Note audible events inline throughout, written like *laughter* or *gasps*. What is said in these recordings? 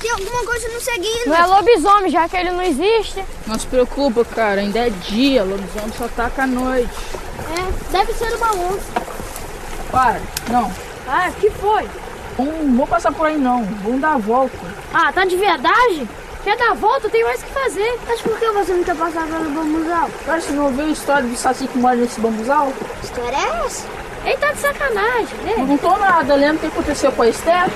tem alguma coisa nos seguindo. Não é lobisomem, já que ele não existe. Não se preocupa, cara. Ainda é dia. Lobisomem só ataca à noite. É, deve ser uma onça. Para. Não. Ah, que foi? Não vou passar por aí, não. Vamos dar a volta. Ah, tá de verdade? Quer dar a volta? Tem mais o que fazer. Mas por que você não quer passar pelo bambuzal? Cara, você não ouviu a história do Saci que mora nesse bambuzal? Que história é essa? Ele tá de sacanagem, né? Não contou nada. Lembra o que aconteceu com a Esther?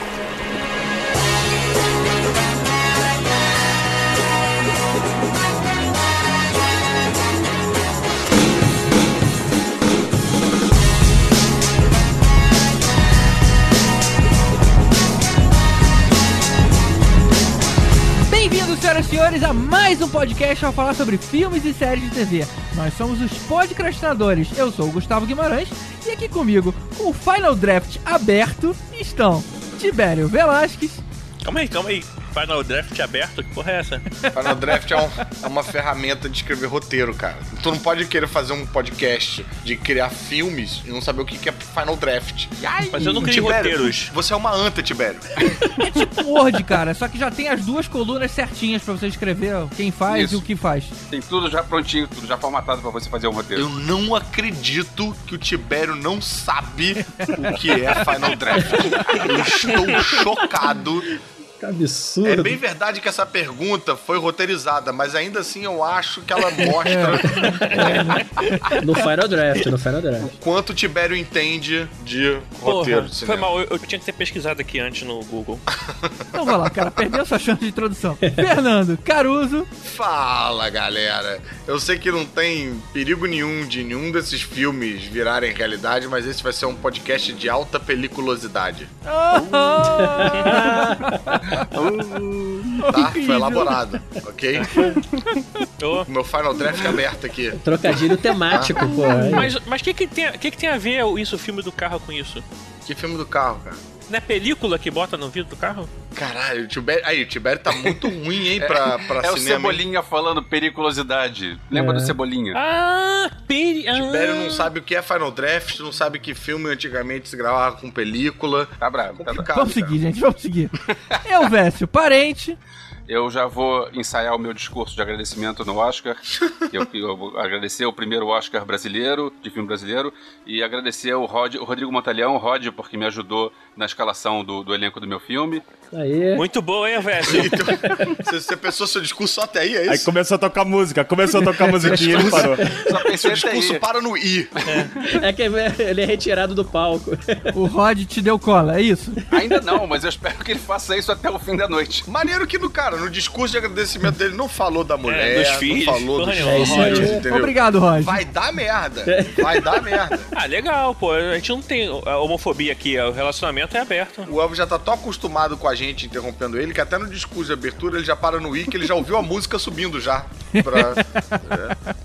Senhoras e senhores, a mais um podcast a falar sobre filmes e séries de TV. Nós somos os podcastinadores. Eu sou o Gustavo Guimarães e aqui comigo, com o Final Draft aberto, estão Tibério Velasquez, Calma aí, calma aí. Final Draft aberto? Que porra é essa? Final Draft é, um- é uma ferramenta de escrever roteiro, cara. Tu não pode querer fazer um podcast de criar filmes e não saber o que que é Final Draft. Mas eu não criei Tibério, roteiros. Você é uma anta, Tibério. é tipo Word, cara, só que já tem as duas colunas certinhas pra você escrever quem faz Isso. e o que faz. Tem tudo já prontinho, tudo já formatado pra você fazer o roteiro. Eu não acredito que o Tibério não sabe o que é Final Draft. Eu estou chocado. Que absurdo. É bem verdade que essa pergunta foi roteirizada, mas ainda assim eu acho que ela mostra *laughs* No Final Draft, no Final Draft. o quanto o Tibério entende de roteiro Porra, de foi mal. Eu, eu tinha que ter pesquisado aqui antes no Google. *laughs* Então vai lá, cara, perdeu sua chance de introdução. Fernando Caruso, Fala, galera. Eu sei que não tem perigo nenhum de nenhum desses filmes virarem realidade, mas esse vai ser um podcast de alta peliculosidade, *laughs* tá? Foi elaborado, ok? Meu Final Draft é aberto aqui. Trocadilho temático, pô. aí. Mas o mas que, que, tem, que, que tem a ver isso, o filme do carro, com isso? Que filme do carro, cara? Não é película que bota no vidro do carro? Caralho, o Tibério... Aí, o Tibério tá muito ruim, hein, pra, pra É o cinema. hein? Cebolinha falando periculosidade. Lembra É. do Cebolinha? Ah, peri... O Tibério ah. não sabe o que é Final Draft, não sabe que filme antigamente se gravava com película. Tá bravo, tá bravo. Vamos seguir, gente, vamos seguir. *laughs* Elvésio Parente, Eu já vou ensaiar o meu discurso de agradecimento no Oscar. Eu, eu agradecer o primeiro Oscar brasileiro, de filme brasileiro, e agradecer o, Rod, o Rodrigo Montalhão, o Rod, porque me ajudou na escalação do, do elenco do meu filme. Aí. Muito boa, hein, velho? *laughs* Você, você pensou seu discurso só até aí, é Aí isso? começou a tocar música, começou a tocar musiquinha e ele parou. Seu discurso aí. para no I. É que ele é retirado do palco. o Rod te deu cola, é isso? Ainda não, mas eu espero que ele faça isso até o fim da noite. Maneiro que no cara, no discurso de agradecimento dele, não falou da mulher, dos não filhos, falou porra dos filhos, É aí. entendeu? Obrigado, Rod. Vai dar merda. Vai dar merda. *laughs* Ah, legal, pô. A gente não tem homofobia aqui. O relacionamento é aberto. O Elvis já tá tão acostumado com a gente interrompendo ele que até no discurso de abertura ele já para no I que ele já ouviu a música subindo já. Pra... É. *laughs*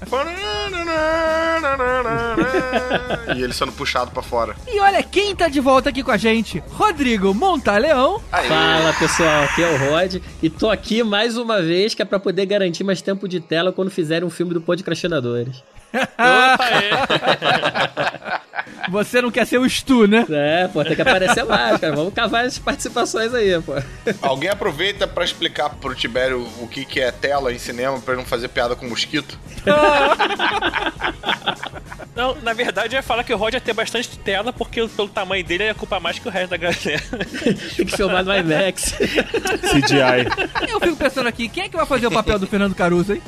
E ele sendo puxado pra fora. E olha quem tá de volta aqui com a gente, Rodrigo Montaleão. Fala pessoal, aqui é o Rod e tô aqui mais uma vez que é pra poder garantir mais tempo de tela quando fizerem um filme do Podcrastinadores. Opa, é. *laughs* Você não quer ser o Stu, né? É, pô, tem que aparecer mais, cara. Vamos cavar as participações aí, pô. Alguém aproveita pra explicar pro Tibério o que, que é tela em cinema pra ele não fazer piada com mosquito? *laughs* Não, na verdade, eu ia falar que o Rod ia ter bastante tela, porque pelo tamanho dele ele ia ocupar mais que o resto da galera. *laughs* Tem que filmar no IMAX. CGI. Eu fico pensando aqui, quem é que vai fazer o papel do Fernando Caruso, hein?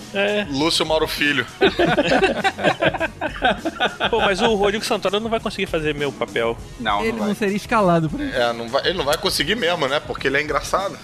Lúcio Mauro Filho. *laughs* Pô, mas o Rodrigo Santoro não vai conseguir fazer meu papel. Não, Ele não não vai. seria escalado por isso. É, não vai- ele não vai conseguir mesmo, né? Porque ele é engraçado.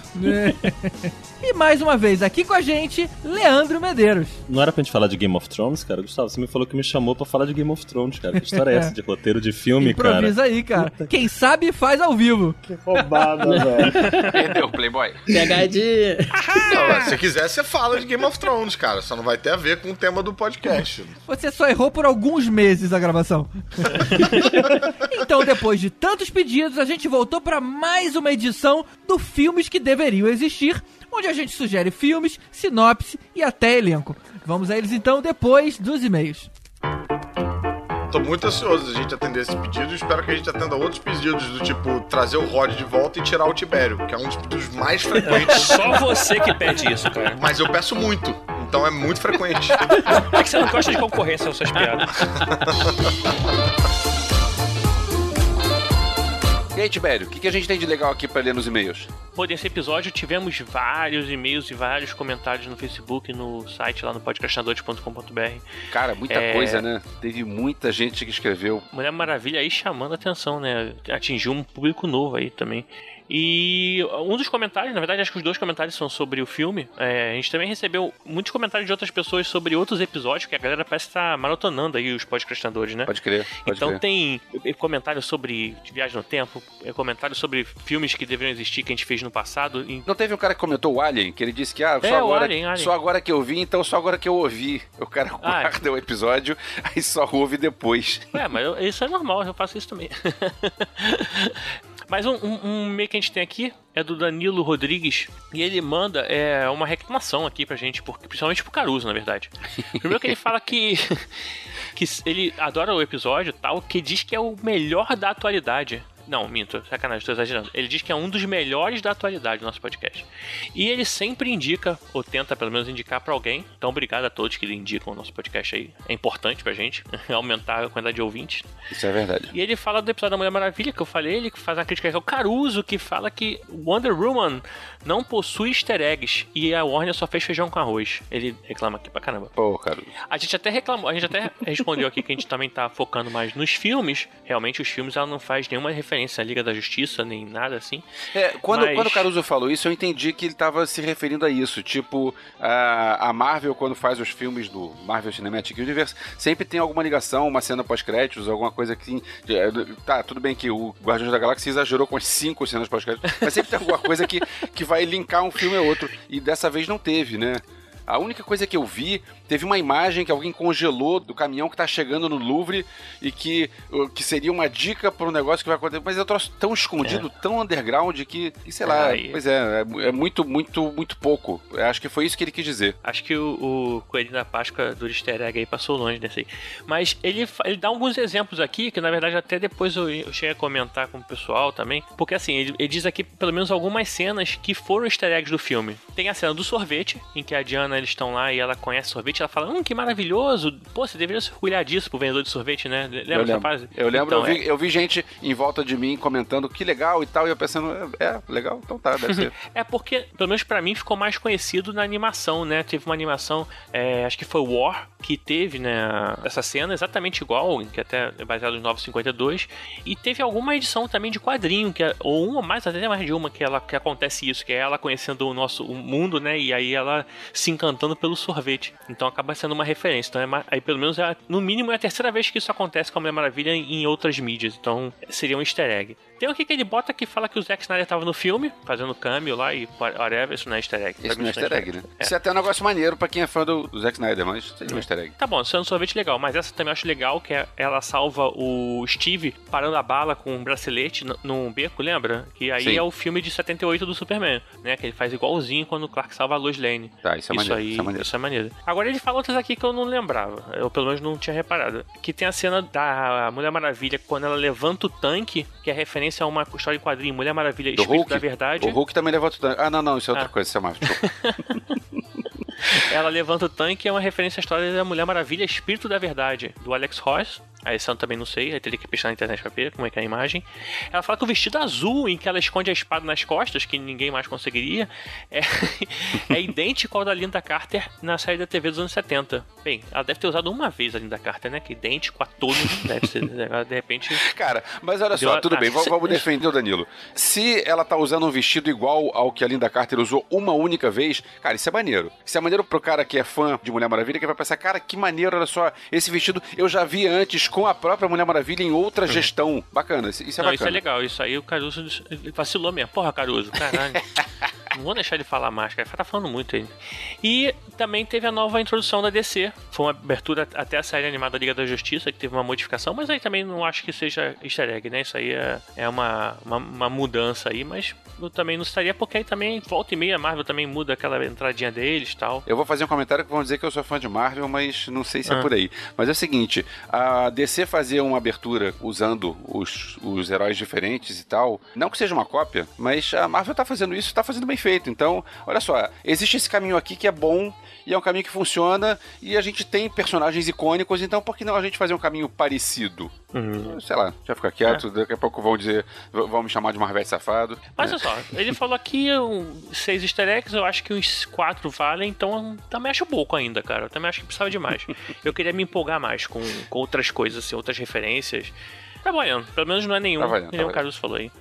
E mais uma vez, aqui com a gente, Leandro Medeiros. Não era pra gente falar de Game of Thrones, cara? Gustavo, você me falou que me chamou pra falar de Game of Thrones, cara. Que história é essa *laughs* de roteiro de filme, Improvisa aí, cara. Quem sabe faz ao vivo. Roubada, *laughs* velho. Perdeu, Playboy. Pegadinha. *laughs* Não, se quiser, você fala de Game of Thrones, cara. Só não vai ter a ver com o tema do podcast. Você só errou por alguns meses a gravação. então, depois de tantos pedidos, a gente voltou para mais uma edição do Filmes que Deveriam Existir, onde a gente sugere filmes, sinopse e até elenco. Vamos a eles então depois dos e-mails. Tô muito ansioso da gente atender esse pedido e espero que a gente atenda outros pedidos do tipo trazer o Rod de volta e tirar o Tibério, que é um dos pedidos mais frequentes. *laughs* Só você que pede isso, cara. Mas eu peço muito, então é muito frequente. *laughs* É que você não gosta de concorrência nas suas piadas. *laughs* E aí, Tibério, o que, que a gente tem de legal aqui pra ler nos e-mails? Pô, nesse episódio tivemos vários e-mails e vários comentários no Facebook, no site lá no podcastinadores.com.br. Cara, muita É. coisa, né? Teve muita gente que escreveu. Mulher Maravilha aí chamando a atenção, né? Atingiu um público novo aí também. E um dos comentários, na verdade, acho que os dois comentários são sobre o filme. É, a gente também recebeu muitos comentários de outras pessoas sobre outros episódios, que a galera parece estar maratonando aí os podcastinadores, né? Pode crer, pode então crer. tem eh, comentários sobre viagem no tempo, eh, comentários sobre filmes que deveriam existir que a gente fez no passado. E Não teve um cara que comentou o Alien, que ele disse que, ah, só, É, agora, Alien, Alien. só agora que eu vi, então só agora que eu ouvi. O cara Ah, é. guarda o episódio, aí só ouve depois. É, mas eu- isso é normal, eu faço isso também. *laughs* mas um, um, um e-mail que a gente tem aqui é do Danilo Rodrigues e ele manda é, uma reclamação aqui pra gente, porque, principalmente pro Caruso, na verdade. *laughs* Primeiro que ele fala que, que ele adora o episódio tal, que diz que é o melhor da atualidade. Não, minto, sacanagem, tô exagerando. Ele diz que é um dos melhores da atualidade do nosso podcast. E ele sempre indica, ou tenta pelo menos indicar pra alguém. Então, obrigado a todos que indicam o nosso podcast aí. É importante pra gente *laughs* aumentar a quantidade de ouvintes. Isso é verdade. E ele fala do episódio da Mulher Maravilha, que eu falei, ele faz uma crítica que é o Caruso, que fala que Wonder Woman não possui easter eggs e a Warner só fez feijão com arroz. Ele reclama aqui pra caramba. Pô, cara. A gente até reclamou, a gente até *laughs* respondeu aqui que a gente também tá focando mais nos filmes. Realmente, os filmes ela não faz nenhuma referência à Liga da Justiça, nem nada assim. É, quando, Mas- quando o Caruso falou isso, eu entendi que ele estava se referindo a isso. Tipo, a, a Marvel, quando faz os filmes do Marvel Cinematic Universe, sempre tem alguma ligação, uma cena pós-créditos, alguma coisa que. é, Tá, tudo bem que o Guardiões da Galáxia exagerou com as cinco cenas pós-créditos, mas sempre tem alguma coisa que, que vai linkar um filme a outro. E dessa vez não teve, né? A única coisa que eu vi, teve uma imagem que alguém congelou do caminhão que tá chegando no Louvre e que, que seria uma dica para um negócio que vai acontecer. Mas é um troço tão escondido, tão underground que, que sei lá, Aí- pois é, é, é muito, muito, muito pouco. Acho que foi isso que ele quis dizer. Acho que o, o Coelhinho da Páscoa do easter egg aí passou longe desse aí. Mas ele, ele dá alguns exemplos aqui, que na verdade até depois eu, eu cheguei a comentar com o pessoal também. Porque assim, ele, ele diz aqui pelo menos algumas cenas que foram easter eggs do filme. Tem a cena do sorvete, em que a Diana eles estão lá e ela conhece sorvete. Ela fala, hum, que maravilhoso. Pô, você deveria se orgulhar disso pro vendedor de sorvete, né? Lembra eu lembro, fase? eu, lembro Então, eu, vi, eu vi gente em volta de mim comentando que legal e tal, e eu pensando, é, é, legal, então tá, deve ser. *laughs* É porque, pelo menos pra mim, ficou mais conhecido na animação, né? Teve uma animação, é, acho que foi War, que teve, né, essa cena exatamente igual, que até é baseado em 952. E teve alguma edição também de quadrinho, que é, ou uma mais, até mais de uma, que, ela, que acontece isso, que é ela conhecendo o nosso o mundo, né? E aí ela se encantando pelo sorvete. Então acaba sendo uma referência. Então, é aí pelo menos, é, no mínimo, é a terceira vez que isso acontece com a Mulher Maravilha em, em outras mídias. Então seria um easter egg. Tem um aqui que ele bota que fala que o Zack Snyder tava no filme, fazendo cameo lá e whatever, isso não é easter egg. Isso mim não é easter egg, né? É. Isso é até um negócio maneiro pra quem é fã do, do Zack Snyder, mas seria um easter egg. Tá bom, sendo sorvete legal, mas essa também eu acho legal, que é- ela salva o Steve parando a bala com um bracelete num beco, lembra? Que aí Sim. é o filme de 78 do Superman, né? Que ele faz igualzinho quando o Clark salva a Lois Lane. Tá, isso é maneiro, aí, isso é maneiro. isso é maneiro. Agora ele fala outras aqui que eu não lembrava, eu pelo menos não tinha reparado. Que tem a cena da Mulher Maravilha quando ela levanta o tanque, que é referência a uma história em quadrinho, Mulher Maravilha, Do Espírito Hulk? da Verdade. O Hulk também levanta o tanque. Ah, não, não, isso é outra Ah. coisa, isso é Marvel. *laughs* Ela levanta o tanque é uma referência à história da Mulher Maravilha, Espírito da Verdade, do Alex Ross. A eu também não sei, aí teria que pesquisar na internet pra ver como é que é a imagem. Ela fala que o vestido azul em que ela esconde a espada nas costas, que ninguém mais conseguiria, é, *laughs* é idêntico ao da Linda Carter na série da TV dos anos 70. Bem, ela deve ter usado uma vez a Linda Carter, né? Que é idêntico a todos, deve ser. né? De repente. Cara, mas olha só, a- tudo ah, bem, vamos defender o Danilo. Se ela tá usando um vestido igual ao que a Linda Carter usou uma única vez, cara, isso é maneiro. Isso é maneiro pro cara que é fã de Mulher Maravilha, que vai pensar, cara, que maneiro, olha só, esse vestido eu já vi antes com a própria Mulher Maravilha em outra gestão. Bacana, isso isso é não, bacana. isso é legal. Isso aí o Caruso vacilou mesmo. Porra, Caruso, caralho. *laughs* Não vou deixar ele falar mais, cara. Tá falando muito aí. E também teve a nova introdução da DC. Foi uma abertura até a série animada Liga da Justiça, que teve uma modificação, mas aí também não acho que seja easter egg, né? Isso aí é, é uma, uma, uma mudança aí, mas eu também não estaria, porque aí também volta e meia a Marvel também muda aquela entradinha deles e tal. Eu vou fazer um comentário que vão dizer que eu sou fã de Marvel, mas não sei se é Ah. por aí. Mas é o seguinte, a DC fazia uma abertura usando os, os heróis diferentes e tal. Não que seja uma cópia, mas a Marvel tá fazendo isso tá fazendo bem feito. Então, olha só, existe esse caminho aqui que é bom e é um caminho que funciona e a gente tem personagens icônicos, então por que não a gente fazer um caminho parecido? Sei lá, já ficar quieto, daqui a pouco vão dizer, vão me chamar de Marvete safado. Mas É. olha só, ele falou aqui um, seis easter eggs, eu acho que uns quatro valem, então eu também acho pouco ainda, cara. Eu também acho que precisava de mais. eu queria me empolgar mais com, com outras coisas, assim, outras referências. Tá valendo, pelo menos não é nenhum, Tá valendo, nem tá o Caruso falou aí.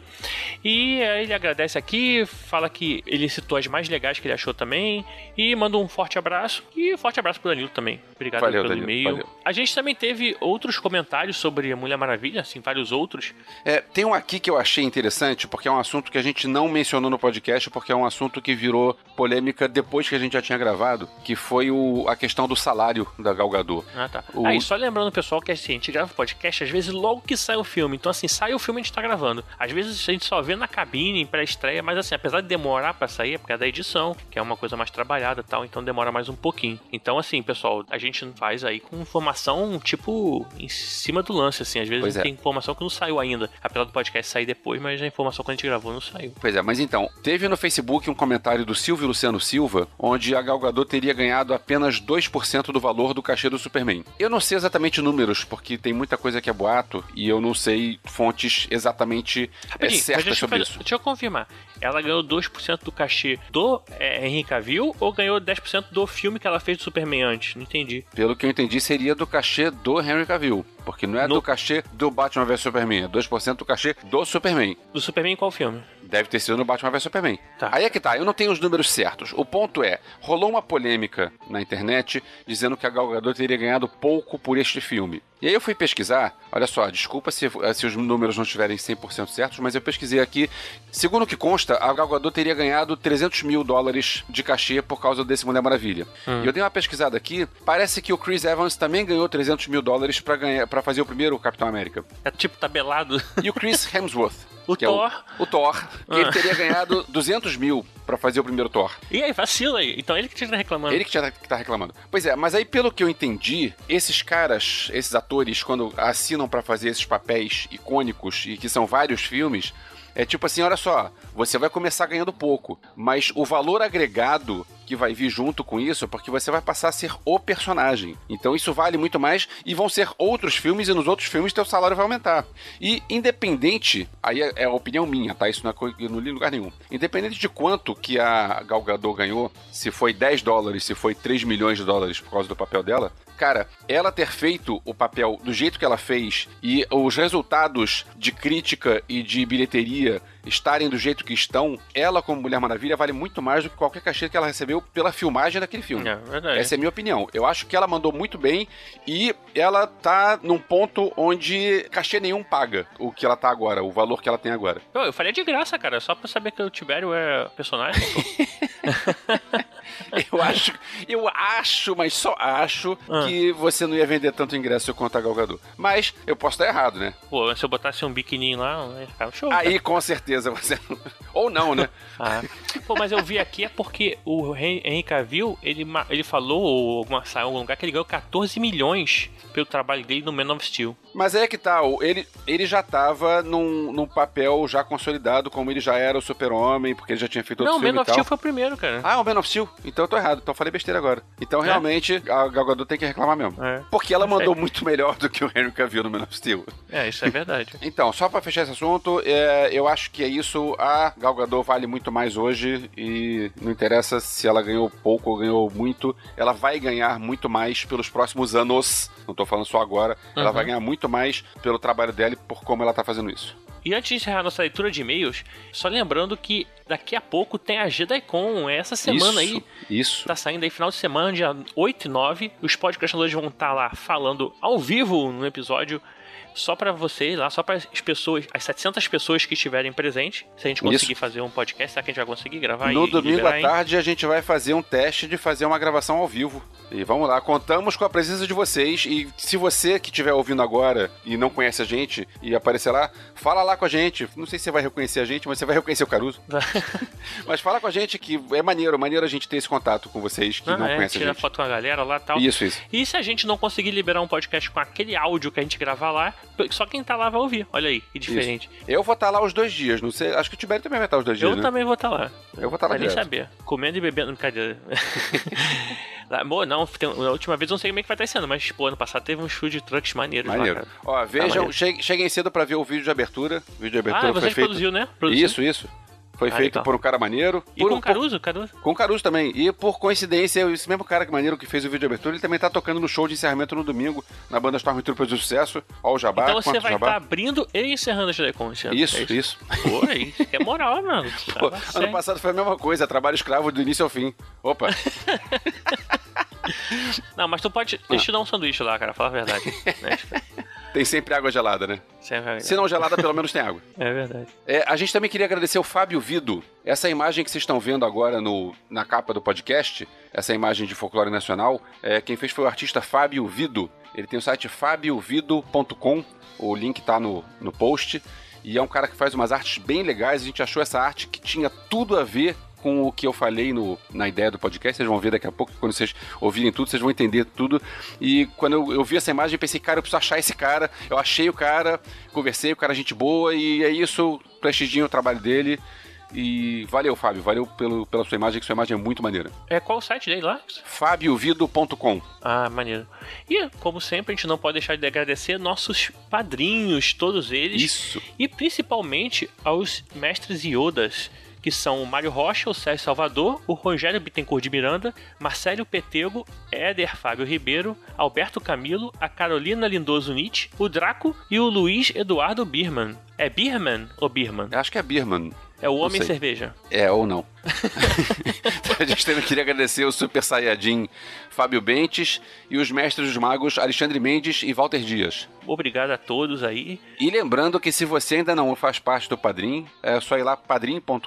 E ele agradece aqui, fala que ele citou as mais legais que ele achou também, e manda um forte abraço. E um forte abraço pro Danilo também. Obrigado Valeu, pelo e-mail. A gente também teve outros comentários sobre a Mulher Maravilha, assim, vários outros. É, tem um aqui que eu achei interessante, porque é um assunto que a gente não mencionou no podcast, porque é um assunto que virou polêmica depois que a gente já tinha gravado, que foi o, a questão do salário da Gal Gadot. Ah, tá. O- Aí, só lembrando, pessoal, que assim, a gente grava podcast às vezes logo que sai o filme. Então, assim, sai o filme a gente tá gravando. Às vezes a gente só vê na cabine, em pré-estreia, mas assim, apesar de demorar pra sair, é por causa da edição, que é uma coisa mais trabalhada e tal, então demora mais um pouquinho. Então, assim, pessoal, a gente faz aí com informação, tipo, em cima do lance, assim. Às vezes é. tem informação que não saiu ainda. Apesar do podcast sair depois, mas a informação que a gente gravou não saiu. Pois é, mas então, teve no Facebook um comentário do Silvio Luciano Silva, onde a Gal Gadot teria ganhado apenas 2% do valor do cachê do Superman. Eu não sei exatamente números, porque tem muita coisa que é boato, e eu não sei fontes exatamente é, Mas certas deixa, eu sobre fazer- isso. deixa eu confirmar. Ela ganhou 2% do cachê do é, Henry Cavill ou ganhou 10% do filme que ela fez do Superman antes? Não entendi. Pelo que eu entendi, seria do cachê do Henry Cavill. Porque não é No- do cachê do Batman vs Superman, é 2% do cachê do Superman. Do Superman em qual filme? Deve ter sido no Batman vs Superman. Tá. Aí é que tá, eu não tenho os números certos. O ponto é, rolou uma polêmica na internet dizendo que a Gal Gadot teria ganhado pouco por este filme. E aí eu fui pesquisar, olha só, desculpa se, se os números não estiverem 100% certos, mas eu pesquisei aqui. Segundo o que consta, a Gal Gadot teria ganhado 300 mil dólares de cachê por causa desse Mulher Maravilha. E eu dei uma pesquisada aqui, parece que o Chris Evans também ganhou 300 mil dólares para fazer o primeiro Capitão América. É tipo tabelado. E o Chris *laughs* Hemsworth. O que Thor. É o, o Thor. Que Ah. ele teria ganhado 200 mil pra fazer o primeiro Thor. E aí, vacila aí. Então ele que tinha que tá reclamando. Ele que tinha que tá reclamando. Pois é, mas aí pelo que eu entendi, esses caras, esses atores, quando assinam pra fazer esses papéis icônicos e que são vários filmes, é tipo assim, olha só, você vai começar ganhando pouco, mas o valor agregado que vai vir junto com isso é porque você vai passar a ser o personagem. Então isso vale muito mais e vão ser outros filmes e nos outros filmes teu salário vai aumentar. E independente, aí é é a opinião minha, tá? Isso não é eu não li em lugar nenhum. Independente de quanto que a Gal Gadot ganhou, se foi 10 dólares, se foi 3 milhões de dólares por causa do papel dela, cara, ela ter feito o papel do jeito que ela fez e os resultados de crítica e de bilheteria estarem do jeito que estão, ela como Mulher Maravilha vale muito mais do que qualquer cachê que ela recebeu pela filmagem daquele filme. É verdade. Essa é a minha opinião. Eu acho que ela mandou muito bem e ela tá num ponto onde cachê nenhum paga o que ela tá agora, o valor que ela tem agora. Pô, eu faria de graça, cara. Só pra saber que o Tibério é personagem. *laughs* *laughs* Eu acho, eu acho, mas só acho Ah. que você não ia vender tanto ingresso quanto a Gal Gadot. Mas eu posso estar errado, né? Pô, se eu botasse um biquininho lá, ia ficar um show. cara. Aí com certeza você *laughs* ou não, né? *laughs* Ah. Pô, mas eu vi aqui é porque o Hen- Henry Cavill, ele, ele falou, ou alguma, saiu em algum lugar, que ele ganhou 14 milhões pelo trabalho dele no Man of Steel. Mas aí é que tá, ele, ele já tava num, num papel já consolidado, como ele já era o super-homem, porque ele já tinha feito outro Não, o filme Man e of. Steel foi o primeiro, cara. Ah, o Man of Steel. Então eu tô errado. Então eu falei besteira agora. Então É? realmente a Gal Gadot tem que reclamar mesmo. É. Porque ela sei. mandou muito melhor do que o Henry Cavill no Man of Steel. É, isso é verdade. *laughs* Então, só pra fechar esse assunto, é, eu acho que é isso. A Gal Gadot vale muito mais hoje e não interessa se ela ganhou pouco ou ganhou muito. Ela vai ganhar muito mais pelos próximos anos. Não tô falando só agora. Ela Uhum. vai ganhar muito mais pelo trabalho dela e por como ela tá fazendo isso. E antes de encerrar nossa leitura de e-mails, só lembrando que daqui a pouco tem a GDICon. Essa semana isso, aí. Isso. Tá saindo aí final de semana, dia 8 e 9. Os podcastadores vão estar lá falando ao vivo no episódio só pra vocês lá, só para as pessoas, as 700 pessoas que estiverem presentes. Se a gente conseguir Isso. fazer um podcast, será que a gente vai conseguir gravar No e domingo liberar, à hein? tarde a gente vai fazer um teste de fazer uma gravação ao vivo. E vamos lá, contamos com a presença de vocês. E se você que estiver ouvindo agora e não conhece a gente e aparecer lá, fala lá com a gente. Não sei se você vai reconhecer a gente, mas você vai reconhecer o Caruso. *laughs* mas fala com a gente que é maneiro, maneiro a gente ter esse contato com vocês que Ah, não é, conhecem a tirar gente. foto com a galera lá e tal. Isso, isso. E se a gente não conseguir liberar um podcast com aquele áudio que a gente gravar lá, só quem tá lá vai ouvir. Olha aí, que diferente. Eu vou estar lá os dois dias, não sei. Acho que o Tibério também vai estar os dois Eu dias, né? também vou estar lá. Eu vou estar lá Vai nem saber. Comendo e bebendo. Brincadeira. *laughs* Lá, Boa, não, na última vez eu não sei como é que vai estar esse ano, mas pô, ano passado teve uns food trucks maneiros lá, Maneiro. cara. Ó, vejam, maneiro. cheguem, cedo pra ver o vídeo de abertura. O vídeo de abertura Ah, foi você feito. produziu, né? Produziu. Isso, isso. Foi Ah, feito legal. por um cara maneiro. E Por com um- Caruso, Caruso. Com Caruso também. E por coincidência, esse mesmo cara que maneiro que fez o vídeo de abertura, ele também tá tocando no show de encerramento no domingo, na banda Stormtroopers do Sucesso. Ó, o Jabá. Então você vai estar abrindo e encerrando a Telecom. esse ano, Isso, é isso. Pô, aí, é moral, mano. *laughs* Pô, Tá ano sério. passado foi a mesma coisa, trabalho escravo do início ao fim. Opa, *laughs* Não, mas tu pode. Deixa eu te dar um sanduíche lá, cara, fala a verdade. *laughs* tem sempre água gelada, né? Verdade. Se não gelada, pelo menos tem água. *laughs* É verdade. É, a gente também queria agradecer o Fábio Vido. Essa imagem que vocês estão vendo agora no, na capa do podcast, essa imagem de folclore nacional, é, quem fez foi o artista Fábio Vido. Ele tem o site fabiovido.com, o link tá no, no post. E é um cara que faz umas artes bem legais. A gente achou essa arte que tinha tudo a ver com o que eu falei no, na ideia do podcast. Vocês vão ver daqui a pouco, quando vocês ouvirem tudo, vocês vão entender tudo. E quando eu, eu vi essa imagem, pensei, cara, eu preciso achar esse cara. Eu achei o cara, conversei, o cara é gente boa, e é isso, prestigiem o trabalho dele. E valeu, Fábio, valeu pelo, pela sua imagem, que sua imagem é muito maneira. É qual o site dele lá? fabiovido.com Ah, maneiro. E, como sempre, a gente não pode deixar de agradecer nossos padrinhos, todos eles. Isso. E principalmente aos mestres Iodas, que são o Mário Rocha, o Sérgio Salvador, o Rogério Bittencourt de Miranda, Marcelo Petego, Éder Fábio Ribeiro, Alberto Camilo, a Carolina Lindoso Nietzsche, o Draco e o Luiz Eduardo Birman. É Birman ou Birman? Acho que é Birman. É o Homem. Cerveja. É, ou não. *laughs* a gente também queria agradecer o Super Saiyajin Fábio Bentes e os mestres dos magos Alexandre Mendes e Walter Dias. Obrigado a todos aí. E lembrando que se você ainda não faz parte do Padrim, é só ir lá padrim.com.br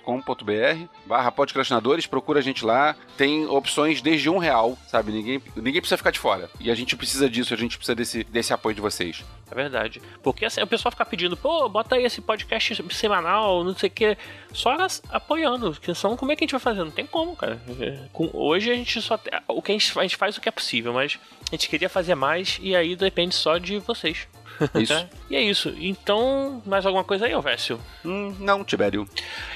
barra podcastinadores, procura a gente lá. Tem opções desde um real, sabe? Ninguém, ninguém precisa ficar de fora. E a gente precisa disso, a gente precisa desse, desse apoio de vocês. É verdade. Porque assim, o pessoal fica pedindo, pô, bota aí esse podcast semanal, não sei o quê. Só apoiando. Porque senão, como é que a gente vai fazer? Não tem como, cara. É, com- hoje a gente só. o que a gente, a gente faz o que é possível, mas a gente queria fazer mais e aí depende só de vocês. *laughs* Isso. E é isso. Então, mais alguma coisa aí, Alvécio? Hum, não, Tibério.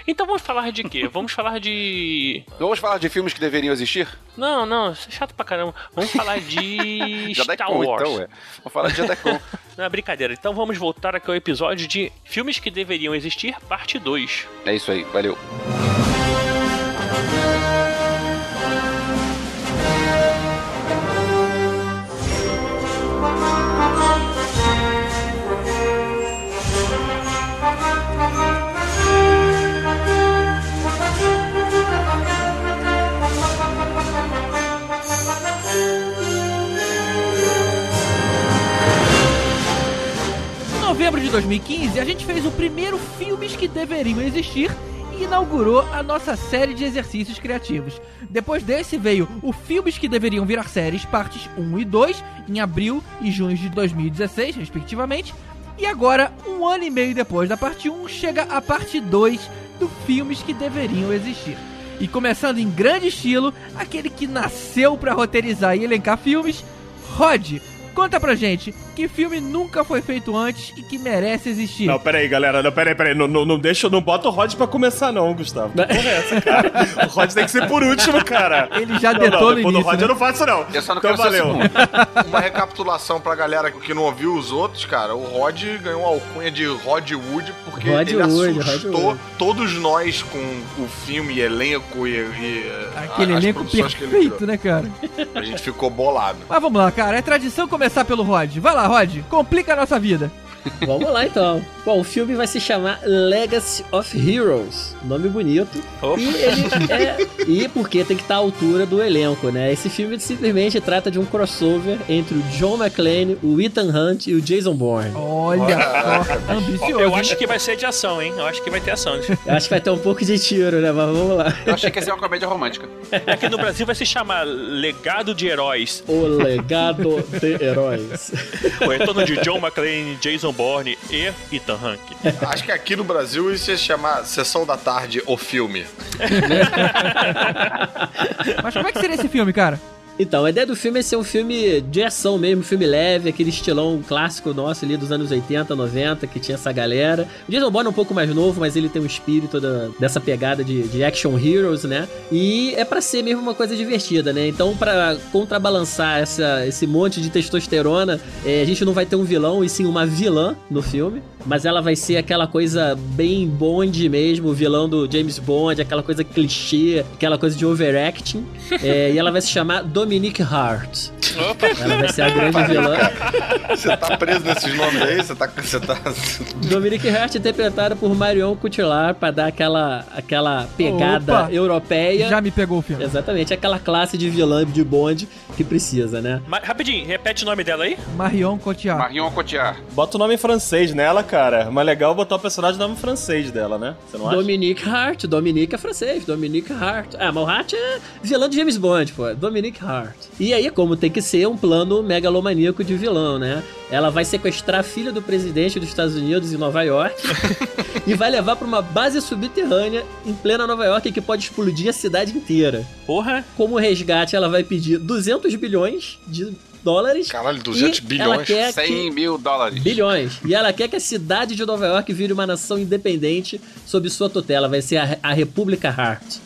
Então vamos falar de quê? vamos falar de. *laughs* Vamos falar de filmes que deveriam existir? Não, não, isso é chato pra caramba. Vamos falar de *laughs* Star Jadecon, Wars. então, é. Vamos falar de Jadecon. Não é brincadeira. Então vamos voltar aqui ao episódio de Filmes que Deveriam Existir, parte 2. é isso aí, valeu. Novembro de 2015, a gente fez o primeiro Filmes que Deveriam Existir e inaugurou a nossa série de exercícios criativos. Depois desse veio o Filmes que Deveriam Virar Séries, partes 1 e 2, em abril e junho de 2016, respectivamente. E agora, um ano e meio depois da parte 1, chega a parte 2 do Filmes que Deveriam Existir. E começando em grande estilo, aquele que nasceu pra roteirizar e elencar filmes, Rod. Conta pra gente, que filme nunca foi feito antes e que merece existir? Não, peraí, galera. Não, peraí, peraí. Não, não, não deixa, não bota o Rod pra começar, não, Gustavo. Que porra é essa, cara? O Rod tem que ser por último, cara. Ele já não, detou não, no início, Rod né? eu não faço, não. Eu só não então valeu. *laughs* Uma recapitulação pra galera que não ouviu os outros, cara. O Rod ganhou a alcunha de Rod Wood porque Rod ele Wood, assustou Rod Wood. todos nós com o filme, elenco e, e Aquele a- as elenco produções que ele perfeito, né, cara? A gente ficou bolado. Mas vamos lá, cara. É tradição começar pelo Rod. Vai lá, Rod. Complica a nossa vida. *laughs* Vamos lá então. Bom, o filme vai se chamar Legacy of Heroes. Nome bonito. Opa. E ele é. E porque tem que estar à altura do elenco, né? Esse filme simplesmente trata de um crossover entre o John McClane, o Ethan Hunt e o Jason Bourne. Olha só, *laughs* ambicioso. Eu acho que vai ser de ação, hein? Eu acho que vai ter ação. Eu acho que vai ter um pouco de tiro, né? Mas vamos lá. Eu achei que ia ser uma comédia romântica. Aqui no Brasil vai se chamar Legado de Heróis. O legado de heróis. O retorno de John McClane, Jason Bourne e Ethan Hunt. *laughs* Acho que aqui no Brasil isso ia chamar Sessão da Tarde, o filme. *laughs* Mas como é que seria esse filme, cara? Então, a ideia do filme é ser um filme de ação mesmo, filme leve, aquele estilão clássico nosso ali dos anos 80, 90, que tinha essa galera. O Jason Bourne é um pouco mais novo, mas ele tem um espírito da- dessa pegada de, de action heroes, né? E é pra ser mesmo uma coisa divertida, né? Então, pra contrabalançar essa, esse monte de testosterona, é, a gente não vai ter um vilão, e sim uma vilã no filme. Mas ela vai ser aquela coisa bem Bond mesmo, o vilão do James Bond, aquela coisa clichê, aquela coisa de overacting. *laughs* É, e ela vai se chamar Dominique Hart. Opa! Ela vai ser a grande vilã. Você tá preso nesses nomes aí? Você tá. Você tá... Dominique Hart interpretada por Marion Cotillard pra dar aquela, aquela pegada Opa! europeia. Já me pegou o filme. Exatamente, aquela classe de vilã de Bond que precisa, né? Mas, rapidinho, repete o nome dela aí. Marion Cotillard. Marion Cotillard. Bota o nome em francês nela, cara. Mas legal botar o personagem no nome francês dela, né? Você não acha? Dominique Hart, Dominique é francês, Dominique Hart. Ah, mas o Hart é vilão de James Bond, pô. Dominique Hart. E aí, como tem que ser um plano megalomaníaco de vilão, né? Ela vai sequestrar a filha do presidente dos Estados Unidos em Nova York *laughs* e vai levar pra uma base subterrânea em plena Nova York que pode explodir a cidade inteira. Porra! Como resgate, ela vai pedir 200 bilhões de dólares. Caralho, 200 e bilhões. Ela quer 100 que... mil dólares. Bilhões. E ela quer que a cidade de Nova York vire uma nação independente sob sua tutela. Vai ser a, a República Hart.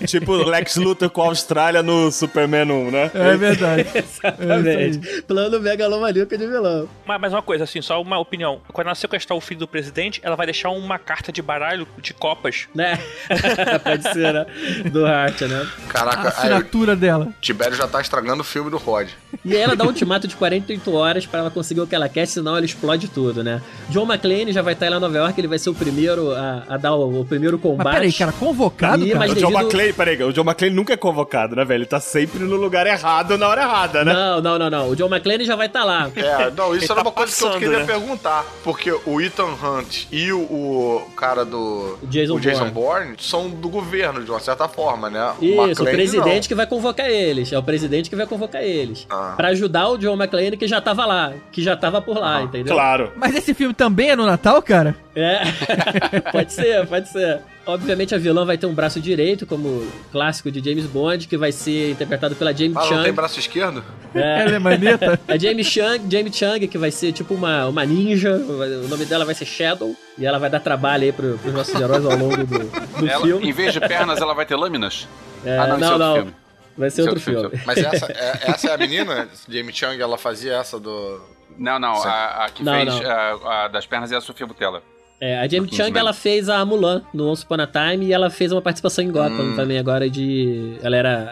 *laughs* Tipo Lex Luthor com a Austrália no Superman 1, né? É verdade. *laughs* Exatamente. Plano megalomaníaco de vilão. Mas, mas uma coisa, assim, só uma opinião. Quando ela sequestrar o filho do presidente, ela vai deixar uma carta de baralho de copas. Né? *laughs* Pode ser, né? Do Hart, né? A Caraca, aí, assinatura dela. o Tibério já tá estragando o filme do Rod. E aí ela dá um ultimato de 48 horas pra ela conseguir o que ela quer, senão ela explode tudo, né? John McClane já vai estar lá em Nova York, ele vai ser o primeiro a, a dar o, o primeiro combate. Mas peraí, cara, convocado, Ih, cara? mas O John devido- McClane, peraí, o John McClane nunca é convocado, né, velho? Ele tá sempre no lugar errado na hora errada, né? Não, não, não, não. O John McClane já vai estar lá. É, não, isso Ele era tá uma coisa que eu passando, queria né? perguntar. Porque o Ethan Hunt e o, o cara do. O Jason Bourne. Bourne são do governo, de uma certa forma, né? Isso, o presidente que vai convocar eles. É o presidente que vai convocar eles. Ah. Pra ajudar o John McClane que já tava lá, que já tava por lá, entendeu? Claro. Mas esse filme também é no Natal, cara? É. *laughs* pode ser, pode ser. Obviamente a vilã vai ter um braço direito, como clássico de James Bond, que vai ser interpretado pela Jamie. Ah, não tem Chung. braço esquerdo? É. Ela é maneta? *laughs* A Jamie Chung, Jamie Chung, que vai ser tipo uma, uma ninja, o nome dela vai ser Shadow, e ela vai dar trabalho aí pro, pros nossos heróis ao longo do, do Ela, filme. em vez de pernas, ela vai ter lâminas? É, ah, não, é não, não. filme. Vai ser Esse é outro outro filme. Mas essa *laughs* é, essa é a menina? Jamie Chung, ela fazia essa do. Não, não, a, a que Não, fez não. A, a das pernas é a Sofia Butella. É, a Jamie Chung, Kingsman. ela fez a Mulan no Once Upon a Time e ela fez uma participação em Gotham Hum. também agora de... Ela era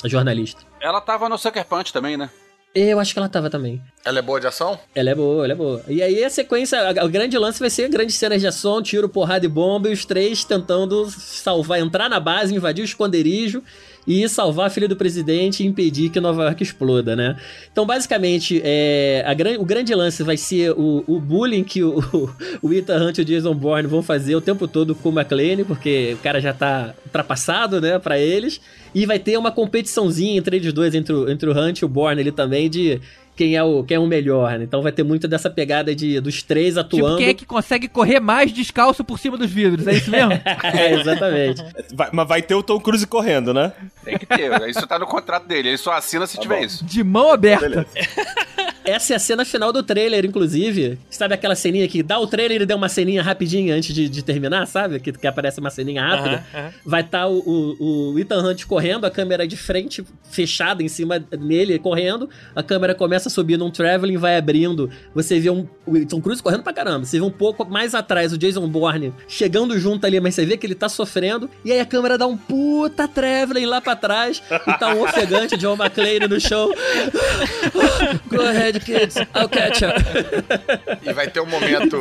a, a jornalista. Ela tava no Sucker Punch também, né? Eu acho que ela tava também. Ela é boa de ação? Ela é boa, ela é boa. E aí a sequência, o grande lance vai ser grandes cenas de ação, tiro, porrada e bomba, e os três tentando salvar, entrar na base, invadir o esconderijo e salvar a filha do presidente e impedir que Nova York exploda, né? Então, basicamente, é, gran- o grande lance vai ser o, o bullying que o, *laughs* o Ethan Hunt e o Jason Bourne vão fazer o tempo todo com o McClane, porque o cara já tá ultrapassado, né, pra eles. E vai ter uma competiçãozinha entre eles dois, entre o, entre o Hunt e o Bourne ali também, de quem é o, quem é o melhor, né? Então vai ter muito dessa pegada de, dos três atuando. Tipo, quem é que consegue correr mais descalço por cima dos vidros? É isso mesmo? *laughs* É, exatamente. Vai- mas vai ter o Tom Cruise correndo, né? Tem que ter. Isso tá no contrato dele. Ele só assina se tiver isso. De mão aberta. Beleza. *laughs* Essa é a cena final do trailer, inclusive. Sabe aquela ceninha que dá o trailer e dá uma ceninha rapidinha antes de, de terminar, sabe? Que, que aparece uma ceninha rápida. Aham, aham. Vai estar o, o, o Ethan Hunt correndo, a câmera de frente fechada em cima dele, correndo. A câmera começa a subir num traveling, vai abrindo. Você vê um, o Tom Cruise correndo pra caramba. Você vê um pouco mais atrás o Jason Bourne chegando junto ali, mas você vê que ele tá sofrendo. E aí a câmera dá um puta traveling lá pra trás. E tá um ofegante John McClane no show. Go ahead, kids. I'll catch up. E vai ter um momento.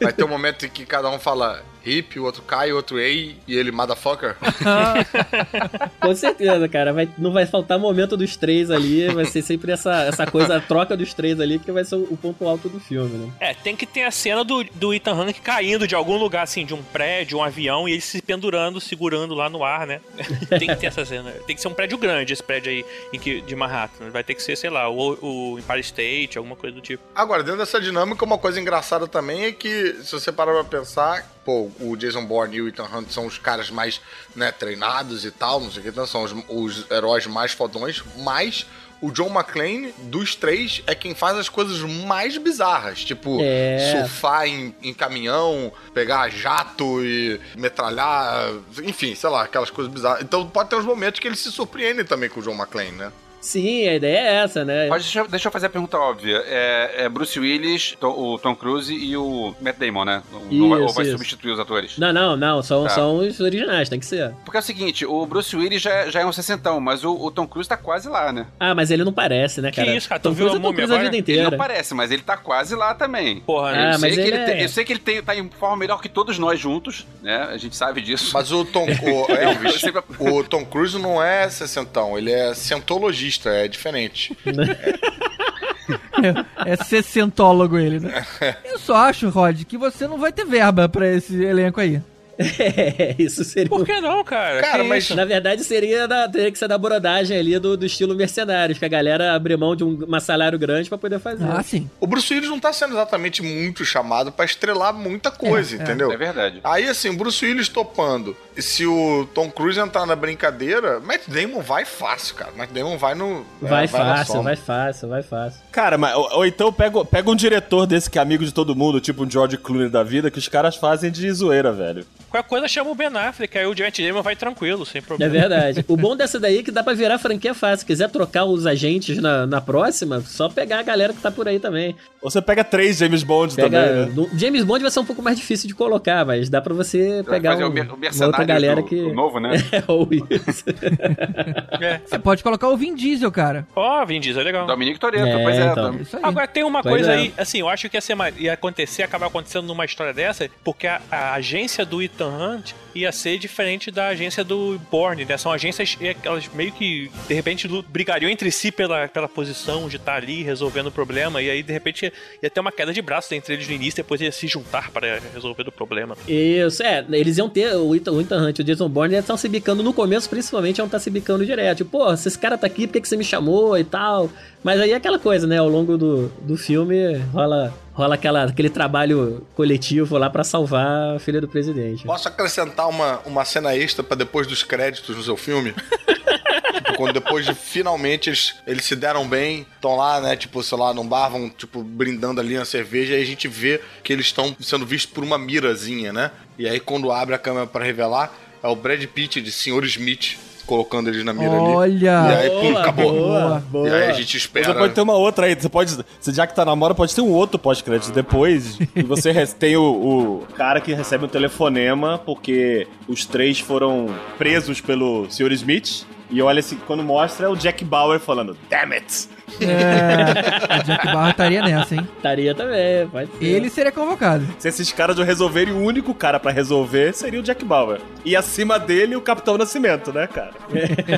Vai ter um momento em que cada um fala hip, o outro cai, o outro ei, e ele motherfucker. *laughs* Com certeza, cara. Vai, não vai faltar momento dos três ali. Vai ser sempre essa, essa coisa, a troca dos três ali, que vai ser o, o ponto alto do filme, né? É, tem que ter a cena do, do Ethan Hunt caindo de algum lugar, assim, de um prédio, um avião, e ele se pendurando, segurando lá no ar, né? *laughs* tem que ter essa cena. Tem que ser um prédio grande, esse prédio aí em que, de Manhattan. Vai ter que ser, sei lá, o, o Empire State, alguma coisa do tipo. Agora, dentro dessa dinâmica, uma coisa engraçada também é que, se você parar pra pensar, pô, o Jason Bourne e o Ethan Hunt são os caras mais, né, treinados e tal, não sei o que, então são os, os heróis mais fodões, mas o John McClane, dos três, é quem faz as coisas mais bizarras. Tipo, É. surfar em, em caminhão, pegar jato e metralhar, enfim, sei lá, aquelas coisas bizarras. Então pode ter uns momentos que eles se surpreendem também com o John McClane, né? Sim, a ideia é essa, né? Mas deixa, eu- deixa eu fazer a pergunta óbvia. É, é Bruce Willis, Tom- o Tom Cruise e o Matt Damon, né? Não vai- ou Isso, vai isso. substituir os atores? Não, não, não. São, Tá. são os originais, tem que ser. Porque é o seguinte, o Bruce Willis já, já é um sessentão, mas o, o Tom Cruise tá quase lá, né? Ah, mas ele não parece, né, Que cara? isso, cara? Tom Tu Cruise é Tom Cruise a vida Ele inteira. não parece, mas ele tá quase lá também. Porra, Ah, eu, mas sei que ele ele tem- é- eu sei que ele tem, tá em forma melhor que todos nós juntos, né? A gente sabe disso. Mas o Tom o Elvis, *laughs* Eu sempre- o Tom Cruise não é sessentão, ele é cientologista, é diferente. *laughs* É sessentólogo ele, né? *laughs* Eu só acho, Rod, que você não vai ter verba pra esse elenco aí. *laughs* É, isso seria. Por que não, cara? Cara, Que mas- isso? Na verdade, seria da, teria que ser da brodagem ali do, do estilo mercenários, que a galera abre mão de um, um salário grande pra poder fazer. Ah, sim. O Bruce Willis não tá sendo exatamente muito chamado pra estrelar muita coisa, É, é. entendeu? É verdade. Aí, assim, o Bruce Willis topando. E se o Tom Cruise entrar na brincadeira, Matt Damon vai fácil, cara. Matt Damon vai no. vai é, na fácil, vai fácil, vai fácil. Cara, mas, ou, ou então pega, pega um diretor desse que é amigo de todo mundo, tipo um George Clooney da vida, que os caras fazem de zoeira, velho. Qualquer coisa chama o Ben Affleck, aí o Matt Damon vai tranquilo, sem É problema. verdade. O bom *laughs* dessa daí é que dá pra virar franquia fácil. Quiser trocar os agentes na, na próxima, só pegar a galera que tá por aí também. Ou você pega três James Bond Pega, também, né? no- James Bond vai ser um pouco mais difícil de colocar, mas dá pra você pegar um, o, uma outra galera do, que... do novo, né? *laughs* É, ou isso. *laughs* Você pode colocar o Vin Diesel, cara. Ó, Vin Diesel, é legal. Dominique Toretto, É, pois é. então. Dom- Isso aí. Agora tem uma Pois coisa é. aí, assim, eu acho que ia, ser mais, ia acontecer, acabar acontecendo numa história dessa, porque a, a agência do Ethan Hunt ia ser diferente da agência do Bourne, né? São agências e elas meio que, de repente, brigariam entre si pela, pela posição de estar ali resolvendo o problema, e aí, de repente, ia ter uma queda de braços entre eles no início, depois ia se juntar para resolver o problema. Isso, é, eles iam ter, o Ethan, o Ethan Hunt e o Jason Bourne estão se bicando no começo, principalmente iam estar se bicando direto. Tipo, pô, se esse cara tá aqui, por que, que você me chamou e tal? Mas aí é aquela coisa, né, ao longo do, do filme rola, rola aquela, aquele trabalho coletivo lá pra salvar a filha do presidente. Posso acrescentar uma, uma cena extra pra depois dos créditos no seu filme? *laughs* tipo, quando depois de finalmente eles, eles se deram bem, estão lá, né, tipo, sei lá, num bar, vão, tipo, brindando ali na cerveja, e a gente vê que eles estão sendo vistos por uma mirazinha, né? E aí quando abre a câmera pra revelar, é o Brad Pitt de Sr. Smith colocando eles na mira ali. Olha! E aí, pum, acabou. boa, boa. E aí a gente espera. Você pode ter uma outra aí, você pode. Você já que tá na moda, pode ter um outro pós-crédito depois. E você *laughs* tem o, o cara que recebe um telefonema porque os três foram presos pelo Sr. Smith. E olha assim, quando mostra é o Jack Bauer falando, damn it! É, o Jack Bauer estaria nessa, hein? Estaria também, pode ser. Ele seria convocado. Se esses caras não resolverem, o único cara pra resolver seria o Jack Bauer. E acima dele, o Capitão Nascimento, né, cara?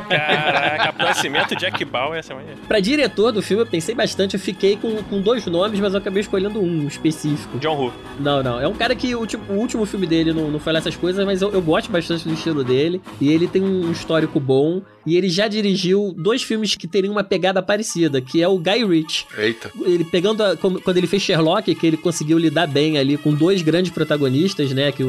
Caraca, Capitão Nascimento, Jack Bauer, essa maneira. Pra diretor do filme, eu pensei bastante, eu fiquei com, com dois nomes, mas eu acabei escolhendo um específico. John Woo. Não, não. É um cara que o, tipo, o último filme dele não, não foi lá essas coisas, mas eu, eu gosto bastante do estilo dele. E ele tem um histórico bom. E ele já dirigiu dois filmes que teriam uma pegada parecida, que é o Guy Ritchie. Eita. Ele pegando a- quando ele fez Sherlock, que ele conseguiu lidar bem ali com dois grandes protagonistas, né? Que o,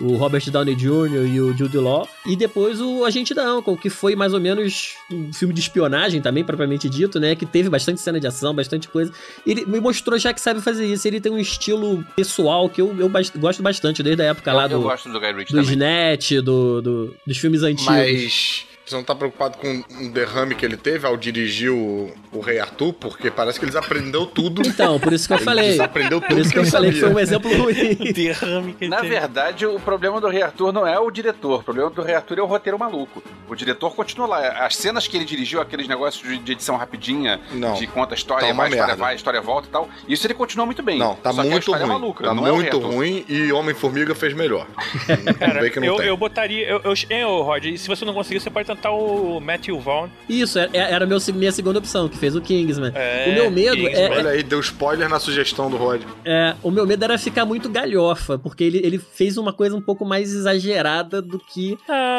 o, o Robert Downey Jr. e o Jude Law. E depois o Agente da Uncle, que foi mais ou menos um filme de espionagem também, propriamente dito, né? Que teve bastante cena de ação, bastante coisa. Ele me mostrou já que sabe fazer isso. Ele tem um estilo pessoal que eu, eu gosto bastante, desde a época lá eu do, gosto do Guy Ritchie do. Snatch, do, do- dos filmes antigos. Mas Você não tá preocupado com um derrame que ele teve ao dirigir o, o Rei Arthur? Porque parece que eles aprendeu tudo. Então, por isso que eu Ele falei. desaprendeu Por tudo isso que eu falei que foi um exemplo ruim. *laughs* Derrame que ele Na teve. verdade, o problema do Rei Arthur não é o diretor. O problema do Rei Arthur é o roteiro maluco. O diretor continua lá. As cenas que ele dirigiu, aqueles negócios de, edição rapidinha, Não. de conta a história, Tá uma vai, a história merda. vai, a história volta e tal. Isso ele continua muito bem. Não, tá Só que a muito história ruim. é maluca, tá não é muito Arthur. ruim e Homem-Formiga fez melhor. *laughs* Cara, vem que não eu, tem. eu botaria. Eu, eu, ô, Rod, e se você não conseguir, você pode tentar o Matthew Vaughn. Isso, é- é- era meu, minha segunda opção, que fez o Kingsman. É, o meu medo Kingsman. é, Olha aí, deu spoiler na sugestão do Rod. é- O meu medo era ficar muito galhofa, porque ele, ele fez uma coisa um pouco mais exagerada do que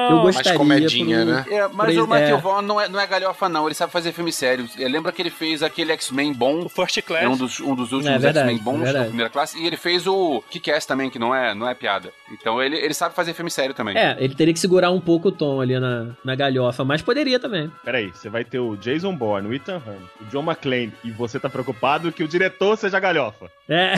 eu gostaria. comedinha, pro- né? É, mas Pra- o Matthew é. Vaughn não é, não é galhofa, não. Ele sabe fazer filme sério. É, Lembra que ele fez aquele X-Men bom. O First Class. É um dos, um dos É últimos verdade, X-Men bons é da primeira classe. E ele fez o Kick-Ass também, que não é, não é piada. Então ele, ele sabe fazer filme sério também. É, ele teria que segurar um pouco o tom ali na, na galhofa, mas poderia também. Peraí, você vai ter o Jason Bourne, o Ethan Hunt, o John McClane, e você tá preocupado que o diretor seja galhofa. É.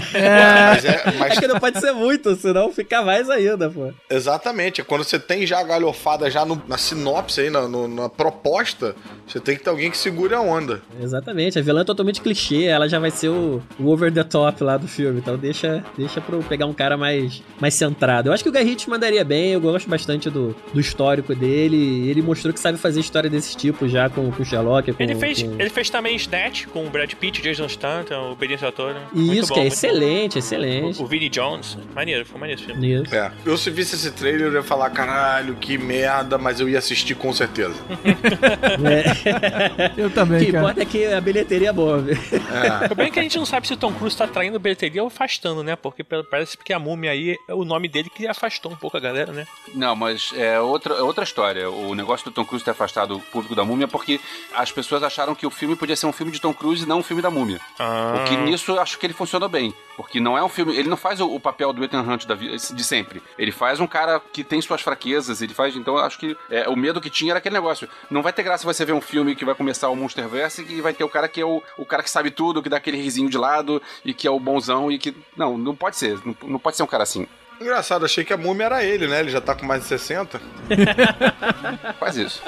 Mas é, mas *laughs* É que não pode ser muito, senão fica mais ainda, pô. Exatamente, é quando você tem já a galhofada já no- na sinopse aí, na, no- na proposta, você tem que ter alguém que segure a onda. Exatamente, a vilã é totalmente clichê, ela já vai ser o, o over the top lá do filme, então deixa, deixa pra eu pegar um cara mais, mais centrado. Eu acho que o Ritchie mandaria bem, eu gosto bastante do, do histórico dele, ele mostrou que sabe fazer história desse tipo já com o Sherlock, com, Ele fez, com- ele fez também Snatch com o Brad Pitt, Jason Statham, o Toro. E Muito Isso, bom, que é excelente, bom. excelente. O, o Vinnie Jones. Maneiro, foi maneiro esse filme. Isso. É. Eu se visse esse trailer, eu ia falar, caralho, que merda, mas eu ia assistir com certeza. *laughs* É. Eu O também, que cara. importa é que a bilheteria é boa, viu? É. O problema é que a gente não sabe se o Tom Cruise tá traindo bilheteria ou afastando, né? Porque parece que a múmia aí é o nome dele que afastou um pouco a galera, né? Não, mas é outra, é outra história. O negócio do Tom Cruise ter afastado o público da múmia porque as pessoas acharam que o filme podia ser um filme de Tom Cruise e não um filme da múmia. Ah. Porque nisso eu acho que ele funcionou bem. Porque não é um filme. Ele não faz o, o papel do Ethan Hunt da, de sempre. Ele faz um cara que tem suas fraquezas. Ele faz. Então eu acho que é, o medo que tinha era aquele negócio. Não vai ter graça você ver um filme que vai começar o Monsterverse e vai ter o cara que é o, o cara que sabe tudo, que dá aquele risinho de lado e que é o bonzão e que. Não, não pode ser. Não, não pode ser um cara assim. Engraçado, achei que a múmia era ele, né? Ele já tá com mais de 60. *laughs* Faz isso.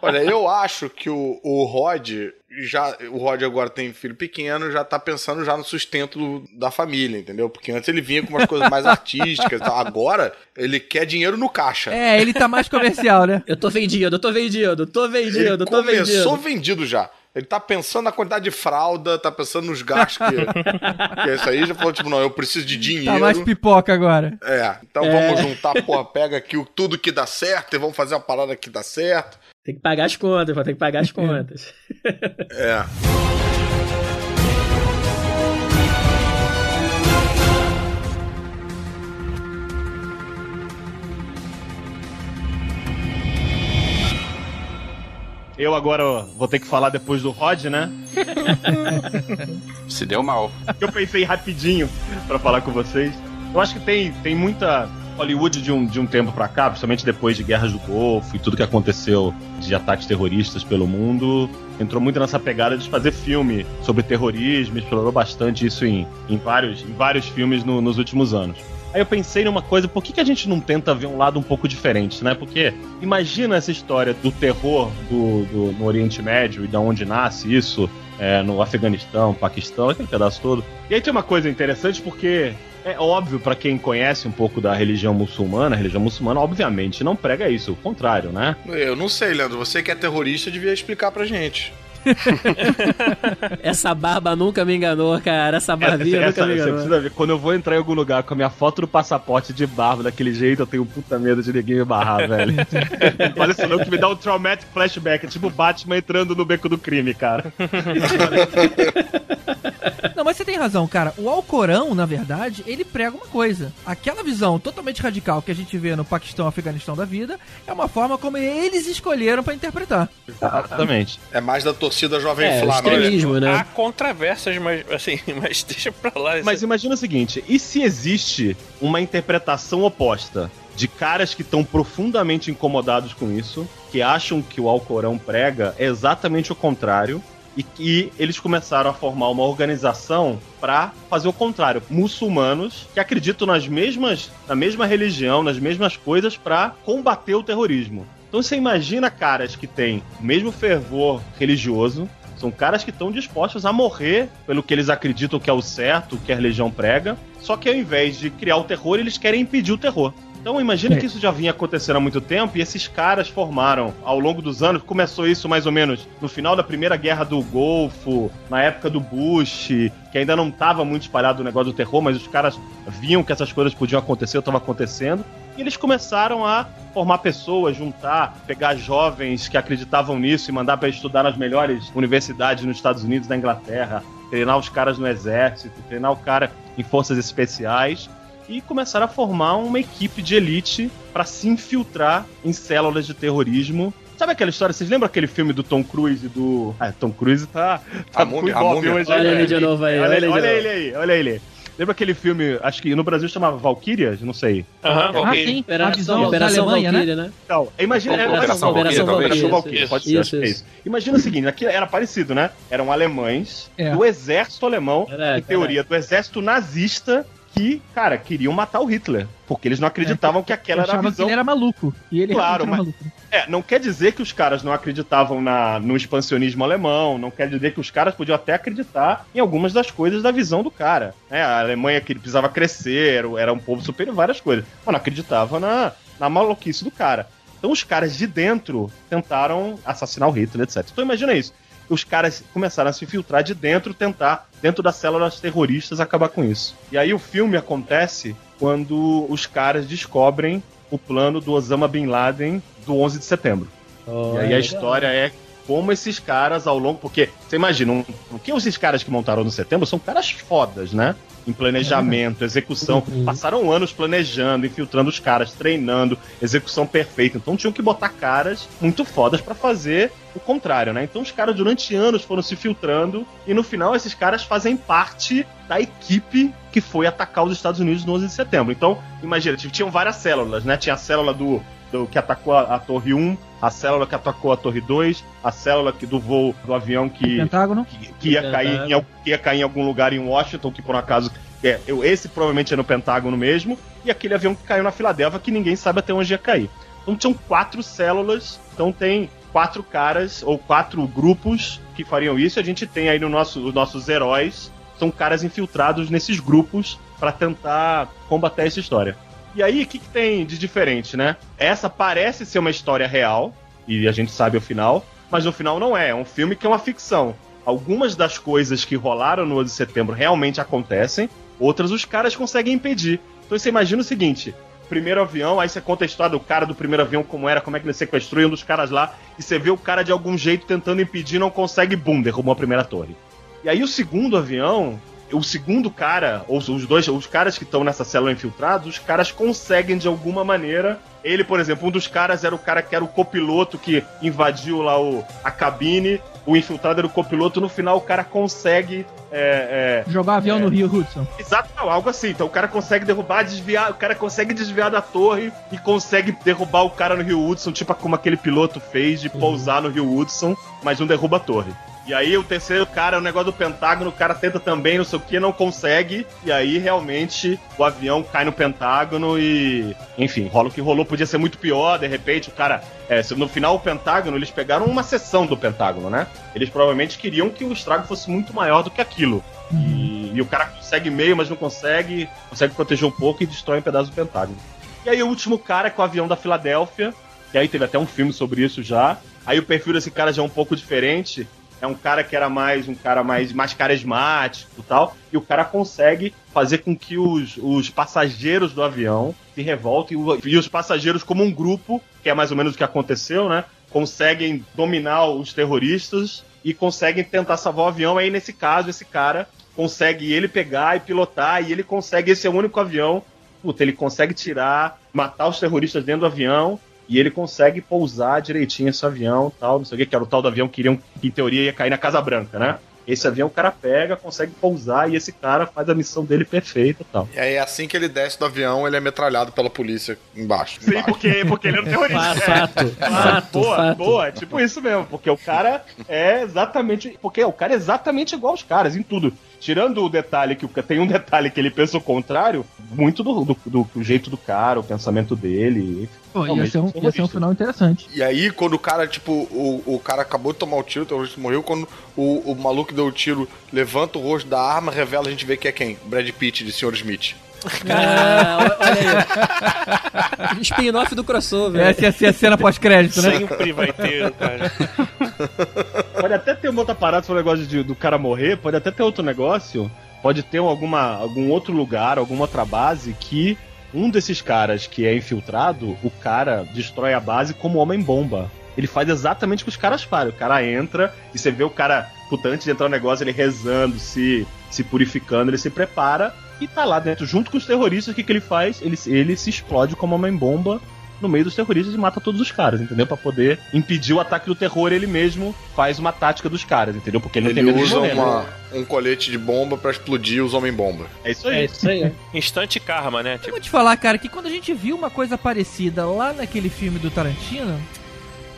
Olha, eu acho que o, o Rod já. O Rod agora tem filho pequeno, já tá pensando já no sustento do- da família, entendeu? Porque antes ele vinha com umas coisas mais *laughs* artísticas e tal. Agora, ele quer dinheiro no caixa. É, ele tá mais comercial, né? Eu tô vendido, eu tô vendido, tô Ele vendido, tô começou vendido. vendido já. Ele tá pensando na quantidade de fralda, tá pensando nos gastos que. que é isso aí já falou, tipo, não, eu preciso de dinheiro. Tá mais pipoca agora. É, então vamos juntar, porra, pega aqui o- tudo que dá certo e vamos fazer uma parada que dá certo. Tem que pagar as contas, vai ter que pagar as *laughs* contas. É. Eu agora vou ter que falar depois do Rod, né? Se deu mal. Eu pensei rapidinho pra falar com vocês. Eu acho que tem, tem muita Hollywood de um, de um tempo pra cá, principalmente depois de guerras do Golfo e tudo que aconteceu de ataques terroristas pelo mundo, entrou muito nessa pegada de fazer filme sobre terrorismo, explorou bastante isso em, em, vários, em vários filmes no- nos últimos anos. Aí eu pensei numa coisa, por que, que a gente não tenta ver um lado um pouco diferente, né? Porque imagina essa história do terror do, do- no Oriente Médio e da onde nasce isso, é, no Afeganistão, Paquistão, aquele pedaço todo. E aí tem uma coisa interessante porque é óbvio pra quem conhece um pouco da religião muçulmana, a religião muçulmana obviamente não prega isso, o contrário, né? Eu não sei, Leandro. Você que é terrorista devia explicar pra gente. *laughs* Essa barba nunca me enganou, cara. Essa barbinha Essa- nunca me você enganou. precisa ver, quando eu vou entrar em algum lugar com a minha foto do passaporte de barba daquele jeito, eu tenho puta medo de ninguém me barrar, *laughs* velho. Olha isso não, que me dá um traumatic flashback, é tipo o Batman entrando no beco do crime, cara. *laughs* Não, mas você tem razão, cara. O Alcorão, na verdade, ele prega uma coisa. Aquela visão totalmente radical que a gente vê no Paquistão, Afeganistão da vida, é uma forma como eles escolheram pra interpretar. Exatamente. É mais da torcida Jovem É, Flá, extremismo, Há né? controvérsias, mas assim, *laughs* mas deixa pra lá. isso- Mas imagina o seguinte: e se existe uma interpretação oposta de caras que estão profundamente incomodados com isso, que acham que o Alcorão prega é exatamente o contrário? E que eles começaram a formar uma organização para fazer o contrário. Muçulmanos que acreditam nas mesmas, na mesma religião, nas mesmas coisas para combater o terrorismo. Então você imagina caras que têm o mesmo fervor religioso, são caras que estão dispostos a morrer pelo que eles acreditam que é o certo, que a religião prega, só que ao invés de criar o terror, eles querem impedir o terror. Então imagina É. que isso já vinha acontecendo há muito tempo e esses caras formaram ao longo dos anos, começou isso mais ou menos no final da primeira guerra do Golfo, na época do Bush, que ainda não estava muito espalhado o negócio do terror, mas os caras viam que essas coisas podiam acontecer, estava acontecendo, e eles começaram a formar pessoas, juntar, pegar jovens que acreditavam nisso e mandar para estudar nas melhores universidades nos Estados Unidos, na Inglaterra, treinar os caras no exército, treinar o cara em forças especiais e começaram a formar uma equipe de elite para se infiltrar em células de terrorismo. Sabe aquela história? Vocês lembram aquele filme do Tom Cruise e do. Ah, Tom Cruise tá. tá A múmia, a múmia. hoje, Olha né? ele de novo aí, Olha, olha ele, olha novo. ele aí, olha ele. Lembra aquele filme, acho que no Brasil chamava Valkyrias? Não sei. Aham, Ah, Valkyrie. sim. A Operação, Operação Alemanha, né? Valkyria, né? Então, imagina. é, Operação é, Valkyria, Operação. Valkyria, Isso, pode ser, isso, acho que é isso. isso. Imagina o seguinte, aqui era parecido, né? Eram alemães É. do exército alemão, em teoria do exército nazista, que, cara, queriam matar o Hitler. Porque eles não acreditavam que aquela era a Achava que visão ele era maluco. E ele Claro, mas- maluco. É, não quer dizer que os caras não acreditavam na, no expansionismo alemão, não quer dizer que os caras podiam até acreditar em algumas das coisas da visão do cara. né? a Alemanha que precisava crescer, era, era um povo superior, várias coisas. Mas não acreditava na, na maluquice do cara. Então os caras de dentro tentaram assassinar o Hitler, etc. Então imagina isso. Os caras começaram a se filtrar de dentro, tentar, dentro das células terroristas, acabar com isso. E aí o filme acontece quando os caras descobrem o plano do Osama Bin Laden do 11 de setembro. E aí a história é como esses caras ao longo. Porque, você imagina, um, o que esses caras que montaram no setembro são caras fodas, né? Em planejamento, *laughs* execução. Uhum. Passaram anos planejando, infiltrando os caras, treinando, execução perfeita. Então tinham que botar caras muito fodas pra fazer o contrário, né? Então os caras durante anos foram se filtrando e no final esses caras fazem parte da equipe que foi atacar os Estados Unidos no 11 de setembro. Então, imagina, tinham várias células, né? Tinha a célula do, do que atacou a, a Torre 1, a célula que atacou a Torre 2, a célula que, do voo do avião que, Pentágono. que, que ia cair em, que ia cair em algum lugar em Washington, que por um acaso. É, eu- esse provavelmente é no Pentágono mesmo, e aquele avião que caiu na Filadélfia que ninguém sabe até onde ia cair. Então tinham quatro células, então tem quatro caras ou quatro grupos que fariam isso. A gente tem aí no nosso, os nossos heróis, são caras infiltrados nesses grupos para tentar combater essa história. E aí, o que, que tem de diferente, né? Essa parece ser uma história real, e a gente sabe o final, mas no final não é. É um filme que é uma ficção. Algumas das coisas que rolaram no 11 de setembro realmente acontecem, outras os caras conseguem impedir. Então você imagina o seguinte: primeiro avião, aí você conta a história do cara do primeiro avião, como era, como é que ele sequestrou e um dos caras lá, e você vê o cara de algum jeito tentando impedir, não consegue, bum, derrubou a primeira torre. E aí o segundo avião, o segundo cara, ou os dois, os caras que estão nessa célula infiltrados, os caras conseguem de alguma maneira. Ele, por exemplo, um dos caras era o cara que era o copiloto que invadiu lá o, a cabine. O infiltrado era o copiloto. No final, o cara consegue. É, é, Jogar avião no Rio Hudson. Exato, não, algo assim. Então o cara consegue derrubar, desviar, o cara consegue desviar da torre e consegue derrubar o cara no Rio Hudson, tipo como aquele piloto fez de pousar no Rio Hudson, mas não derruba a torre. E aí o terceiro cara, o negócio do Pentágono, o cara tenta também, não sei o que, não consegue. E aí realmente o avião cai no Pentágono e. Enfim, rola o que rolou, podia ser muito pior, de repente o cara. é, no final o Pentágono, eles pegaram uma seção do Pentágono, né? Eles provavelmente queriam que o estrago fosse muito maior do que aquilo. E, e o cara consegue meio, mas não consegue, consegue proteger um pouco e destrói um pedaço do Pentágono. E aí o último cara é com o avião da Filadélfia, que aí teve até um filme sobre isso já. Aí o perfil desse cara já é um pouco diferente. É um cara que era mais um cara mais, mais carismático e tal. E o cara consegue fazer com que os, os passageiros do avião se revoltem. E os passageiros, como um grupo, que é mais ou menos o que aconteceu, né? Conseguem dominar os terroristas e conseguem tentar salvar o avião. Aí, nesse caso, esse cara consegue ele pegar e pilotar. E ele consegue, esse é o único avião. Puta, ele consegue tirar, matar os terroristas dentro do avião e ele consegue pousar direitinho esse avião tal, não sei o que, que era o tal do avião que, iriam, que em teoria ia cair na Casa Branca, né? Esse avião o cara pega, consegue pousar e esse cara faz a missão dele perfeita e tal. E aí, assim que ele desce do avião, ele é metralhado pela polícia embaixo. Sim, embaixo. porque, porque ele é um terrorista. *laughs* Fato, *laughs* fato, boa, fato. boa, é tipo isso mesmo, porque o cara é exatamente. Porque o cara é exatamente igual aos caras em tudo. Tirando o detalhe que tem um detalhe que ele pensa o contrário, muito do, do, do- do jeito do cara, o pensamento dele. Pô, ia ser, um, ia ser um final interessante. E aí, quando o cara, tipo, o, o cara acabou de tomar o tiro, o terrorista morreu, quando o, o maluco deu o tiro levanta o rosto da arma, revela, a gente vê que é quem? Brad Pitt, de Sr. Smith. Ah, olha aí. Spin-off do crossover. Essa ia ser a cena pós-crédito, né? Sempre vai ter, cara. Pode até ter uma outra parada sobre o negócio de- do cara morrer, pode até ter outro negócio, pode ter alguma, algum outro lugar, alguma outra base que um desses caras que é infiltrado, o cara destrói a base como homem-bomba. Ele faz exatamente o que os caras fazem. O cara entra e você vê o cara, puta, antes de entrar no negócio, ele rezando, se, se purificando, ele se prepara e tá lá dentro, junto com os terroristas, o que, que ele faz? Ele, ele se explode como homem-bomba no meio dos terroristas e mata todos os caras, entendeu? Pra poder impedir o ataque do terror, ele mesmo faz uma tática dos caras, entendeu? Porque ele não tem Ele medo de usa morrer, uma, né? um colete de bomba pra explodir os homem-bomba. É isso aí. É isso aí. *laughs* Instante karma, né? Eu Tipo, vou te falar, cara, que quando a gente viu uma coisa parecida lá naquele filme do Tarantino.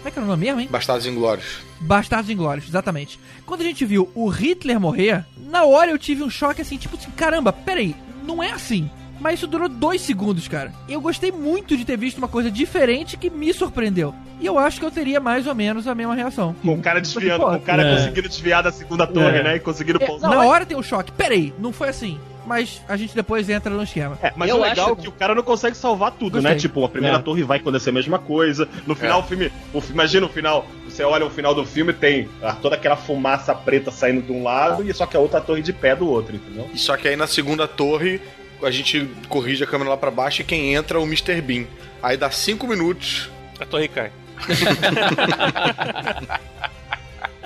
Como é que era o nome mesmo, hein? Bastardos Inglórios. Bastardos Inglórios, exatamente. Quando a gente viu o Hitler morrer, na hora eu tive um choque assim, tipo assim, caramba, peraí, não é assim. Mas isso durou dois segundos, cara. Eu gostei muito de ter visto uma coisa diferente que me surpreendeu. E eu acho que eu teria mais ou menos a mesma reação. Com o cara desviando, com o cara é. conseguindo desviar da segunda torre, É. né? E conseguindo É, pousar. na hora tem um choque. Peraí, não foi assim. Mas a gente depois entra no esquema. É, mas Eu o legal acho- é que o cara não consegue salvar tudo, Gostei. né? Tipo, a primeira É. torre vai acontecer a mesma coisa. No final, É. o filme. O, imagina o final. Você olha o final do filme, tem ah, toda aquela fumaça preta saindo de um lado e só que a outra torre de pé do outro, entendeu? E só que aí na segunda torre, a gente corrige a câmera lá pra baixo e quem entra é o Mr. Bean. Aí dá cinco minutos. a torre cai. *laughs*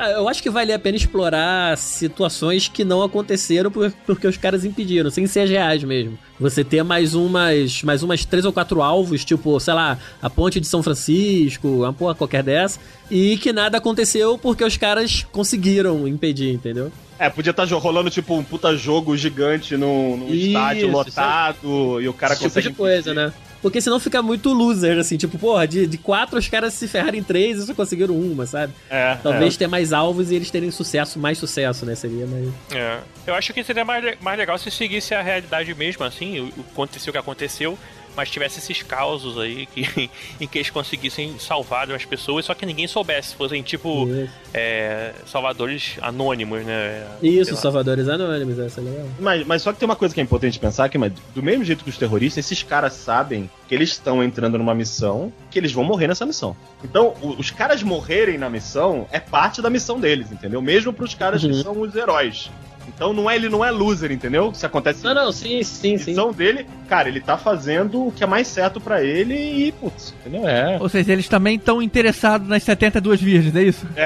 Ah, Eu acho que vale a pena explorar situações que não aconteceram por- porque os caras impediram, sem ser reais mesmo. Você ter mais umas, mais umas três ou quatro alvos, tipo, sei lá, a ponte de São Francisco, uma porra qualquer dessa, e que nada aconteceu porque os caras conseguiram impedir, entendeu? É, podia estar rolando tipo um puta jogo gigante num, num Isso, estádio isso lotado e o cara tipo consegue. de coisa, né? Porque senão fica muito loser, assim, tipo, porra, de, de quatro os caras se ferraram em três e só conseguiram uma, sabe? É, Talvez ter mais alvos e eles terem sucesso, mais sucesso, né? Seria mais. É. Eu acho que seria mais, mais legal se seguisse a realidade mesmo, assim, o, o aconteceu o que aconteceu, mas tivesse esses causos aí que, *laughs* em que eles conseguissem salvar as pessoas, só que ninguém soubesse. Fossem tipo é, salvadores anônimos, né? Isso. Salvadores Anônimos, essa é legal. Mas, mas só que tem uma coisa que é importante pensar, que mas, do mesmo jeito que os terroristas, esses caras sabem que eles estão entrando numa missão, que eles vão morrer nessa missão. Então, o- os caras morrerem na missão é parte da missão deles, entendeu? Mesmo pros caras que Uhum. são os heróis. Então não é, ele não é loser, entendeu? Se acontece Não, não, sim, sim, a sim. dele, cara, ele tá fazendo o que é mais certo pra ele e, putz, entendeu? É. Ou seja, eles também estão interessados nas 72 virgens, é isso? *laughs*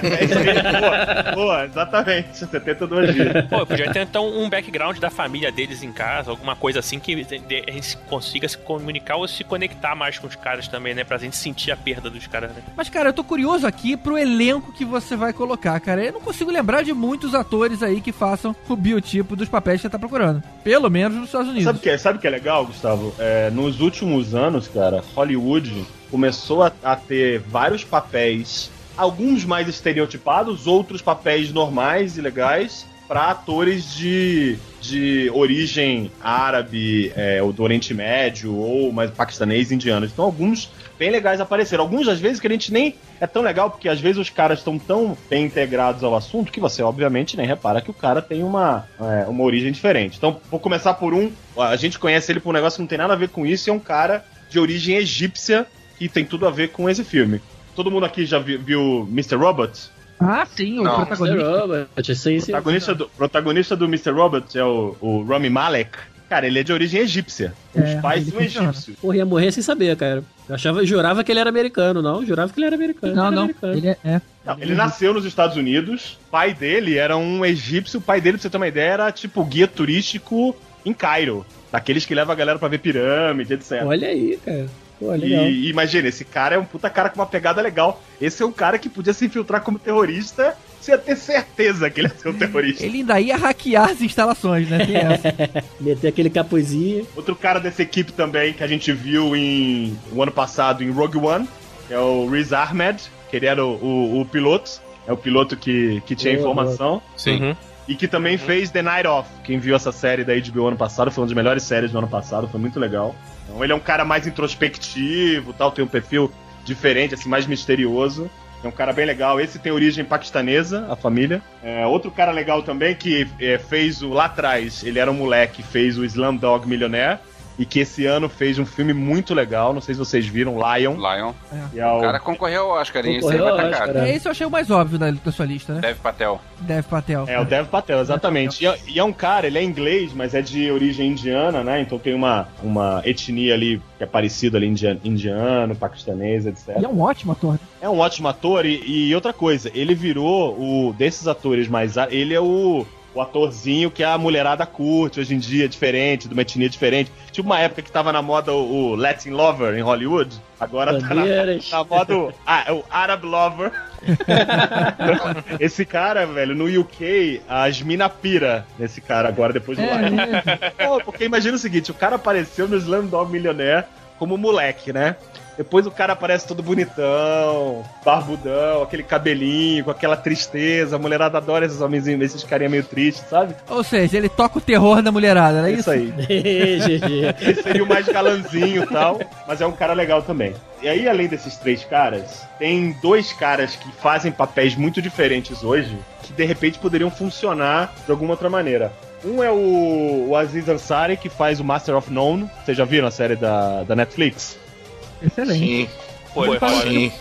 É isso aí, boa, boa, exatamente. 72 dias. Pô, podia ter então um background da família deles em casa, alguma coisa assim que a gente consiga se comunicar ou se conectar mais com os caras também, né? Pra gente sentir a perda dos caras, né? Mas, cara, eu tô curioso aqui pro elenco que você vai colocar, cara. Eu não consigo lembrar de muitos atores aí que façam o biotipo dos papéis que você tá procurando. Pelo menos nos Estados Unidos. Sabe o que, é- sabe que é legal, Gustavo? É, nos últimos anos, cara, Hollywood começou a, a ter vários papéis, alguns mais estereotipados, outros papéis normais e legais, para atores de, de origem árabe, é, ou do Oriente Médio, ou mais paquistanês, indianos. Então, alguns bem legais apareceram. Alguns, às vezes, que a gente nem é tão legal, porque às vezes os caras estão tão bem integrados ao assunto que você, obviamente, nem repara que o cara tem uma, é, uma origem diferente. Então, vou começar por um. A gente conhece ele por um negócio que não tem nada a ver com isso, e é um cara de origem egípcia que tem tudo a ver com esse filme. Todo mundo aqui já vi- viu Mr. Robot? Ah, sim, o Não. protagonista. Robert, sim, sim. protagonista, do, protagonista do Mr. Robot é o, o Rami Malek. Cara, ele é de origem egípcia. Os É, pais ele são egípcios. Porra, ia morrer sem saber, cara. Eu achava, jurava que ele era americano, não. Jurava que ele era americano. Não, ele era não. americano. Ele é. é. Não, ele nasceu nos Estados Unidos. pai dele era um egípcio. O pai dele, pra você ter uma ideia, era tipo guia turístico em Cairo. Daqueles que leva a galera pra ver pirâmide, etc. Olha aí, cara. Pô, legal. E, imagina, esse cara é um puta cara com uma pegada legal. Esse é um cara que podia se infiltrar como terrorista. Você ia ter certeza que ele ia ser um terrorista. Ele ainda ia hackear as instalações, né? Tem essa. *laughs* Meter aquele capuzinho. Outro cara dessa equipe também que a gente viu em o ano passado em Rogue One é o Riz Ahmed, que ele era o, o- o piloto. É o piloto que, que tinha Boa, informação. Sim. Uhum. E que também fez The Night Off. Quem viu essa série da HBO ano passado, foi uma das melhores séries do ano passado, foi muito legal. Então ele é um cara mais introspectivo, tal, tem um perfil diferente, assim, mais misterioso. É um cara bem legal. Esse tem origem paquistanesa, a família. É, outro cara legal também que é, fez o lá atrás, ele era um moleque, fez o Slumdog Millionaire. E que esse ano fez um filme muito legal, não sei se vocês viram, Lion. Lion. E é O o- cara concorreu ao Oscar, hein? Esse aí vai. Oscar, É, esse eu achei o mais óbvio da, da sua lista, né? Dev Patel. Dev Patel. É, o Dev Patel, exatamente. E é, e é um cara, ele é inglês, mas é de origem indiana, né? Então tem uma, uma etnia ali que é parecida ali, indiano, indiano paquistanês, etc. E é um ótimo ator. É um ótimo ator e, e outra coisa, ele virou o desses atores mais. Ele é o, o atorzinho que a mulherada curte hoje em dia, diferente, de uma etnia diferente. Tipo uma época que tava na moda o, o Latin Lover em Hollywood. Agora tá na, na moda o, ah, é o Arab Lover. *laughs* Esse cara, velho, no UK, as mina pira nesse cara agora, depois do É, né? Pô, porque imagina o seguinte, o cara apareceu no Slumdog Millionaire como moleque, né? Depois o cara aparece todo bonitão, barbudão, aquele cabelinho, com aquela tristeza. A mulherada adora esses homens, esses carinha meio tristes, sabe? Ou seja, ele toca o terror da mulherada, não é isso? aí. *laughs* GG. Ele seria o mais galanzinho e tal, mas é um cara legal também. E aí, além desses três caras, tem dois caras que fazem papéis muito diferentes hoje, que de repente poderiam funcionar de alguma outra maneira. Um é o, o Aziz Ansari, que faz o Master of None. Vocês já viram a série da, da Netflix? Excelente. Sim, Pô, Foi eu, tava- sim.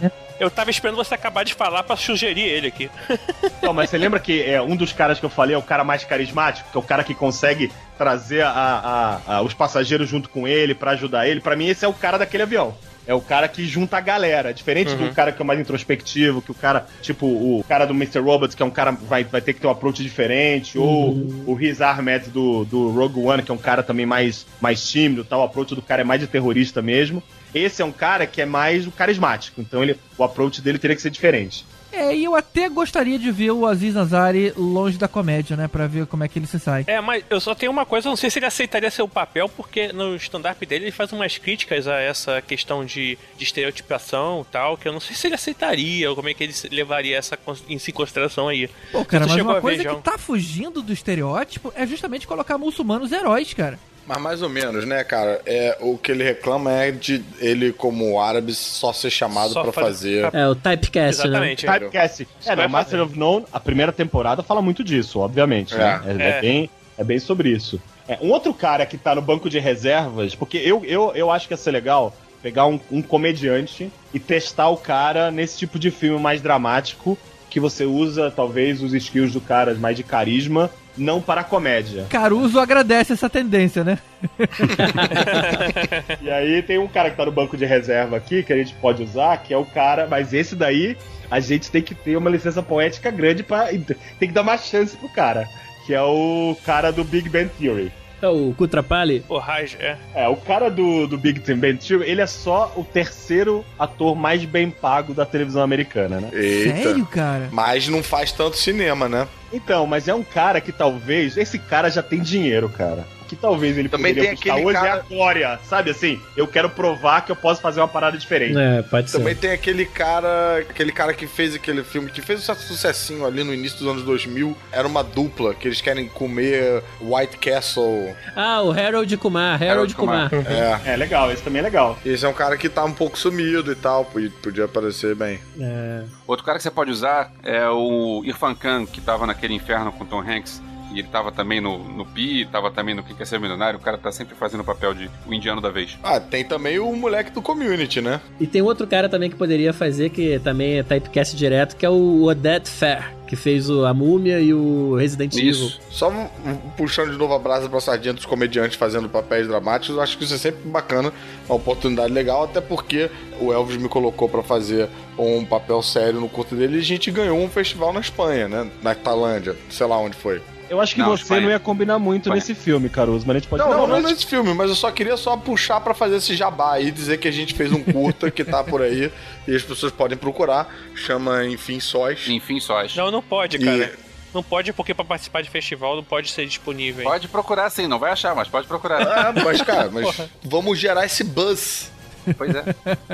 Né? eu tava esperando você acabar de falar pra sugerir ele aqui. *laughs* Não, mas você lembra que é, um dos caras que eu falei é o cara mais carismático, que é o cara que consegue trazer a- a- a- os passageiros junto com ele pra ajudar ele? Pra mim, esse é o cara daquele avião. É o cara que junta a galera. Diferente do cara que é mais introspectivo, que o cara, tipo, o cara do Mr. Robots, que é um cara que vai, vai ter que ter um approach diferente, ou o Riz Ahmed do, do Rogue One, que é um cara também mais, mais tímido, tal. O approach do cara é mais de terrorista mesmo. Esse é um cara que é mais o carismático, então ele, o approach dele teria que ser diferente. É, e eu até gostaria de ver o Aziz Ansari longe da comédia, né? Pra ver como é que ele se sai. É, mas eu só tenho uma coisa, eu não sei se ele aceitaria seu papel, porque no stand-up dele ele faz umas críticas a essa questão de, de estereotipação e tal, que eu não sei se ele aceitaria, ou como é que ele levaria essa em si consideração aí. Pô, cara, mas uma ver, coisa João? que tá fugindo do estereótipo é justamente colocar muçulmanos heróis, cara. Mas mais ou menos, né, cara? É, o que ele reclama é de ele, como árabe, só ser chamado Só pra faz- fazer. É, o typecast, né? Exatamente. Typecast. É, não, Master of None, a primeira temporada fala muito disso, obviamente. né? É, é É. bem, é bem sobre isso. É, um outro cara que tá no banco de reservas, porque eu, eu, eu acho que ia ser legal pegar um, um comediante e testar o cara nesse tipo de filme mais dramático, que você usa, talvez, os skills do cara mais de carisma, não para a comédia. Caruso agradece essa tendência, né? *laughs* E aí tem um cara que tá no banco de reserva aqui, que a gente pode usar, que é o cara, mas esse daí a gente tem que ter uma licença poética grande para tem que dar mais chance pro cara, que é o cara do Big Bang Theory. É o Kutrapali. O Raj, é. É, o cara do, do Big Bang Theory, ele é só o terceiro ator mais bem pago da televisão americana, né? Eita. Sério, cara? Mas não faz tanto cinema, né? Então, mas é um cara que talvez, esse cara já tem dinheiro, cara. Que talvez ele Também poderia tem buscar aquele hoje é cara- a glória, sabe assim? Eu quero provar que eu posso fazer uma parada diferente. É, pode Também ser. tem aquele cara, aquele cara que fez aquele filme, que fez um certo sucessinho ali no início dos anos 2000. Era uma dupla, que eles querem comer White Castle. Ah, o Harold Kumar, Harold, Harold Kumar. Kumar. É. É legal, esse também é legal. Esse é um cara que tá um pouco sumido e tal, podia, podia aparecer bem. É. Outro cara que você pode usar é o Irfan Khan, que tava naquele inferno com Tom Hanks. E ele tava também no, no Pi, tava também no Quem Quer Ser Milionário. O cara tá sempre fazendo o papel de o indiano da vez. Ah, tem também o moleque do Community, né? E tem outro cara também que poderia fazer, que também é typecast direto, que é o Odette Fair, que fez o A Múmia e o Resident Evil. Isso. Só um- um- puxando de novo a brasa pra sardinha dos comediantes fazendo papéis dramáticos, eu acho que isso é sempre bacana, uma oportunidade legal, até porque o Elvis me colocou pra fazer um papel sério no curto dele e a gente ganhou um festival na Espanha, né? Na Tailândia, sei lá onde foi. Eu acho que Não, você não ia combinar muito Espanha. nesse filme, Caruso, mas a gente pode Não, Não, não, não nesse filme, mas eu só queria só puxar pra fazer esse jabá aí, dizer que a gente fez um curta que tá por aí e as pessoas podem procurar, chama Enfim Sós. Enfim, sós. Não, não pode, E- cara. Não pode porque pra participar de festival não pode ser disponível. hein? Pode procurar sim, não vai achar, mas pode procurar. Ah, mas cara, mas vamos gerar esse buzz. pois é.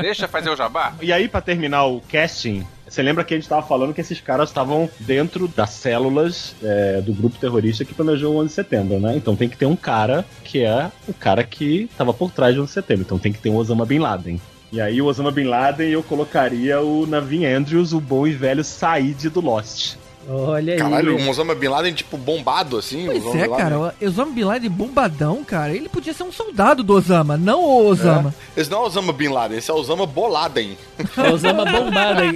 Deixa fazer o jabá. E aí, pra terminar o casting, Você lembra que a gente tava falando que esses caras estavam dentro das células é, do grupo terrorista que planejou o 11 de setembro, né? Então tem que ter um cara que é o cara que tava por trás do 11 de setembro. Então tem que ter um Osama Bin Laden. E aí o Osama Bin Laden eu colocaria o Navin Andrews, o bom e velho Said do Lost. Olha aí. Caralho, um Osama Bin Laden, tipo, bombado, assim. Pois Osama é, cara, o Osama Bin Laden bombadão, cara. Ele podia ser um soldado do Osama, não o Osama. Esse não é Osama Bin Laden, esse é Osama Boladen. *laughs* É o Osama bombado aí.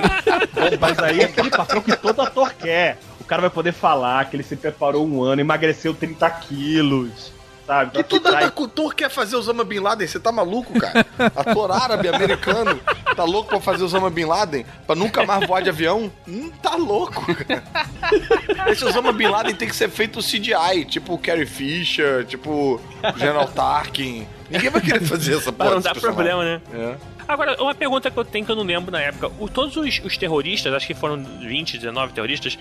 Mas aí é aquele papel que todo ator quer. O cara vai poder falar que ele se preparou um ano, emagreceu 30 quilos, sabe? Que todo ator quer fazer Osama Bin Laden? Você tá maluco, cara? Ator árabe, americano, tá louco pra fazer Osama Bin Laden? Pra nunca mais voar de avião? Hum, tá louco, cara. Esse Osama Bin Laden tem que ser feito CGI, tipo o Carrie Fisher, tipo o General Tarkin. Ninguém vai querer fazer essa porra não personagem. problema, né? É. Agora, uma pergunta que eu tenho que eu não lembro na época. O- todos os, os terroristas, acho que foram 20, 19 terroristas,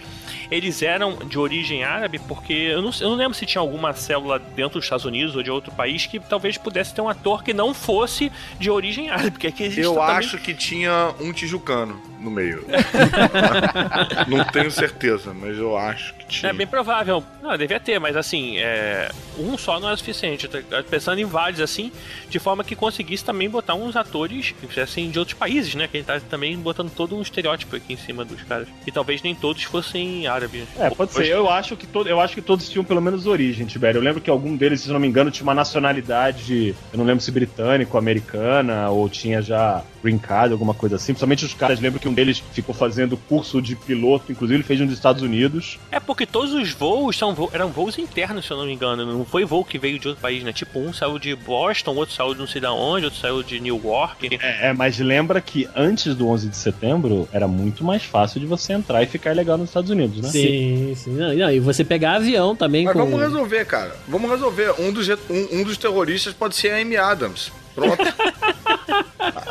eles eram de origem árabe, porque eu não, eu não lembro se tinha alguma célula dentro dos Estados Unidos ou de outro país que talvez pudesse ter um ator que não fosse de origem árabe, porque aqui existe Eu também- acho que tinha um tijucano no meio. *laughs* não tenho certeza, mas eu acho É bem provável. Não, devia ter, mas assim, é, um só não é suficiente. Eu pensando em vários, assim, de forma que conseguisse também botar uns atores assim, de outros países, né? Que a gente tá também botando todo um estereótipo aqui em cima dos caras. E talvez nem todos fossem árabes. É, pode ser. Eu acho que todo, eu acho que todos tinham pelo menos origem, Tibério. Eu lembro que algum deles, se não me engano, tinha uma nacionalidade, eu não lembro se britânico, americana, ou tinha já green card, alguma coisa assim. Principalmente os caras, lembro que um deles ficou fazendo curso de piloto, inclusive ele fez um dos Estados Unidos. É porque todos os voos são vo- eram voos internos, se eu não me engano. Não foi voo que veio de outro país, né? Tipo, um saiu de Boston, outro saiu de não sei da onde, outro saiu de New York. É, é, mas lembra que antes do 11 de setembro era muito mais fácil de você entrar e ficar legal nos Estados Unidos, né? Sim, sim. Não, não, e você pegar avião também Mas com. vamos resolver, cara. Vamos resolver. Um dos, um, um dos terroristas pode ser a Amy Adams. Pronto. *laughs*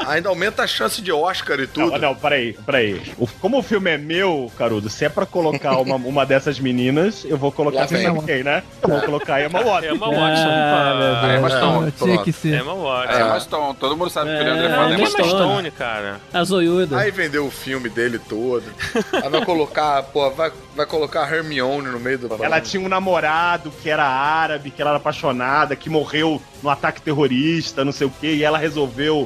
Ainda aumenta a chance de Oscar e tudo. Não, não, peraí, peraí. O- como o filme é meu, Carudo, se é pra colocar uma, uma dessas meninas, eu vou colocar vem. sabe quem, né? Eu vou colocar a Emma Watson. Emma Watson. Ah. Ah, Emma É, Stone. tinha que ser. Emma Watson. É, Emma Stone. Todo mundo sabe que o É, Leandro é fã Emma da Emma Stone. Stone. Stone, cara. A zoiuda. Aí vendeu o filme dele todo. Aí vai colocar, pô, vai, vai colocar a Hermione no meio do. Ela tinha um namorado que era árabe, que ela era apaixonada, que morreu no ataque terrorista, não sei o quê, e ela resolveu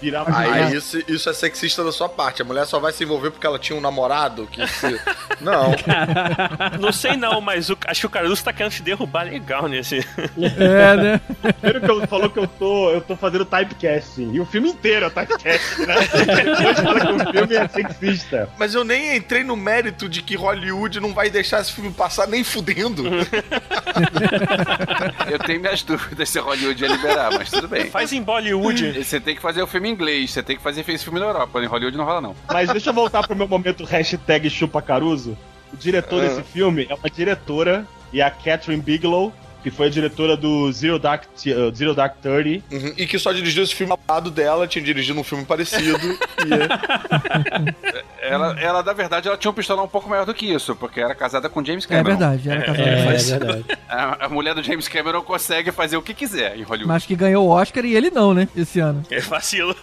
virar Aí isso, isso é sexista da sua parte. A mulher só vai se envolver porque ela tinha um namorado que se... *laughs* Não. Não sei não, mas o- acho que o Caruso tá querendo te derrubar legal nesse. É, né? Primeiro que eu falou que eu tô, eu tô fazendo typecasting. E o filme inteiro é typecasting, né? Depois fala que o filme é sexista. Mas eu nem entrei no mérito de que Hollywood não vai deixar esse filme passar nem fudendo. Eu tenho minhas dúvidas se Hollywood ia liberar, mas tudo bem. Faz em Bollywood. Você tem que fazer o filme em inglês, você tem que fazer esse filme na Europa. Em Hollywood não rola, não. Mas deixa eu voltar pro meu momento hashtag chupa Caruso. O diretor desse filme é uma diretora, e é a Catherine Bigelow, que foi a diretora do Zero Dark, uh, Zero Dark Thirty. Uhum, E que só dirigiu esse filme ao lado dela, tinha dirigido um filme parecido. *laughs* e... *laughs* Ela, ela, na verdade, ela tinha um pistolão um pouco maior do que isso, porque era casada com James É Cameron. verdade, era casado. É, é Mas- verdade. A, a mulher do James Cameron consegue fazer o que quiser em Hollywood. Mas que ganhou o Oscar e ele não, né? Esse ano. É vacilo.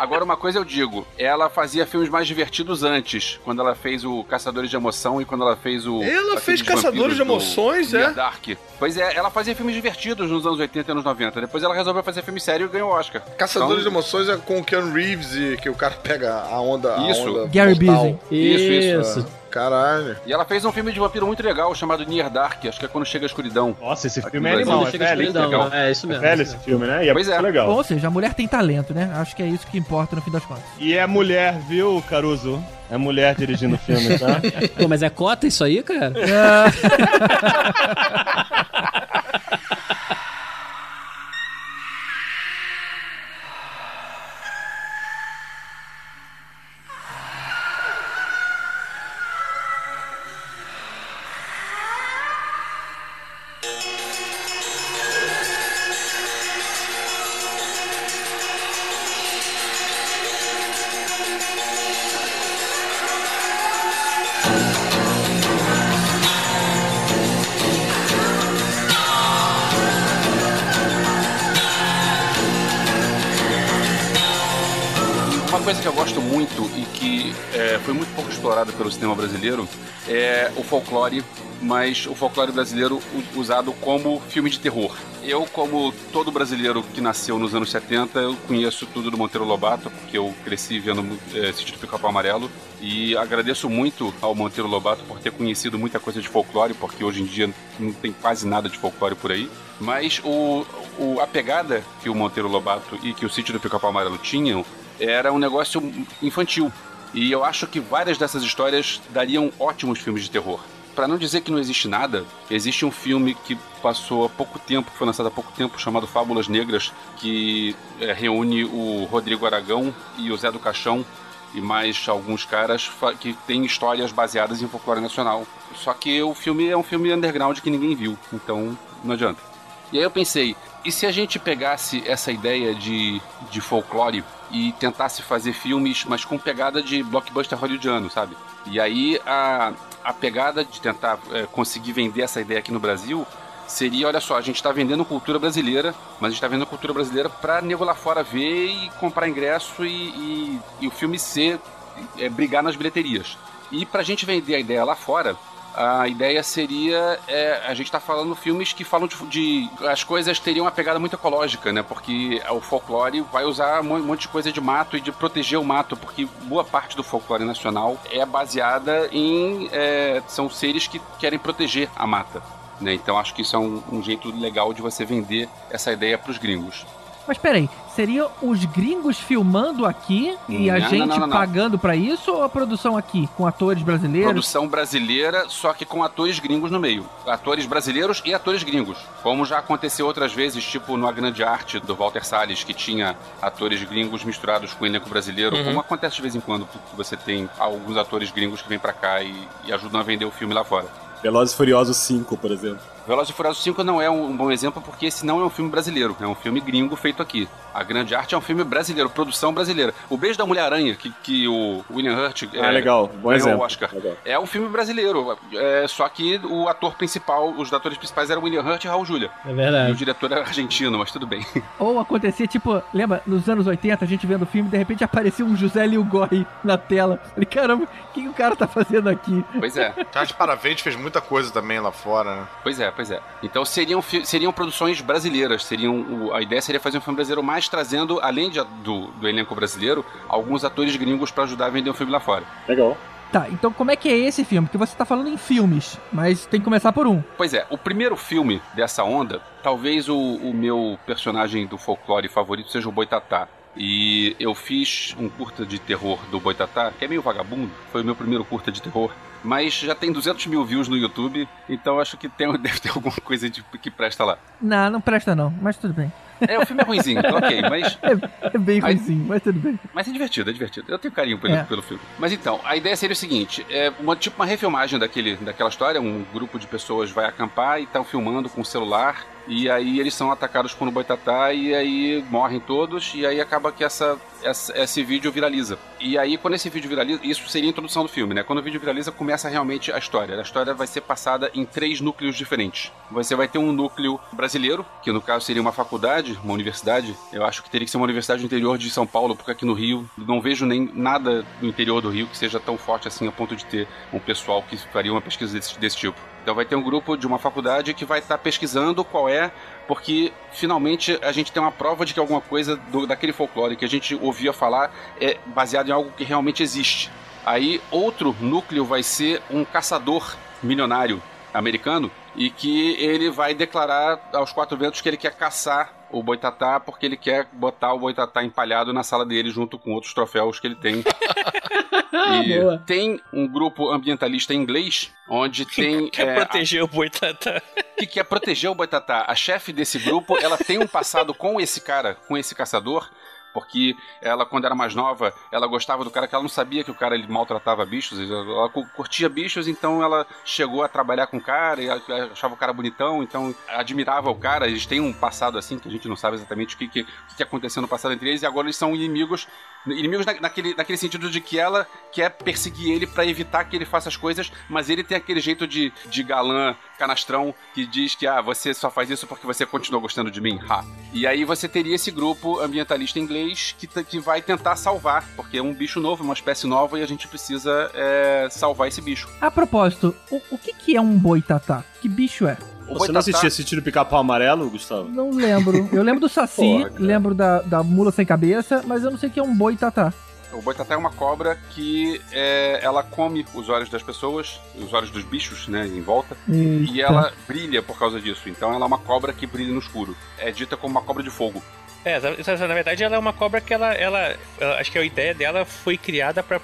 Agora, uma coisa eu digo, ela fazia filmes mais divertidos antes, quando ela fez o Caçadores de Emoção e quando ela fez o... Ela fez Caçadores de Emoções, é? Dark. Pois é, ela fazia filmes divertidos nos anos 80 e anos 90. Depois ela resolveu fazer filme sério e ganhou o Oscar. Caçadores Então, de Emoções é com o Keanu Reeves e que o cara pega a onda. a Isso. onda Gary. Busey. Isso, Isso. É. Caralho. E ela fez um filme de vampiro muito legal chamado Near Dark, acho que é Quando Chega a Escuridão. Nossa, esse Aqui filme é animal, é velho, legal. É isso É mesmo. velho isso esse mesmo. filme, né? E é Pois muito é. legal. Ou seja, a mulher tem talento, né? Acho que é isso que importa no fim das contas. E é mulher, viu, Caruso? É mulher dirigindo o filme, tá? *laughs* Pô, mas é cota isso aí, cara? *laughs* *laughs* coisa que eu gosto muito e que é, foi muito pouco explorada pelo cinema brasileiro é o folclore, mas o folclore brasileiro usado como filme de terror. Eu, como todo brasileiro que nasceu nos anos 70, eu conheço tudo do Monteiro Lobato, porque eu cresci vendo é, Sítio do Pica-Pau Amarelo. E agradeço muito ao Monteiro Lobato por ter conhecido muita coisa de folclore, porque hoje em dia não tem quase nada de folclore por aí. Mas o, o- a pegada que o Monteiro Lobato e que o Sítio do Pica-Pau Amarelo tinham era um negócio infantil. E eu acho que várias dessas histórias dariam ótimos filmes de terror. Pra não dizer que não existe nada, existe um filme que passou há pouco tempo, que foi lançado há pouco tempo, chamado Fábulas Negras, que é, reúne o Rodrigo Aragão e o Zé do Caixão e mais alguns caras que têm histórias baseadas em folclore nacional. Só que o filme é um filme underground que ninguém viu, então não adianta. E aí eu pensei, e se a gente pegasse essa ideia de, de folclore e tentasse fazer filmes, mas com pegada de blockbuster hollywoodiano, sabe? E aí a, a pegada de tentar é, conseguir vender essa ideia aqui no Brasil seria, olha só, a gente está vendendo cultura brasileira, mas a gente está vendendo cultura brasileira para nego lá fora ver e comprar ingresso e, e, e o filme ser, é, brigar nas bilheterias. E pra gente vender a ideia lá fora, a ideia seria é, a gente está falando filmes que falam de, de- as coisas teriam uma pegada muito ecológica, né? Porque o folclore vai usar um mon- monte de coisa de mato e de proteger o mato, porque boa parte do folclore nacional é baseada em é, são seres que querem proteger a mata. Né? Então acho que isso é um, um jeito legal de você vender essa ideia para os gringos. Mas peraí, seriam os gringos filmando aqui e a Não, gente não, não, não. pagando pra isso ou a produção aqui, com atores brasileiros? Produção brasileira, só que com atores gringos no meio. Atores brasileiros e atores gringos. Como já aconteceu outras vezes, tipo no A Grande Arte do Walter Salles, que tinha atores gringos misturados com o elenco brasileiro. Uhum. Como acontece de vez em quando, que você tem alguns atores gringos que vêm pra cá e, e ajudam a vender o filme lá fora. Velozes e Furiosos 5, por exemplo. Velozes e Furiosos 5 não é um bom exemplo porque esse não é um filme brasileiro, é um filme gringo feito aqui. A Grande Arte é um filme brasileiro, produção brasileira. O Beijo da Mulher-Aranha, que, que o William Hurt Ah, é, legal. Bom ganhou exemplo. o Oscar. Legal. É um filme brasileiro, é, só que o ator principal, os atores principais eram William Hurt e Raul Julia. É E o verdade. diretor era argentino, mas tudo bem. *laughs* Ou acontecia, tipo, lembra, nos anos 80, a gente vendo o filme, de repente aparecia um José Lilgoi na tela. Falei, caramba, o que, que o cara tá fazendo aqui? Pois é, Charles Paravente fez muita coisa também lá fora, né? pois é, pois é. Então seriam, seriam produções brasileiras, seriam o- a ideia seria fazer um filme brasileiro, mas trazendo, além de- do, do elenco brasileiro, alguns atores gringos pra ajudar a vender o filme lá fora. Legal. Tá, então como é que é esse filme? Porque você tá falando em filmes, mas tem que começar por um. Pois é, o primeiro filme dessa onda, talvez o, o meu personagem do folclore favorito seja o Boitatá. E eu fiz um curta de terror do Boitatá, que é meio vagabundo, foi o meu primeiro curta de terror. Mas já tem 200 mil views no YouTube, então acho que tem, *laughs* deve ter alguma coisa de, que presta lá. Não, não presta não, mas tudo bem. É, o filme é ruimzinho, *laughs* ok, mas É bem Aí- ruimzinho, mas tudo bem. Mas é divertido, é divertido. Eu tenho carinho pelo, É. pelo filme. Mas então, a ideia seria o seguinte: é uma, tipo uma refilmagem daquele, daquela história. Um grupo de pessoas vai acampar e estão filmando com o celular. E aí eles são atacados por um boitatá e aí morrem todos. E aí acaba que essa, essa- esse vídeo viraliza. E aí, quando esse vídeo viraliza, isso seria a introdução do filme, né? Quando o vídeo viraliza, começa realmente a história. A história vai ser passada em três núcleos diferentes. Você vai ter um núcleo brasileiro, que no caso seria uma faculdade, uma universidade. Eu acho que teria que ser uma universidade do interior de São Paulo, porque aqui no Rio não vejo nem nada no interior do Rio que seja tão forte assim a ponto de ter um pessoal que faria uma pesquisa desse, desse tipo. Então vai ter um grupo de uma faculdade que vai estar pesquisando qual é, porque finalmente a gente tem uma prova de que alguma coisa do- daquele folclore que a gente ouvia falar é baseado em algo que realmente existe. Aí outro núcleo vai ser um caçador milionário americano e que ele vai declarar aos quatro ventos que ele quer caçar o boitatá porque ele quer botar o boitatá empalhado na sala dele junto com outros troféus que ele tem. *laughs* *laughs* E Boa. tem um grupo ambientalista inglês onde tem Quer é, proteger o boitatá. que quer proteger o boitatá. A chefe desse grupo, ela tem um passado com esse cara, com esse caçador, porque ela, quando era mais nova, ela gostava do cara, que ela não sabia que o cara ele maltratava bichos, ela cu- curtia bichos, então ela chegou a trabalhar com o cara, e achava o cara bonitão, então admirava o cara, eles têm um passado assim, que a gente não sabe exatamente o que, que, que aconteceu no passado entre eles, e agora eles são inimigos Inimigos na- naquele, naquele sentido de que ela quer perseguir ele pra evitar que ele faça as coisas, mas ele tem aquele jeito de, de galã, canastrão, que diz que, ah, você só faz isso porque você continua gostando de mim. Ha. E aí você teria esse grupo ambientalista inglês que, que vai tentar salvar, porque é um bicho novo, uma espécie nova, e a gente precisa é, salvar esse bicho. A propósito, o, o que, que é um boitatá? Que bicho é? O Você não assistia esse tiro pica-pau amarelo, Gustavo? Não lembro. Eu lembro do *laughs* Saci, Porra, lembro da, da mula sem cabeça, mas eu não sei o que é um boitatá. O boitatá é uma cobra que é, ela come os olhos das pessoas, os olhos dos bichos, né, em volta, e Eita. ela brilha por causa disso. Então ela é uma cobra que brilha no escuro. É dita como uma cobra de fogo. É, na verdade ela é uma cobra que ela, ela, ela- acho que a ideia dela foi criada para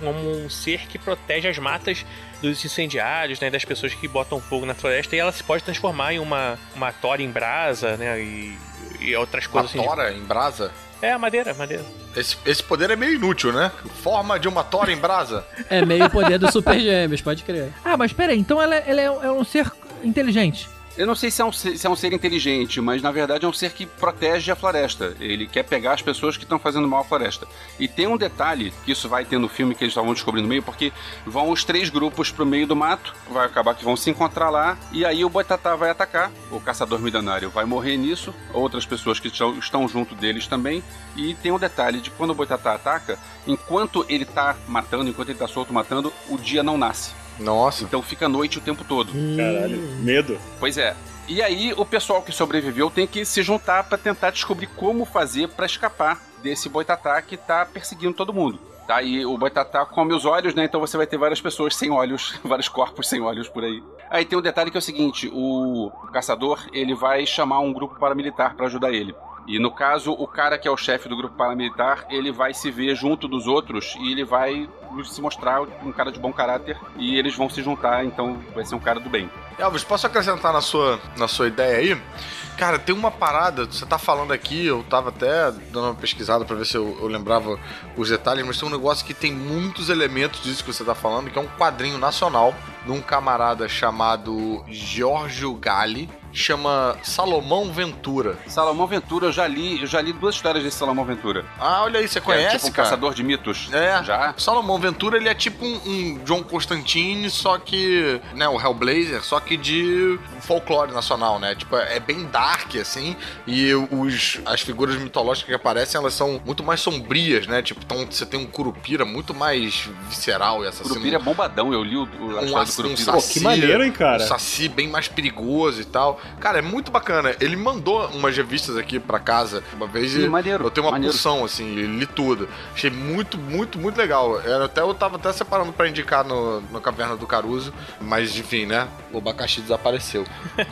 um ser que protege as matas dos incendiários, né, das pessoas que botam fogo na floresta e ela se pode transformar em uma uma tora em brasa, né, e, e outras Uma coisas assim. tora em brasa? É, a madeira, madeira. Esse, esse poder é meio inútil, né? Forma de uma tora em brasa. É meio poder do Super Gêmeos, pode crer. Ah, mas peraí, então ela, é- ela é, é um ser inteligente. Eu não sei se é, um, ser- se é um ser inteligente, mas na verdade é um ser que protege a floresta. Ele quer pegar as pessoas que estão fazendo mal à floresta. E tem um detalhe, que isso vai ter no filme que eles estavam descobrindo no meio, porque vão os três grupos pro meio do mato, vai acabar que vão se encontrar lá, e aí o Boitatá vai atacar, o caçador milionário vai morrer nisso, outras pessoas que estão, estão junto deles também. E tem um detalhe de quando o Boitatá ataca, enquanto ele tá matando, enquanto ele tá solto matando, o dia não nasce. Nossa. Então fica noite o tempo todo. Caralho, medo. Pois é. E aí o pessoal que sobreviveu tem que se juntar pra tentar descobrir como fazer pra escapar desse boitatá que tá perseguindo todo mundo. Tá? E o boitatá come os olhos, né? Então você vai ter várias pessoas sem olhos, *laughs* vários corpos sem olhos por aí. Aí tem um detalhe que é o seguinte, o caçador, ele vai chamar um grupo paramilitar pra ajudar ele. E no caso, o cara que é o chefe do grupo paramilitar, ele vai se ver junto dos outros e ele vai se mostrar um cara de bom caráter e eles vão se juntar, então vai ser um cara do bem. Elvis, posso acrescentar na sua, na sua ideia aí? Cara, tem uma parada, você tá falando aqui, eu tava até dando uma pesquisada pra ver se eu, eu lembrava os detalhes, mas tem um negócio que tem muitos elementos disso que você tá falando, que é um quadrinho nacional de um camarada chamado Giorgio Galli, chama Salomão Ventura. Salomão Ventura, eu já li, eu já li duas histórias desse Salomão Ventura. Ah, olha aí, você Que é conhece, tipo um cara? caçador de mitos. É, Já? Salomão Ventura, ele é tipo um, um John Constantine, só que, né, o Hellblazer, só que de folclore nacional, né? Tipo, é bem dark, assim, e os, as figuras mitológicas que aparecem, elas são muito mais sombrias, né? Tipo, então você tem um Curupira muito mais visceral e assassino. Curupira é bombadão, eu li o, o, a um, história do ass- um Curupira. saci, que maneiro, hein, cara? Um saci bem mais perigoso e tal. Cara, é muito bacana. Ele mandou umas revistas aqui pra casa uma vez Sim, e maneiro, eu tenho uma maneiro. pulsão, assim, li tudo. Achei muito, muito, muito legal. Era até, eu tava até separando pra indicar no, no Caverna do Caruso, mas enfim, né? O abacaxi desapareceu.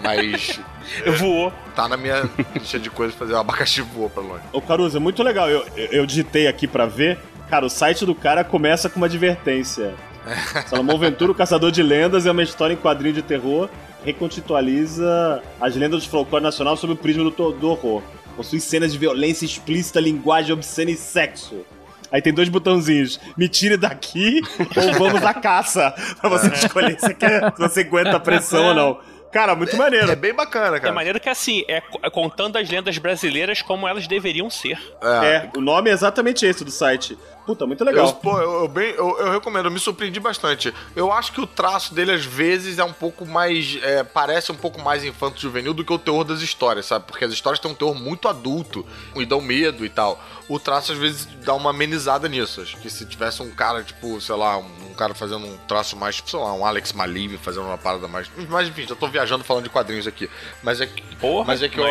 Mas *laughs* Voou. tá na minha lista de coisas pra fazer. O abacaxi voou pra longe. Ô, Caruso, é muito legal. Eu, eu, eu digitei aqui pra ver. Cara, o site do cara começa com uma advertência. *laughs* Salomão Ventura, o Caçador de Lendas, é uma história em quadrinho de terror. Recontextualiza as lendas do folclore nacional sob o prisma do, do horror. Possui cenas de violência explícita, linguagem obscena e sexo. Aí tem dois botãozinhos. Me tire daqui *laughs* ou vamos à caça. Pra você escolher se, quer, se você aguenta a pressão ou não. Cara, muito maneiro. É bem bacana, É cara. maneiro que assim, é é contando as lendas brasileiras como elas deveriam ser. É, o nome é exatamente esse do site. Puta, muito legal. Eu, pô, eu, eu bem, eu, eu recomendo, eu me surpreendi bastante. Eu acho que o traço dele, às vezes, é um pouco mais. é, parece um pouco mais infanto-juvenil do que o teor das histórias, sabe? Porque as histórias têm um teor muito adulto e dão medo e tal. O traço, às vezes, dá uma amenizada nisso. Acho que se tivesse um cara, tipo, sei lá, um, um cara fazendo um traço mais, tipo, sei lá, um Alex Malive fazendo uma parada mais. Mas enfim, já tô viajando falando de quadrinhos aqui. Mas é que. Porra, mas é que eu.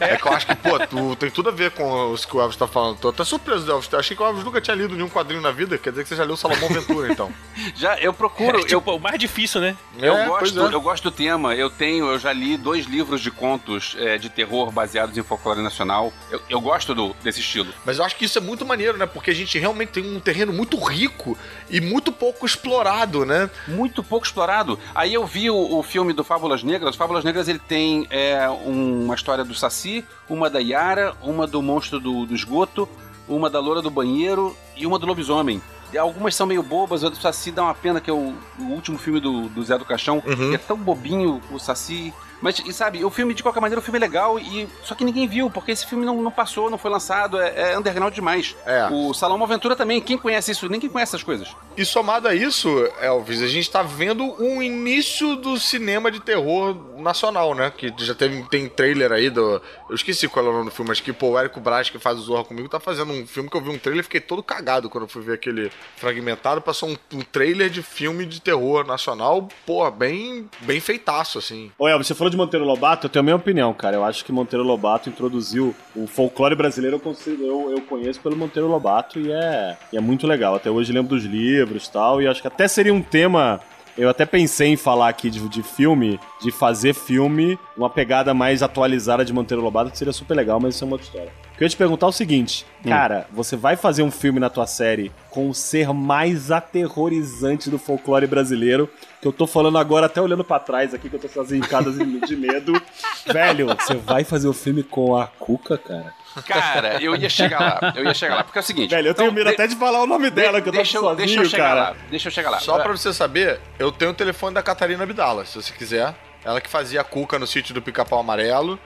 É que eu acho que, pô, tu, tem tudo a ver com os que o Elvis tá falando. Tô até surpreso, Elvis. Eu achei que o Elvis nunca tinha lido nenhum quadrinho na vida. Quer dizer que você já leu Salomão Ventura, então. *laughs* Já, eu procuro, É, eu, tipo, o mais difícil, né? eu, É, gosto, é. eu gosto do tema. Eu tenho, eu já li dois livros de contos é, de terror baseados em folclore nacional. Eu, eu gosto do, desse estilo. Mas eu acho que isso é muito maneiro, né? Porque a gente realmente tem um terreno muito rico e muito pouco explorado, né? Muito pouco explorado. Aí eu vi o, o filme do Fábulas Negras. Fábulas Negras ele tem é, um- uma história do Saci, uma da Yara, uma do monstro do, do esgoto, uma da loura do banheiro e uma do lobisomem. Algumas são meio bobas, a do Saci dá uma pena, que é o, o último filme do, do Zé do Caixão, Uhum. que é tão bobinho o Saci. Mas, e sabe, o filme, de qualquer maneira, o filme é legal, e só que ninguém viu, porque esse filme não, não passou, não foi lançado, é, é underground demais. É. O Salão Aventura também, quem conhece isso? Ninguém conhece essas coisas. E somado a isso, Elvis, a gente tá vendo um início do cinema de terror nacional, né? Que já teve, tem trailer aí do. Eu esqueci qual é o nome do filme, mas que, pô, o Érico Braz, que faz o Zorra comigo, tá fazendo um filme que eu vi um trailer e fiquei todo cagado quando eu fui ver aquele fragmentado. Passou um, um trailer de filme de terror nacional, pô, bem, bem feitaço, assim. Ô, Elvis, você falou de Monteiro Lobato, eu tenho a minha opinião, cara. Eu acho que Monteiro Lobato introduziu o folclore brasileiro, eu, consigo, eu, eu conheço pelo Monteiro Lobato e é, e é muito legal. Até hoje lembro dos livros e tal, e acho que até seria um tema. Eu até pensei em falar aqui de, de filme, de fazer filme, uma pegada mais atualizada de Monteiro Lobato, que seria super legal, mas isso é uma outra história. Eu queria te perguntar o seguinte, cara, você vai fazer um filme na tua série com o ser mais aterrorizante do folclore brasileiro, que eu tô falando agora até olhando pra trás aqui, que eu tô sozinho em casa de medo. *laughs* Velho, você vai fazer o filme com a Cuca, cara? Cara, eu ia chegar lá, eu ia chegar lá, porque é o seguinte. Velho, eu tenho medo de- até de falar o nome dela, de- que eu tô deixa, eu, sozinho, deixa eu chegar cara. lá, deixa eu chegar lá. Só pra você saber, eu tenho o telefone da Catarina Abdala, se você quiser. Ela que fazia a cuca no sítio do Pica-Pau Amarelo.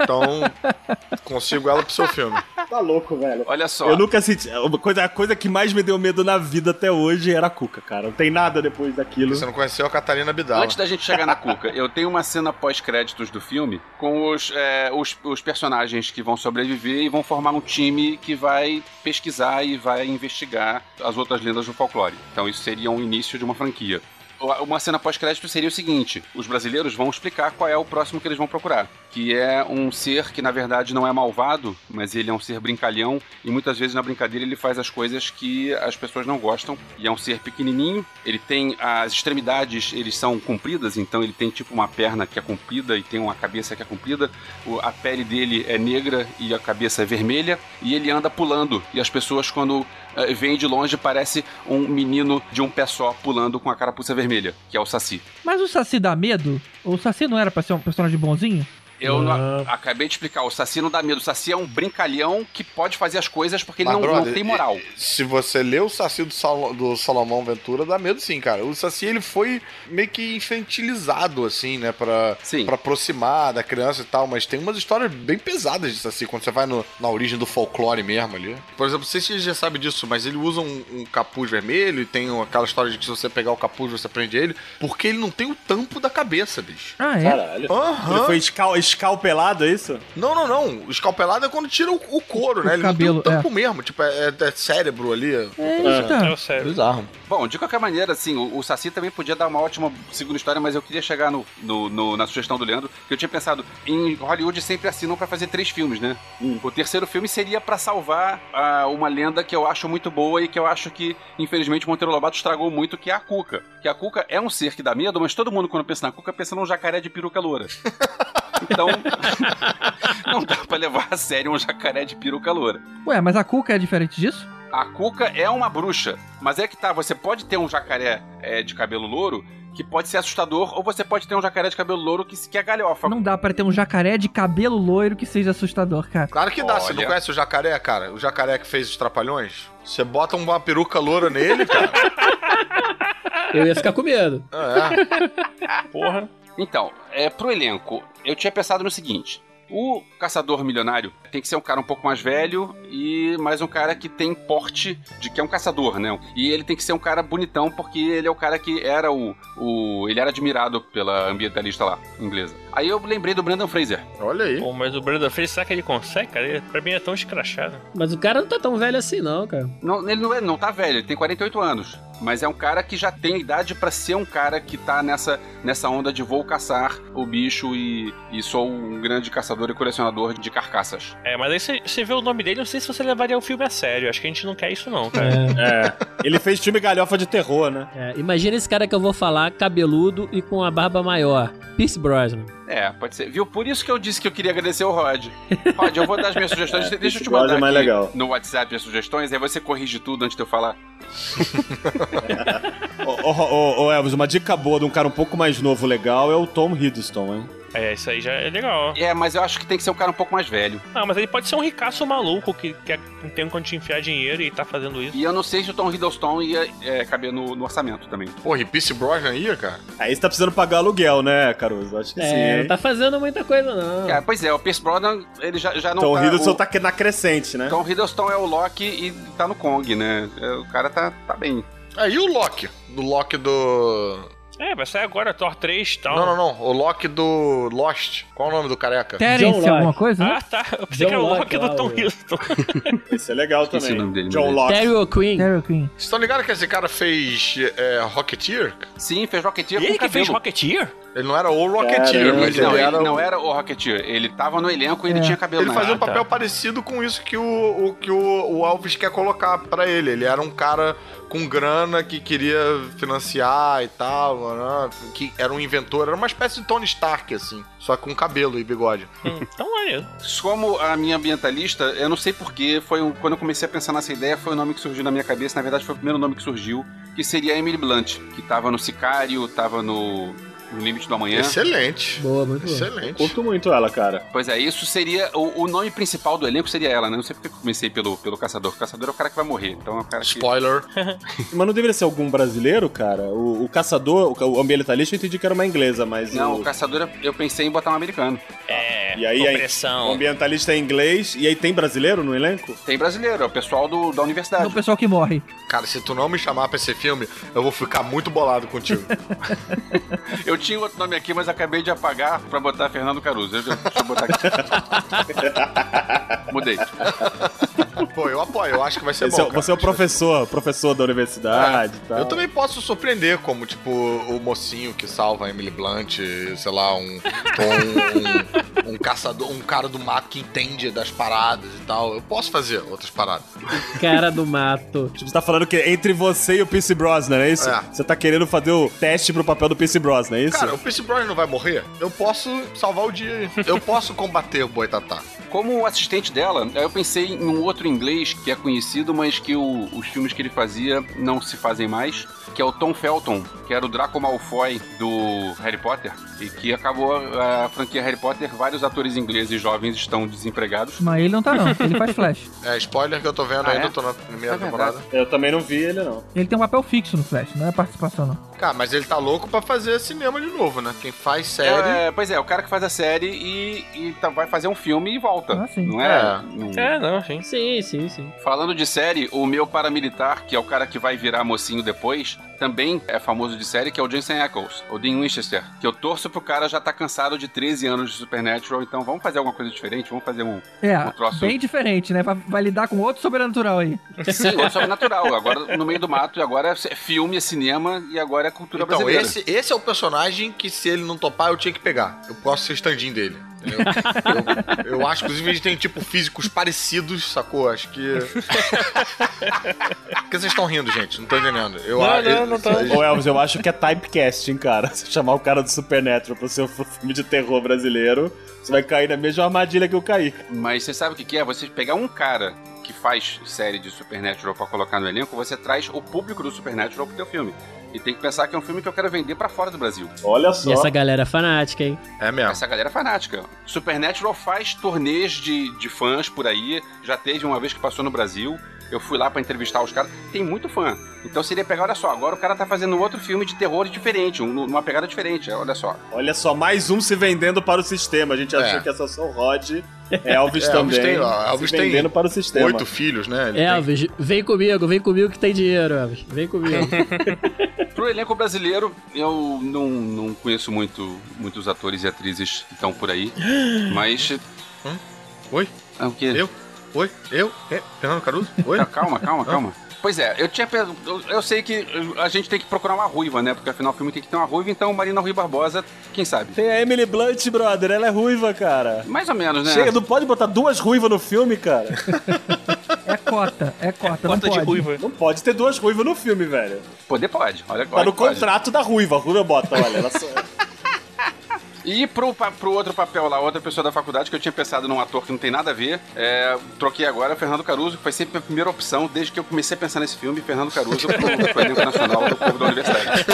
Então, *laughs* consigo ela pro seu filme. Tá louco, velho. Olha só. Eu nunca senti. Uma coisa, a coisa que mais me deu medo na vida até hoje era a Cuca, cara. Não tem nada depois daquilo. Você não conheceu a Catarina Abdala. Antes da gente chegar na Cuca, eu tenho uma cena pós-créditos do filme com os, é, os, os personagens que vão sobreviver e vão formar um time que vai pesquisar e vai investigar as outras lendas do folclore. Então isso seria um início de uma franquia. Uma cena pós-crédito seria o seguinte: os brasileiros vão explicar qual é o próximo que eles vão procurar. Que é um ser que na verdade não é malvado, mas ele é um ser brincalhão e muitas vezes na brincadeira ele faz as coisas que as pessoas não gostam. E é um ser pequenininho, ele tem as extremidades, eles são compridas, então ele tem tipo uma perna que é comprida e tem uma cabeça que é comprida. A pele dele é negra e a cabeça é vermelha e ele anda pulando. E as pessoas quando eh, veem de longe parece um menino de um pé só pulando com a carapuça vermelha, que é o Saci. Mas o Saci dá medo? O Saci não era pra ser um personagem bonzinho? Eu não- acabei de explicar, o Saci não dá medo. O Saci é um brincalhão que pode fazer as coisas porque ele não, não brother, tem moral. Se você lê o Saci do, Sal- do Salomão Ventura, dá medo sim, cara. O Saci, ele foi meio que infantilizado, assim, né? Pra, pra aproximar da criança e tal. Mas tem umas histórias bem pesadas de Saci, quando você vai no- na origem do folclore mesmo ali. Por exemplo, não sei se você já sabe disso, mas ele usa um, um capuz vermelho e tem aquela história de que se você pegar o capuz, você prende ele, porque ele não tem o tampo da cabeça, bicho. Ah, Caralho. Aham. Ele foi escal- escalpelado, é isso? Não, não, não. O escalpelado é quando tira o, o couro, O né? Ele cabelo, não tem o tampo mesmo. Tipo, é, é- é cérebro ali. Eita. É o cérebro. Bizarro. Bom, de qualquer maneira, assim, o, o Saci também podia dar uma ótima segunda história, mas eu queria chegar no, no- no- na sugestão do Leandro, que eu tinha pensado, em Hollywood sempre assinam pra fazer três filmes, né? O terceiro filme seria pra salvar ah, uma lenda que eu acho muito boa e que eu acho que, infelizmente, Monteiro Lobato estragou muito, que é a Cuca. Que a Cuca é um ser que dá medo, mas todo mundo, quando pensa na Cuca, pensa num jacaré de peruca loura. *laughs* Então, *laughs* não dá pra levar a sério um jacaré de peruca loura. Ué, mas a Cuca é diferente disso? A Cuca é uma bruxa, mas é que tá, você pode ter um jacaré é, de cabelo louro que pode ser assustador, ou você pode ter um jacaré de cabelo louro que, que é galhofa. Não dá pra ter um jacaré de cabelo loiro que seja assustador, cara. Claro que dá. Você não Olha. conhece o jacaré, cara? O jacaré que fez os trapalhões? Você bota uma peruca loura nele, cara. Eu ia ficar com medo. É. Porra. Então, é, pro elenco, eu tinha pensado no seguinte. O caçador milionário tem que ser um cara um pouco mais velho e mais um cara que tem porte de que é um caçador, né? E ele tem que ser um cara bonitão porque ele é o cara que era o, o ele era admirado pela ambientalista lá, inglesa. Aí eu lembrei do Brandon Fraser. Olha aí. Pô, mas o Brandon Fraser, será que ele consegue, cara? Ele, pra mim é tão escrachado. Mas o cara não tá tão velho assim, não, cara. Não, ele não, é, não tá velho, ele tem 48 anos. Mas é um cara que já tem idade pra ser um cara que tá nessa, nessa onda de vou caçar o bicho e, e sou um grande caçador e colecionador de carcaças. É, mas aí você- você vê o nome dele, não sei se você levaria o filme a sério. Acho que a gente não quer isso, não, cara. É. Ele fez filme galhofa de terror, né? É, imagina esse cara que eu vou falar, cabeludo e com a barba maior. Pierce Brosnan. É, pode ser. Viu? Por isso que eu disse que eu queria agradecer o Rod. Rod, eu vou dar as minhas sugestões. *laughs* É, Deixa eu te mandar é mais aqui legal. no WhatsApp as sugestões, aí você corrige tudo antes de eu falar. *laughs* Ô, ô, ô, ô, Elvis, uma dica boa de um cara um pouco mais novo legal é o Tom Hiddleston, hein? É, isso aí já é legal. É, mas eu acho que tem que ser um cara um pouco mais velho. Ah, mas ele pode ser um ricaço maluco que quer, não tem onde te enfiar dinheiro e tá fazendo isso. E eu não sei se o Tom Hiddleston ia é, caber no, no orçamento também. Porra, e Pierce Brosnan ia, cara? Aí você tá precisando pagar aluguel, né, Caruso? Acho que sim. É, não tá fazendo muita coisa, não. É, pois é, o Pierce Brosnan, ele já, já não Tom tá... Hiddleston o... tá aqui na crescente, né? Tom Hiddleston é o Loki e tá no Kong, né? É, O cara tá, tá bem. Aí o Loki. Do Loki do. É, vai sair agora, Thor 3 e tal. Não, não, não. O Loki do Lost. Qual é o nome do careca? Terence alguma coisa? né? Ah, tá. Eu pensei John que era o Locke Loki do Tom Hiddleston. *laughs* Esse é legal Esqueci também. o nome dele, John Locke. Terry O'Quinn. Terry Queen. Vocês estão ligados que esse cara fez é, Rocketeer? Sim, fez Rocketeer E com ele que fez. Rocketeer? Ele não era o Rocketeer, Caramba. mas Não, ele ele era. não o- era o Rocketeer. Ele tava no elenco e ele É. tinha cabelo Ele fazia um Ah, tá. papel parecido com isso que o, o- que o, o Elvis quer colocar pra ele. Ele era um cara com grana que queria financiar e tal, né? que era um inventor, era uma espécie de Tony Stark, assim, só com cabelo e bigode. Hum, então maneiro. Como a minha ambientalista, eu não sei porquê, foi um- quando eu comecei a pensar nessa ideia, foi o nome que surgiu na minha cabeça. Na verdade, foi o primeiro nome que surgiu, que seria Emily Blunt, que tava no Sicário, tava no, no Limite do Amanhã. Excelente. Boa, muito boa. Excelente. Curto muito ela, cara. Pois é, isso seria. O, o nome principal do elenco seria ela, né? Não sei porque eu comecei pelo, pelo Caçador. O Caçador é o cara que vai morrer. Então é o cara que. Spoiler. *laughs* Mas não deveria ser algum brasileiro, cara? O, o caçador, o, o ambientalista, eu entendi que era uma inglesa, mas Não, o, o Caçador eu pensei em botar um americano. É, E aí, aí, o opressão. ambientalista é inglês, e aí tem brasileiro no elenco? Tem brasileiro, é o pessoal do, da É universidade. o pessoal que morre. Cara, se tu não me chamar pra esse filme, eu vou ficar muito bolado contigo. *laughs* Eu tinha outro nome aqui, mas acabei de apagar pra botar Fernando Caruso. Deixa eu botar aqui. *laughs* Mudei. Pô, eu apoio, eu acho que vai ser Esse bom. é- cara. você é o professor, professor da universidade e tal. Eu também posso surpreender, como, tipo, o mocinho que salva a Emily Blunt, sei lá, um. ou um, um caçador, um cara do mato que entende das paradas e tal. Eu posso fazer outras paradas. Cara do mato. Tipo, você tá falando que entre você e o Pierce Brosnan, é isso? É. Você tá querendo fazer o teste pro papel do Pierce Brosnan, é isso? Cara, o Pierce Brosnan não vai morrer? Eu posso salvar o dia. Eu posso combater o Boitatá. Como assistente dela, eu pensei em um outro inglês que é conhecido, mas que o- os filmes que ele fazia não se fazem mais, que é o Tom Felton, que era o Draco Malfoy do Harry Potter, e que acabou a franquia Harry Potter, vários atores ingleses jovens estão desempregados. Mas ele não tá, não. Ele faz Flash. *laughs* É, spoiler que eu tô vendo Ah, ainda, é? eu tô na primeira É temporada. Eu também não vi ele, não. Ele tem um papel fixo no Flash, não é participação, não. Cara, mas ele tá louco pra fazer cinema de novo, né? Quem faz série. É, pois é, o cara que faz a série e, e tá- vai fazer um filme e volta. Ah, sim. Não é? É. não- É, não, sim. Sim, sim, sim. Falando de série, o meu paramilitar, que é o cara que vai virar mocinho depois, também é famoso de série, que é o Jensen Ackles, o Dean Winchester. Que eu torço pro cara já tá cansado de 13 anos de Supernatural, então vamos fazer alguma coisa diferente, vamos fazer um, É, um troço. bem diferente, né? Vai, vai lidar com outro sobrenatural aí. Sim, outro sobrenatural. Agora no meio do mato, e agora é filme, é cinema, e agora é cultura Então, brasileira. esse, esse é o personagem que, se ele não topar, eu tinha que pegar. Eu posso ser stand-in dele. Entendeu? eu, eu acho, inclusive, eles têm, tipo, físicos parecidos, sacou? Acho que. *laughs* Por que vocês estão rindo, gente? Não tô entendendo. Eu, Não, eu- não, não tô. Ô Elvis, eu acho que é typecasting, cara. Você chamar o cara do Supernatural pro seu *laughs* filme de terror brasileiro, você vai cair na mesma armadilha que eu caí. Mas você sabe o que que é? Você pegar um cara que faz série de Supernatural pra colocar no elenco, você traz o público do Supernatural pro teu filme. E tem que pensar que é um filme que eu quero vender pra fora do Brasil. Olha só. E essa galera é fanática, hein? É mesmo. Essa galera é fanática. Supernatural faz turnês de, de fãs por aí. Já teve uma vez que passou no Brasil. Eu fui lá pra entrevistar os caras. Tem muito fã. Então seria pegar, olha só, agora o cara tá fazendo um outro filme de terror diferente, um- uma pegada diferente, olha só. Olha só, mais um se vendendo para o sistema. A gente achou É. que essa só o Rod. Elvis *laughs* É, também. Elvis tem, ó, Elvis se tem vendendo para o sistema. Oito filhos, né? Ele É, tem- Elvis, vem comigo, vem comigo que tem dinheiro, Elvis. Vem comigo. *laughs* *laughs* Pro elenco brasileiro, eu não, não conheço muito, muitos atores e atrizes que estão por aí. *gasps* Mas. Oi? Ah, o quê? Eu? Oi? Eu? É? Fernando Caruso? Oi? Ah, Calma, calma, calma. Pois é, eu tinha. Eu, eu sei que a gente tem que procurar uma ruiva, né? Porque afinal o filme tem que ter uma ruiva, então Marina Rui Barbosa, quem sabe? Tem a Emily Blunt, brother. Ela é ruiva, cara. Mais ou menos, né? Chega, não pode botar duas ruivas no filme, cara. *laughs* É cota, é cota, não Cota de pode. ruiva. Não pode ter duas ruivas no filme, velho. Poder pode. Olha, Tá olha no que pode. contrato da ruiva. A ruiva bota, olha. Ela só... E pro, pro outro papel lá, outra pessoa da faculdade, que eu tinha pensado num ator que não tem nada a ver, é, troquei agora Fernando Caruso, que foi sempre a primeira opção, desde que eu comecei a pensar nesse filme, Fernando Caruso pro, pro elenco nacional do povo da universidade.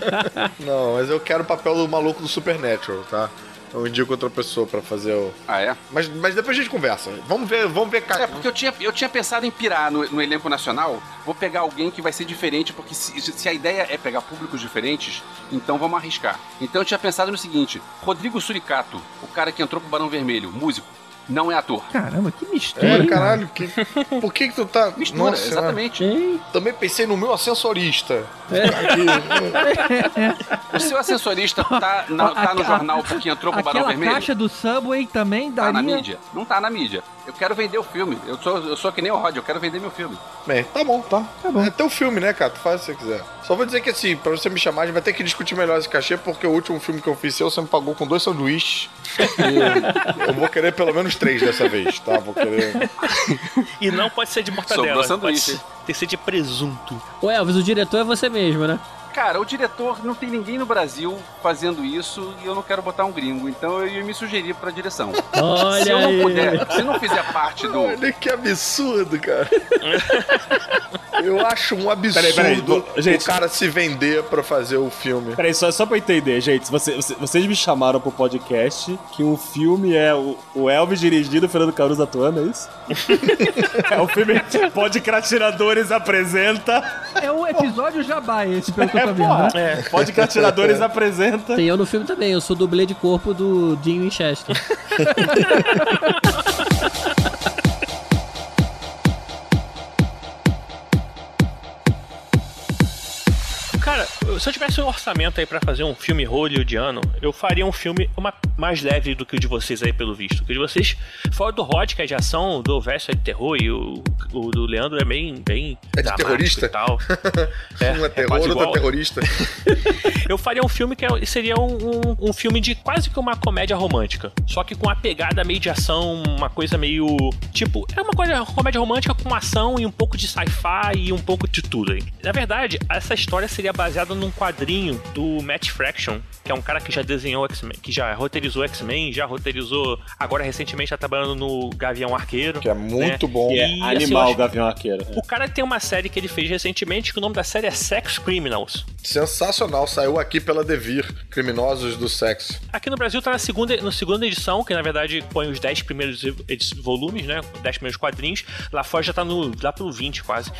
*laughs* Não, mas eu quero o papel do maluco do Supernatural, tá? Eu indico outra pessoa pra fazer o. Ah, é? Mas, mas depois a gente conversa. Vamos ver, vamos ver. É, porque eu tinha, eu tinha pensado em pirar no, no elenco nacional. Vou pegar alguém que vai ser diferente, porque se, se a ideia é pegar públicos diferentes, então vamos arriscar. Então eu tinha pensado no seguinte: Rodrigo Suricato, o cara que entrou pro Barão Vermelho, músico, não é ator. Caramba, que mistura. É, hein? caralho, que, por que que tu tá... Mistura, Nossa, exatamente. Também pensei no meu ascensorista. O seu assessorista tá, na- tá no jornal porque entrou pro Barão Aquela Vermelho? caixa do Subway também Tá daria... na mídia? Não tá na mídia. Eu quero vender o filme. Eu sou, eu sou que nem o Rod, eu quero vender meu filme. Bem, tá bom, tá. Tá bom. É teu filme, né, cara? Tu faz se você quiser. Só vou dizer que assim, pra você me chamar, a gente vai ter que discutir melhor esse cachê, porque o último filme que eu fiz seu, você me pagou com dois sanduíches. E *laughs* eu vou querer pelo menos três dessa vez, tá? Vou querer. E não pode ser de Sobrou mortadela. Pode sanduíche. ser, tem que ser de presunto. Ô Elvis, o diretor é você mesmo, né? Cara, o diretor não tem ninguém no Brasil fazendo isso e eu não quero botar um gringo, então eu ia me sugerir pra direção. *laughs* Olha se eu não aí. puder, se não fizer parte do. Olha que absurdo, cara. *laughs* Eu acho um absurdo Peraí, peraí, gente. o cara se vender pra fazer o filme. Peraí, só, só pra eu entender, gente. Você- você- vocês me chamaram pro podcast que um filme é o, o Elvis dirigindo, o Fernando Caruso atuando, é isso? *laughs* é o filme Podcrastinadores apresenta. É o episódio Jabá esse, pelo que É, vendo, porra. né? Podcrastinadores *laughs* apresenta. Tem eu no filme também, eu sou dublê de corpo do Dean Winchester. *laughs* Cara, se eu tivesse um orçamento aí pra fazer um filme hollywoodiano, eu faria um filme uma, mais leve do que o de vocês aí, pelo visto. Que o de vocês, fora do Rod, que é de ação, do Verso é de terror, e o, o do Leandro é bem, bem É de terrorista? e tal. *laughs* um é terror, quase outro é terrorista. *laughs* Eu faria um filme que é- seria um, um- um filme de quase que uma comédia romântica. Só que com uma pegada meio de ação, uma coisa meio. Tipo, é uma coisa, comédia romântica com ação e um pouco de sci-fi e um pouco de tudo aí. Na verdade, essa história seria baseada num quadrinho do Matt Fraction, que é um cara que já desenhou X-Men, que já roteirizou X-Men, já roteirizou. Agora recentemente tá trabalhando no Gavião Arqueiro. Que é muito né? bom. Que é E, assim, animal, acho- Gavião Arqueiro. O cara tem uma série que ele fez recentemente, que o nome da série é Sex Criminals. Sensacional. Saiu aqui pela Devir. Criminosos do sexo. Aqui no Brasil tá na segunda, na segunda edição, que na verdade põe os 10 primeiros volumes, né? 10 primeiros quadrinhos. Lá fora já tá no, lá pro 20 quase.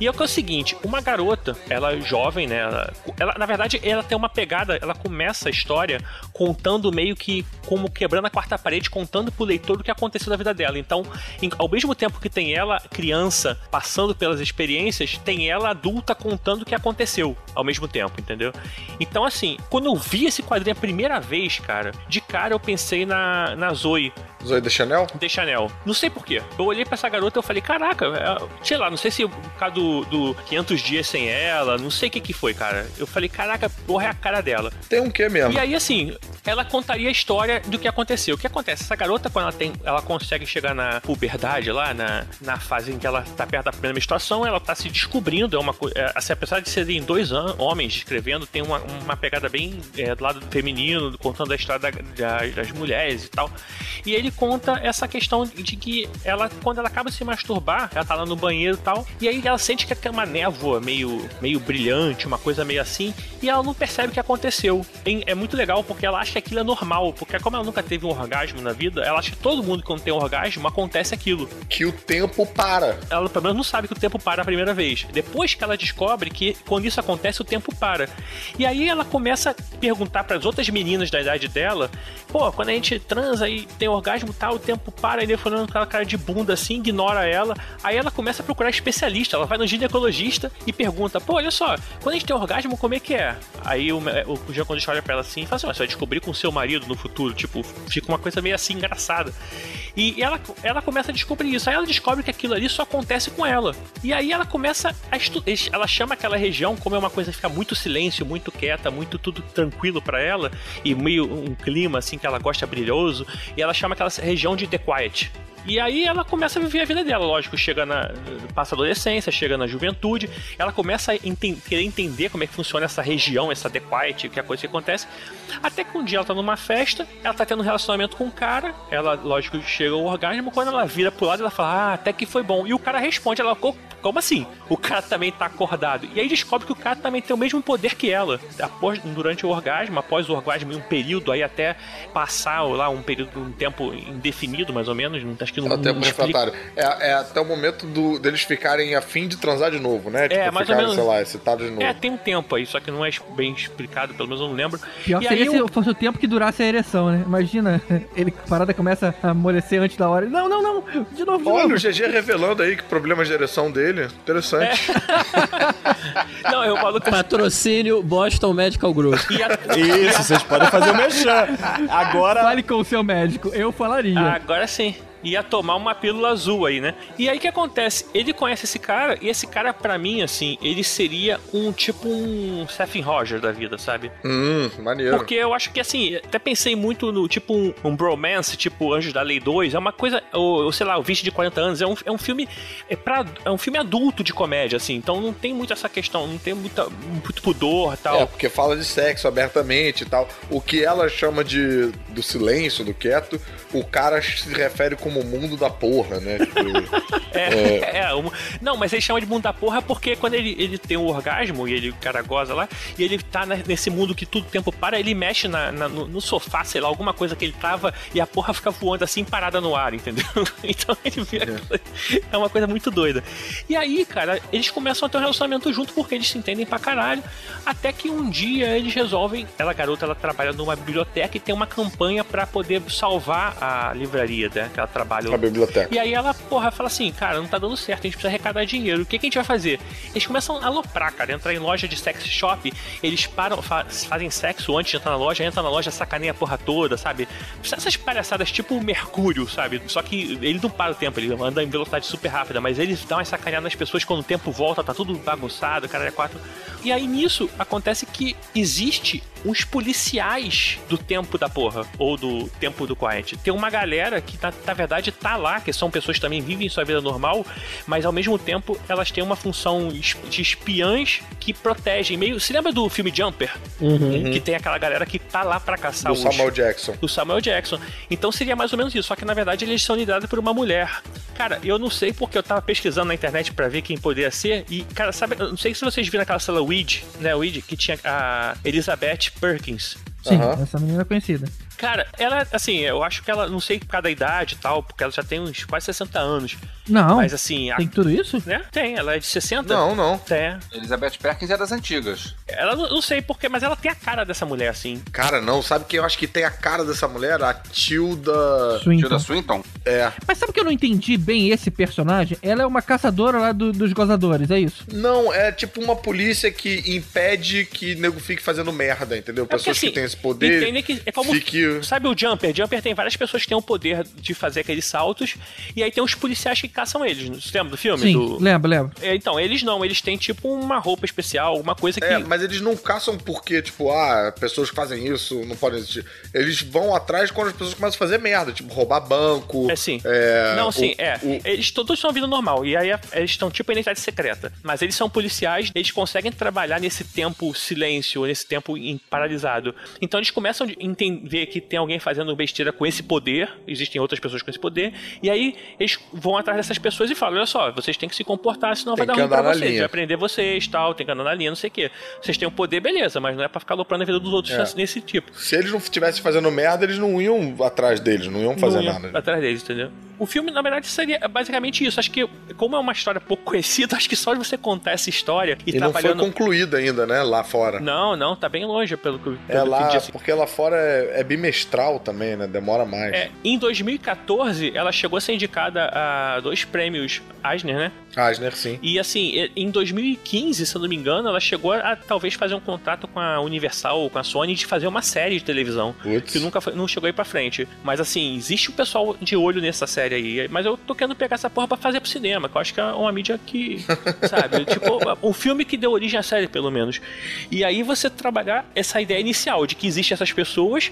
E é o que é o seguinte: uma garota, ela é jovem, né? Ela, ela- na verdade, ela tem uma pegada, ela começa a história contando meio que como quebrando a quarta parede, contando pro leitor o que aconteceu na vida dela. Então, em- ao mesmo tempo que tem ela, criança, passando pelas experiências, tem ela adulta contando o que aconteceu ao mesmo tempo, entendeu? Então, assim, quando eu vi esse quadrinho a primeira vez, cara, de cara eu pensei na, na Zoe, Zoe de Chanel? de Chanel. Não sei porquê. Eu olhei pra essa garota e eu falei, caraca, é- sei lá, não sei se por causa do, do 500 dias sem ela, não sei o que que foi, cara. Eu falei, caraca, porra, é a cara dela. Tem um quê mesmo? E aí, assim, ela contaria a história do que aconteceu. O que acontece? Essa garota, quando ela tem. Ela consegue chegar na puberdade lá, na, na fase em que ela tá perto da primeira menstruação, ela tá se descobrindo. É uma coisa. Assim, apesar de serem dois homens escrevendo, tem uma, uma pegada bem é, do lado feminino, contando a história da- da- das mulheres e tal. E ele conta essa questão de que ela, quando ela acaba de se masturbar, ela tá lá no banheiro e tal, e aí ela sente que é uma névoa meio, meio brilhante, uma coisa meio assim, e ela não percebe o que aconteceu. Tem- É muito legal porque ela acha que aquilo é normal, porque como ela nunca teve um orgasmo na vida, ela acha que todo mundo que quando tem um orgasmo acontece aquilo. Que o tempo para. Ela pelo menos não sabe que o tempo para a primeira vez. Depois que ela descobre que quando isso acontece, o tempo para. E aí ela começa a perguntar para as outras meninas da idade dela: pô, quando a gente transa e tem orgasmo, tá, o tempo para. Ele falando com aquela cara de bunda assim, ignora ela. Aí ela começa a procurar especialista. Ela vai no ginecologista e pergunta: pô, olha só, quando a gente tem orgasmo, como é que é? Aí o, o ginecologista olha pra ela assim e fala assim: "Ó, você vai descobrir com seu marido no futuro. Tipo, fica uma coisa meio assim engraçada. E ela, ela começa a descobrir isso. Aí ela descobre que aquilo ali só acontece com ela. E aí ela começa a estudar. Ela chama aquela região, como é uma coisa que fica muito silêncio, muito quieta, muito tudo tranquilo pra ela, e meio um clima assim que ela gosta brilhoso. E ela chama aquela região de The Quiet. E aí ela começa a viver a vida dela, lógico, chega na. passa a adolescência, chega na juventude, ela começa a enten- querer entender como é que funciona essa região, essa The Quiet, que é a coisa que acontece. Até que um dia ela tá numa festa, ela tá tendo um relacionamento com um cara, ela, lógico, chega ao orgasmo, quando ela vira pro lado, ela fala, ah, até que foi bom. E o cara responde, ela, "Co- como assim? O cara também tá acordado. E aí descobre que o cara também tem o mesmo poder que ela. Após, durante o orgasmo, após o orgasmo, em um período aí até passar lá um período, um tempo indefinido, mais ou menos, não- acho que não, É tempo não explica. É, é até o momento do, deles ficarem a fim de transar de novo, né? Tipo, É, mais ou ficarem, menos. sei lá, excitados de novo. É, tem um tempo aí, só que não é bem explicado, pelo menos eu não lembro. Pior e seria se fosse o tempo que durasse a ereção, né? Imagina, *laughs* ele a parada começa a amolecer antes da hora. Não, não, não, de novo, de Olha, novo. o GG revelando aí que problemas de ereção dele. Interessante. *laughs* Não, eu falo que Patrocínio Boston Medical Group. e a- Isso, vocês podem fazer o mexer. *laughs* Agora. Fale com o seu médico, eu falaria. Agora sim. Ia tomar uma pílula azul aí, né? E aí o que acontece? Ele conhece esse cara, e esse cara, pra mim, assim, ele seria um tipo um Stephen Roger da vida, sabe? hum, maneiro. Porque eu acho que, assim, até pensei muito no tipo um, um bromance, tipo Anjos da Lei 2. É uma coisa, ou, ou sei lá, o 20 de 40 anos. É um, é um filme. É, pra, é um filme adulto de comédia, assim. Então não tem muito essa questão, não tem muita, muito pudor e tal. É, porque fala de sexo abertamente e tal. O que ela chama de do silêncio, do quieto, o cara se refere como o mundo da porra, né? Tipo, *laughs* É, é, um- não, mas ele chama de mundo da porra porque quando ele, ele tem um orgasmo e ele, o cara goza lá, e ele tá nesse mundo que tudo tempo para, ele mexe na, na- no, no sofá, sei lá, alguma coisa que ele tava, e a porra fica voando assim, parada no ar, entendeu? *laughs* Então ele vê aquilo- É uma coisa muito doida. E aí, cara, eles começam a ter um relacionamento junto porque eles se entendem pra caralho, até que um dia eles resolvem, ela garota, ela trabalha numa biblioteca e tem uma campanha pra poder salvar a livraria, né, que ela trabalha a biblioteca. e aí ela, porra, fala assim, cara, não tá dando certo, a gente precisa arrecadar dinheiro. O que, que a gente vai fazer? Eles começam a aloprar, cara, entrar em loja de sex shop, eles param, fa- fazem sexo antes de entrar na loja, entra na loja, sacaneia a porra toda, sabe? Essas palhaçadas tipo o Mercúrio, sabe? Só que ele não para o tempo, ele anda em velocidade super rápida, mas eles dão uma sacaneada nas pessoas quando o tempo volta, tá tudo bagunçado, cara é quatro. E aí nisso acontece que existe uns policiais do tempo da porra, ou do tempo do Quiet. Tem uma galera que, na, na verdade, tá lá, que são pessoas que também vivem sua vida normal, mas ao mesmo tempo elas têm uma função de espiãs que protegem. Meio. Se lembra do filme Jumper? Que tem aquela galera que tá lá pra caçar os. Samuel Jackson. do Samuel Jackson. Então seria mais ou menos isso, só que na verdade eles são liderados por uma mulher. Cara, eu não sei porque eu tava pesquisando na internet pra ver quem poderia ser e, cara, sabe, eu não sei se vocês viram aquela cela Weed, né, Weed, que tinha a Elizabeth Perkins. Sim, Aham. essa menina é conhecida. Cara, ela, assim, eu acho que ela, não sei por causa da idade e tal, porque ela já tem uns quase 60 anos. Não, Mas assim, a- tem tudo isso? né? Tem, ela é de 60. Não, não. É. Elizabeth Perkins é das antigas. Ela não, não sei porquê, mas ela tem a cara dessa mulher, assim. Cara, não. Sabe quem eu acho que tem a cara dessa mulher? A Tilda. Swinton. Tilda Swinton? É. Mas sabe que eu não entendi bem esse personagem? Ela é uma caçadora lá do- dos gozadores, é isso? Não, é tipo uma polícia que impede que nego fique fazendo merda, entendeu? É porque, Pessoas assim, que têm esse poder. que é como- Fique. Sabe o Jumper? Jumper tem várias pessoas que têm o poder de fazer aqueles saltos, e aí tem os policiais que caçam eles. Você lembra do filme? Sim, Do- lembro, lembro. É, Então, eles não, eles têm tipo uma roupa especial, alguma coisa que. É, mas eles não caçam porque, tipo, ah, pessoas que fazem isso não podem existir. Eles vão atrás quando as pessoas começam a fazer merda, tipo, roubar banco. É sim. É, não, sim, o- é. o- Eles todos são vida normal. E aí eles estão tipo em identidade secreta. Mas eles são policiais, eles conseguem trabalhar nesse tempo silêncio, nesse tempo em- paralisado. Então eles começam a entender que tem alguém fazendo besteira com esse poder, existem outras pessoas com esse poder, e aí eles vão atrás dessas pessoas e falam: olha só, vocês têm que se comportar, senão Tem vai dar que ruim pra vocês. linha. Vai prender vocês, tal, tem que andar na linha, não sei o quê. Vocês têm o poder, beleza, mas não é pra ficar aloprando a vida dos outros É. nesse- tipo. Se eles não estivessem fazendo merda, eles não iam atrás deles, não iam fazer não ia nada. Atrás deles, entendeu? O filme, na verdade, seria basicamente isso. Acho que, como é uma história pouco *laughs* conhecida, acho que só de você contar essa história e, E não foi trabalhando. concluída ainda, né? Lá fora. Não, não, tá bem longe pelo que, É pelo lá, que disse. porque lá fora é, é bimestral também, né? Demora mais. É, em 2014, ela chegou a ser indicada a dois prêmios Eisner, né? Asner, sim. E assim, em 2015, se eu não me engano, ela chegou a talvez fazer um contrato com a Universal ou com a Sony de fazer uma série de televisão. Putz. Que nunca foi- não chegou aí pra frente. Mas assim, existe o pessoal de olho nessa série. Série aí. Mas eu tô querendo pegar essa porra pra fazer pro cinema, que eu acho que é uma mídia que. *laughs* sabe? tipo, um filme que deu origem à série, pelo menos. E aí você trabalhar essa ideia inicial de que existem essas pessoas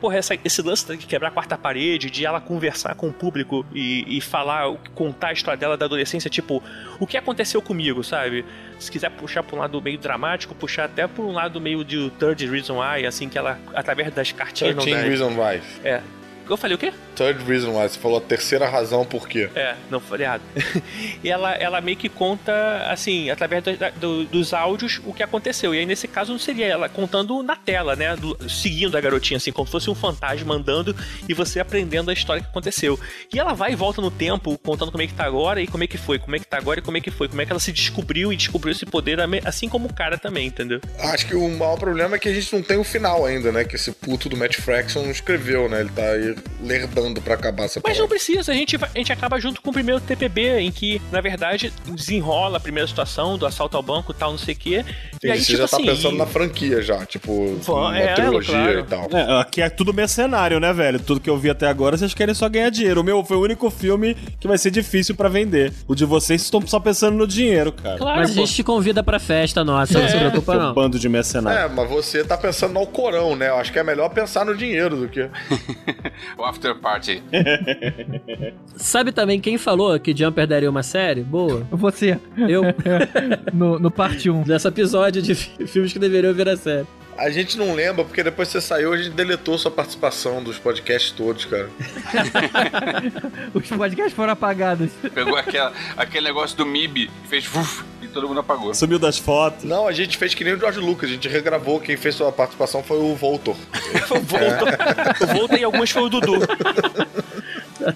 porra, essa, esse lance de quebrar a quarta parede, de ela conversar com o público e, e falar, contar a história dela da adolescência, tipo, o que aconteceu comigo, sabe? Se quiser puxar pra um lado meio dramático, puxar até por um lado meio de Third Reason Why, assim, que ela, através das cartinhas... 13 não dá- Reason Why. É. Eu falei o quê? Third Reason Why. Você falou a terceira razão por quê. É, não falei errado. *laughs* e ela, ela meio que conta, assim, através do- do- dos áudios, o que aconteceu. E aí, nesse caso, não seria ela contando na tela, né? do- seguindo a garotinha, assim, como se fosse um fantasma andando e você aprendendo a história que aconteceu. E ela vai e volta no tempo, contando como é que tá agora e como é que foi, como é que tá agora e como é que foi, como é que ela se descobriu e descobriu esse poder, assim como o cara também, entendeu? Acho que o maior problema é que a gente não tem o final ainda, né? Que esse puto do Matt Fraction não escreveu, né? Ele tá aí lerdando pra acabar essa Mas não precisa, a gente, a gente acaba junto com o primeiro TPB, em que, na verdade, desenrola a primeira situação do assalto ao banco e tal, não sei o quê. E aí, Você tipo já tá assim, pensando e- na franquia já, tipo, Vó, na é, trilogia claro. e tal. É, aqui é tudo mercenário, né, velho? Tudo que eu vi até agora, vocês querem só ganhar dinheiro. O meu foi o único filme que vai ser difícil pra vender. O de vocês estão só pensando no dinheiro, cara. Claro, Mas a pô. gente te convida pra festa nossa, não se preocupa Seu não. bando de mercenários. É, mas você tá pensando no Alcorão, né? Eu acho que é melhor pensar no dinheiro do que. *laughs* O After Party. *laughs* Sabe também quem falou que Jumper daria uma série? Boa. Você, Eu, *laughs* no, no parte 1. nesse episódio de fi- filmes que deveriam virar série. A gente não lembra, porque depois que você saiu, a gente deletou sua participação dos podcasts todos, cara. *laughs* Os podcasts foram apagados. Pegou aquela, aquele negócio do MIB e fez vuf, e todo mundo apagou. Sumiu das fotos. Não, a gente fez que nem o George Lucas, a gente regravou. Quem fez sua participação foi o Voltor. *laughs* Volta, volta e alguns foi o Dudu. *laughs*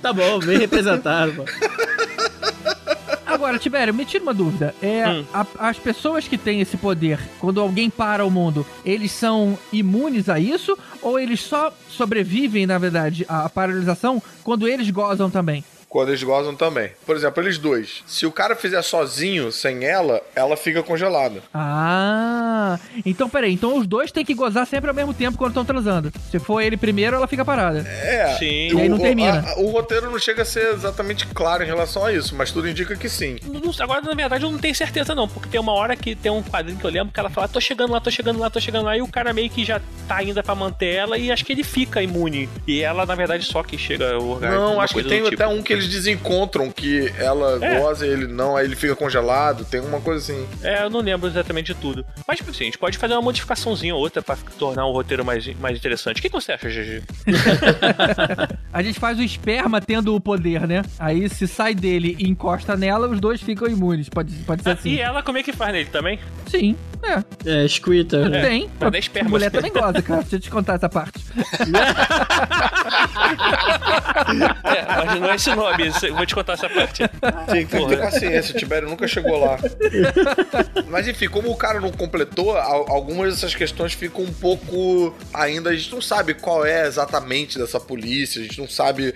Tá bom, bem representado, pô. Agora, Tibério, me tira uma dúvida. É, Hum. a- as pessoas que têm esse poder, quando alguém para o mundo, eles são imunes a isso? Ou eles só sobrevivem, na verdade, à paralisação quando eles gozam também? Quando eles gozam também. Por exemplo, eles dois. Se o cara fizer sozinho, sem ela, ela fica congelada. Ah, então peraí. Então os dois têm que gozar sempre ao mesmo tempo quando estão transando. Se for ele primeiro, ela fica parada. É. Sim. E aí não o, termina. a- o roteiro não chega a ser exatamente claro em relação a isso, mas tudo indica que sim. Agora, na verdade, eu não tenho certeza, não. Porque tem uma hora que tem um quadrinho que eu lembro que ela fala, tô chegando lá, tô chegando lá, tô chegando lá. E o cara meio que já tá ainda pra manter ela e acho que ele fica imune. E ela, na verdade, só que chega ao orgasmo. Não, acho que tem até tipo. um que eles desencontram que ela É. goza e ele não, aí ele fica congelado, tem uma coisa assim. É, eu não lembro exatamente de tudo. Mas, assim, a gente pode fazer uma modificaçãozinha ou outra pra tornar o roteiro mais, mais interessante. O que, que você acha, GG? *laughs* A gente faz o esperma tendo o poder, né? Aí se sai dele e encosta nela, os dois ficam imunes. Pode, pode ser assim. E ela, como é que faz nele também? Sim, é. É, Squitter. né? Tem. mas é esperma. A mulher também goza, cara. Deixa eu te contar essa parte. *laughs* É, mas não é esse nome, esse- vou te contar essa parte. Tem que ter paciência, o Tibério nunca chegou lá. Mas enfim, como o cara não completou, al- algumas dessas questões ficam um pouco. Ainda a gente não sabe qual é exatamente dessa polícia, a gente não sabe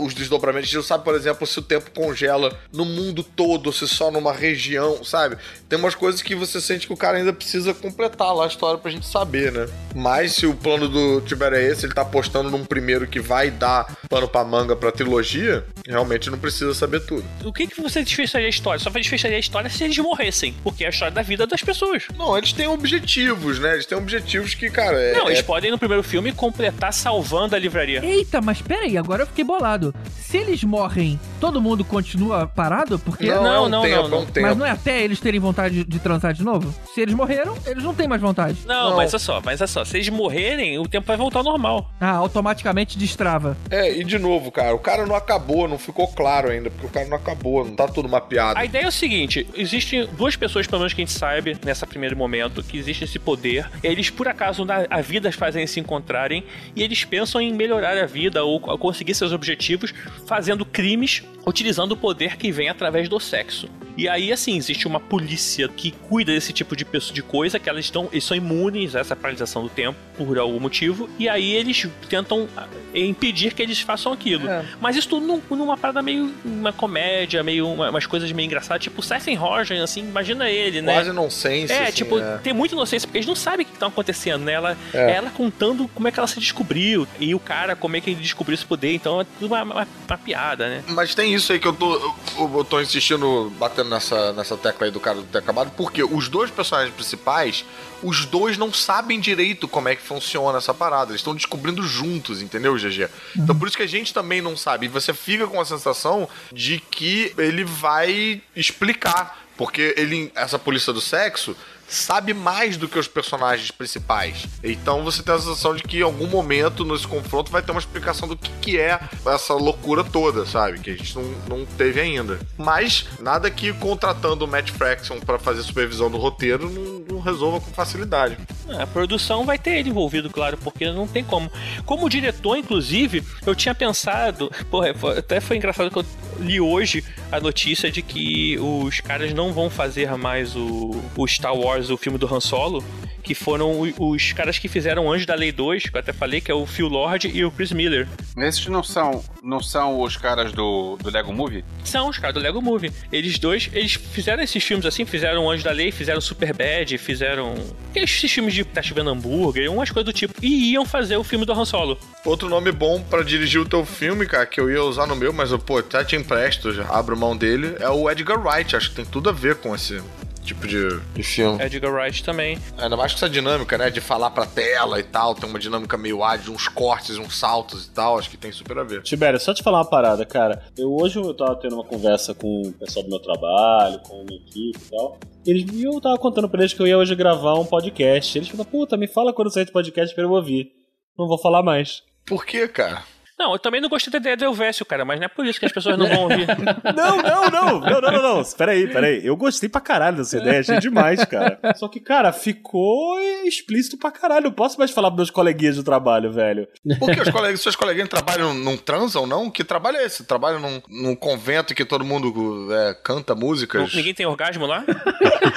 os desdobramentos, a gente não sabe, por exemplo, se o tempo congela no mundo todo, se só numa região, sabe? Tem umas coisas que você sente que o cara ainda precisa completar lá a história pra gente saber, né? Mas se o plano do Tibério é esse, ele tá apostando num primeiro que vai dar pano pra manga pra trilogia, realmente não precisa saber tudo. O que, que você desfecharia a história? Só desfecharia a história se eles morressem. Porque é a história da vida das pessoas. Não, eles têm objetivos, né? Eles têm objetivos que, cara, é. Não, eles é- podem no primeiro filme completar salvando a livraria. Eita, mas pera aí, agora eu fiquei bolado. Se eles morrem, todo mundo continua parado? Porque. Não, Não, é um não, tempo, não, é um não. tempo. Mas não é até eles terem vontade de, de transar de novo? Se eles morreram, eles não têm mais vontade. Não, Não. mas é só, mas é só. Se eles morrerem, o tempo vai voltar ao normal. Ah, automaticamente destrava. É, e de novo, cara, o cara não acabou, não ficou claro ainda, porque o cara não acabou, não tá tudo mapeado. A ideia é o seguinte: existem duas pessoas, pelo menos que a gente sabe, nesse primeiro momento, que existe esse poder. Eles, por acaso, na a vida as fazem se encontrarem e eles pensam em melhorar a vida ou co- conseguir seus objetivos fazendo crimes utilizando o poder que vem através do sexo. E aí, assim, existe uma polícia que cuida desse tipo de, de coisa, que elas, estão, eles são imunes a essa paralisação do tempo, por algum motivo, e aí eles tentam ah, impedir que eles façam aquilo. É. Mas isso tudo num- numa parada meio. uma comédia, meio. uma- umas coisas meio engraçadas, tipo Stephen Rogen, assim, imagina ele, né? Quase nonsense. É, assim, tipo, é. tem muita inocência, porque eles não sabem o que tá acontecendo, né? Ela, É. ela contando como é que ela se descobriu, e o cara, como é que ele descobriu esse poder, então é tudo uma, uma- uma piada, né? Mas tem isso aí que eu tô, eu, eu tô insistindo, batendo nessa, nessa tecla aí do cara do ter acabado, porque os dois personagens principais, os dois não sabem direito como é que funciona essa parada. Eles estão descobrindo juntos, entendeu, GG? Então por isso que a gente também não sabe. E você fica com a sensação de que ele vai explicar. Porque ele, essa polícia do sexo sabe mais do que os personagens principais. Então você tem a sensação de que em algum momento nesse confronto vai ter uma explicação do que, que é essa loucura toda, sabe? Que a gente não, não teve ainda. Mas nada que contratando o Matt Fraction pra fazer supervisão do roteiro não, não resolva com facilidade. É, A produção vai ter ele envolvido, claro, porque não tem como. Como diretor, inclusive, eu tinha pensado. Porra, até foi engraçado que eu li hoje a notícia de que os caras não vão fazer mais o, o Star Wars, o filme do Han Solo. Que foram os caras que fizeram Anjo da Lei 2, que eu até falei, que é o Phil Lord e o Chris Miller. Esses não são, não são os caras do, do Lego Movie? São os caras do Lego Movie. Eles dois, eles fizeram esses filmes assim, fizeram Anjo da Lei, fizeram Super Bad, fizeram esses filmes de tá chovendo hambúrguer, umas coisas do tipo. E iam fazer o filme do Han Solo. Outro nome bom pra dirigir o teu filme, cara, que eu ia usar no meu, mas eu, pô, até te empresto, já abro mão dele, é o Edgar Wright. Acho que tem tudo a ver com esse tipo de, de filme. Edgar Wright também. Ainda mais com essa dinâmica, né? De falar pra tela e tal. Tem uma dinâmica meio ágil, uns cortes, uns saltos e tal. Acho que tem super a ver. Tibério, só te falar uma parada, cara. Eu hoje eu tava tendo uma conversa com o pessoal do meu trabalho, com a minha equipe e tal. E eles, e eu tava contando pra eles que eu ia hoje gravar um podcast. Eles falaram, puta, me fala quando sair do podcast pra eu ouvir. Não vou falar mais. Por quê, cara? Não, eu também não gostei da ideia do Elvésio, cara, mas não é por isso que as pessoas não vão ouvir. *laughs* Não, não, não, não, não, não, não. Peraí, peraí. Eu gostei pra caralho dessa ideia, achei demais, cara. Só que, cara, ficou explícito pra caralho. Não posso mais falar pros meus coleguinhas do trabalho, velho. Por que os colegas, seus coleguinhas trabalham, não transam, não? Que trabalho é esse? Trabalham num, num convento que todo mundo é, canta músicas? Ninguém tem orgasmo lá?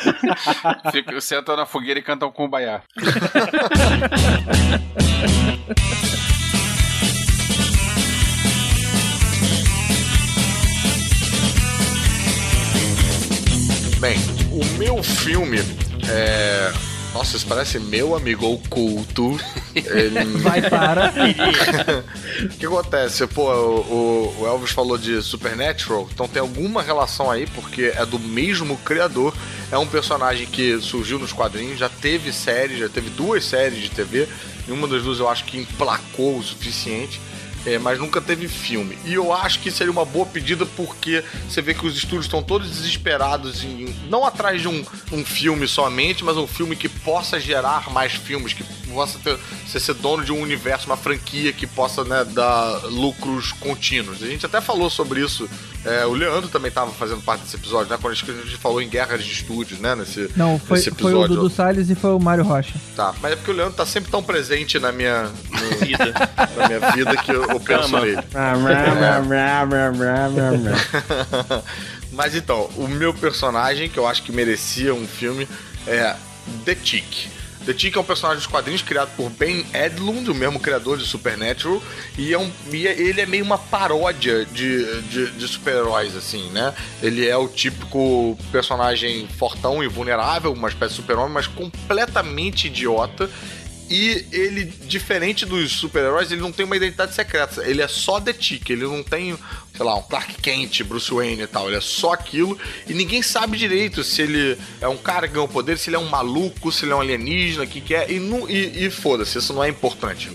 *laughs* Fica, sentam na fogueira e cantam com o *laughs* Bem, o meu filme é. Nossa, isso parece meu amigo oculto. *laughs* Ele... Vai para. *laughs* O que acontece? Pô, o, o Elvis falou de Supernatural, então tem alguma relação aí, porque é do mesmo criador. É um personagem que surgiu nos quadrinhos, já teve série, já teve duas séries de TV. E uma das duas eu acho que emplacou o suficiente. É, mas nunca teve filme. E eu acho que seria uma boa pedida porque você vê que os estúdios estão todos desesperados em não atrás de um, um filme somente, mas um filme que possa gerar mais filmes, que possa ter, você ser dono de um universo, uma franquia que possa né, dar lucros contínuos. A gente até falou sobre isso. é, o Leandro também estava fazendo parte desse episódio, né? Quando a gente, falou em guerras de estúdios, né? Nesse, Não, foi, nesse foi o Dudu Salles e foi o Mário Rocha. Tá, mas é porque o Leandro tá sempre tão presente na minha, no- Vida. *laughs* na minha vida que eu, eu penso Cama. nele. *laughs* Mas então, o meu personagem, que eu acho que merecia um filme, é The Tick. The Tick é um personagem dos quadrinhos criado por Ben Edlund, o mesmo criador de Supernatural, e, é um, e é- ele é meio uma paródia de, de, de super-heróis, assim, né? Ele é o típico personagem fortão e vulnerável, uma espécie de super-homem, mas completamente idiota. E ele, diferente dos super-heróis, ele não tem uma identidade secreta. Ele é só The Tick. Ele não tem, sei lá, um Clark Kent, Bruce Wayne e tal. Ele é só aquilo. E ninguém sabe direito se ele é um cara que ganhou poder, se ele é um maluco, se ele é um alienígena, o que, que é. E, nu- e, e foda-se, isso não é importante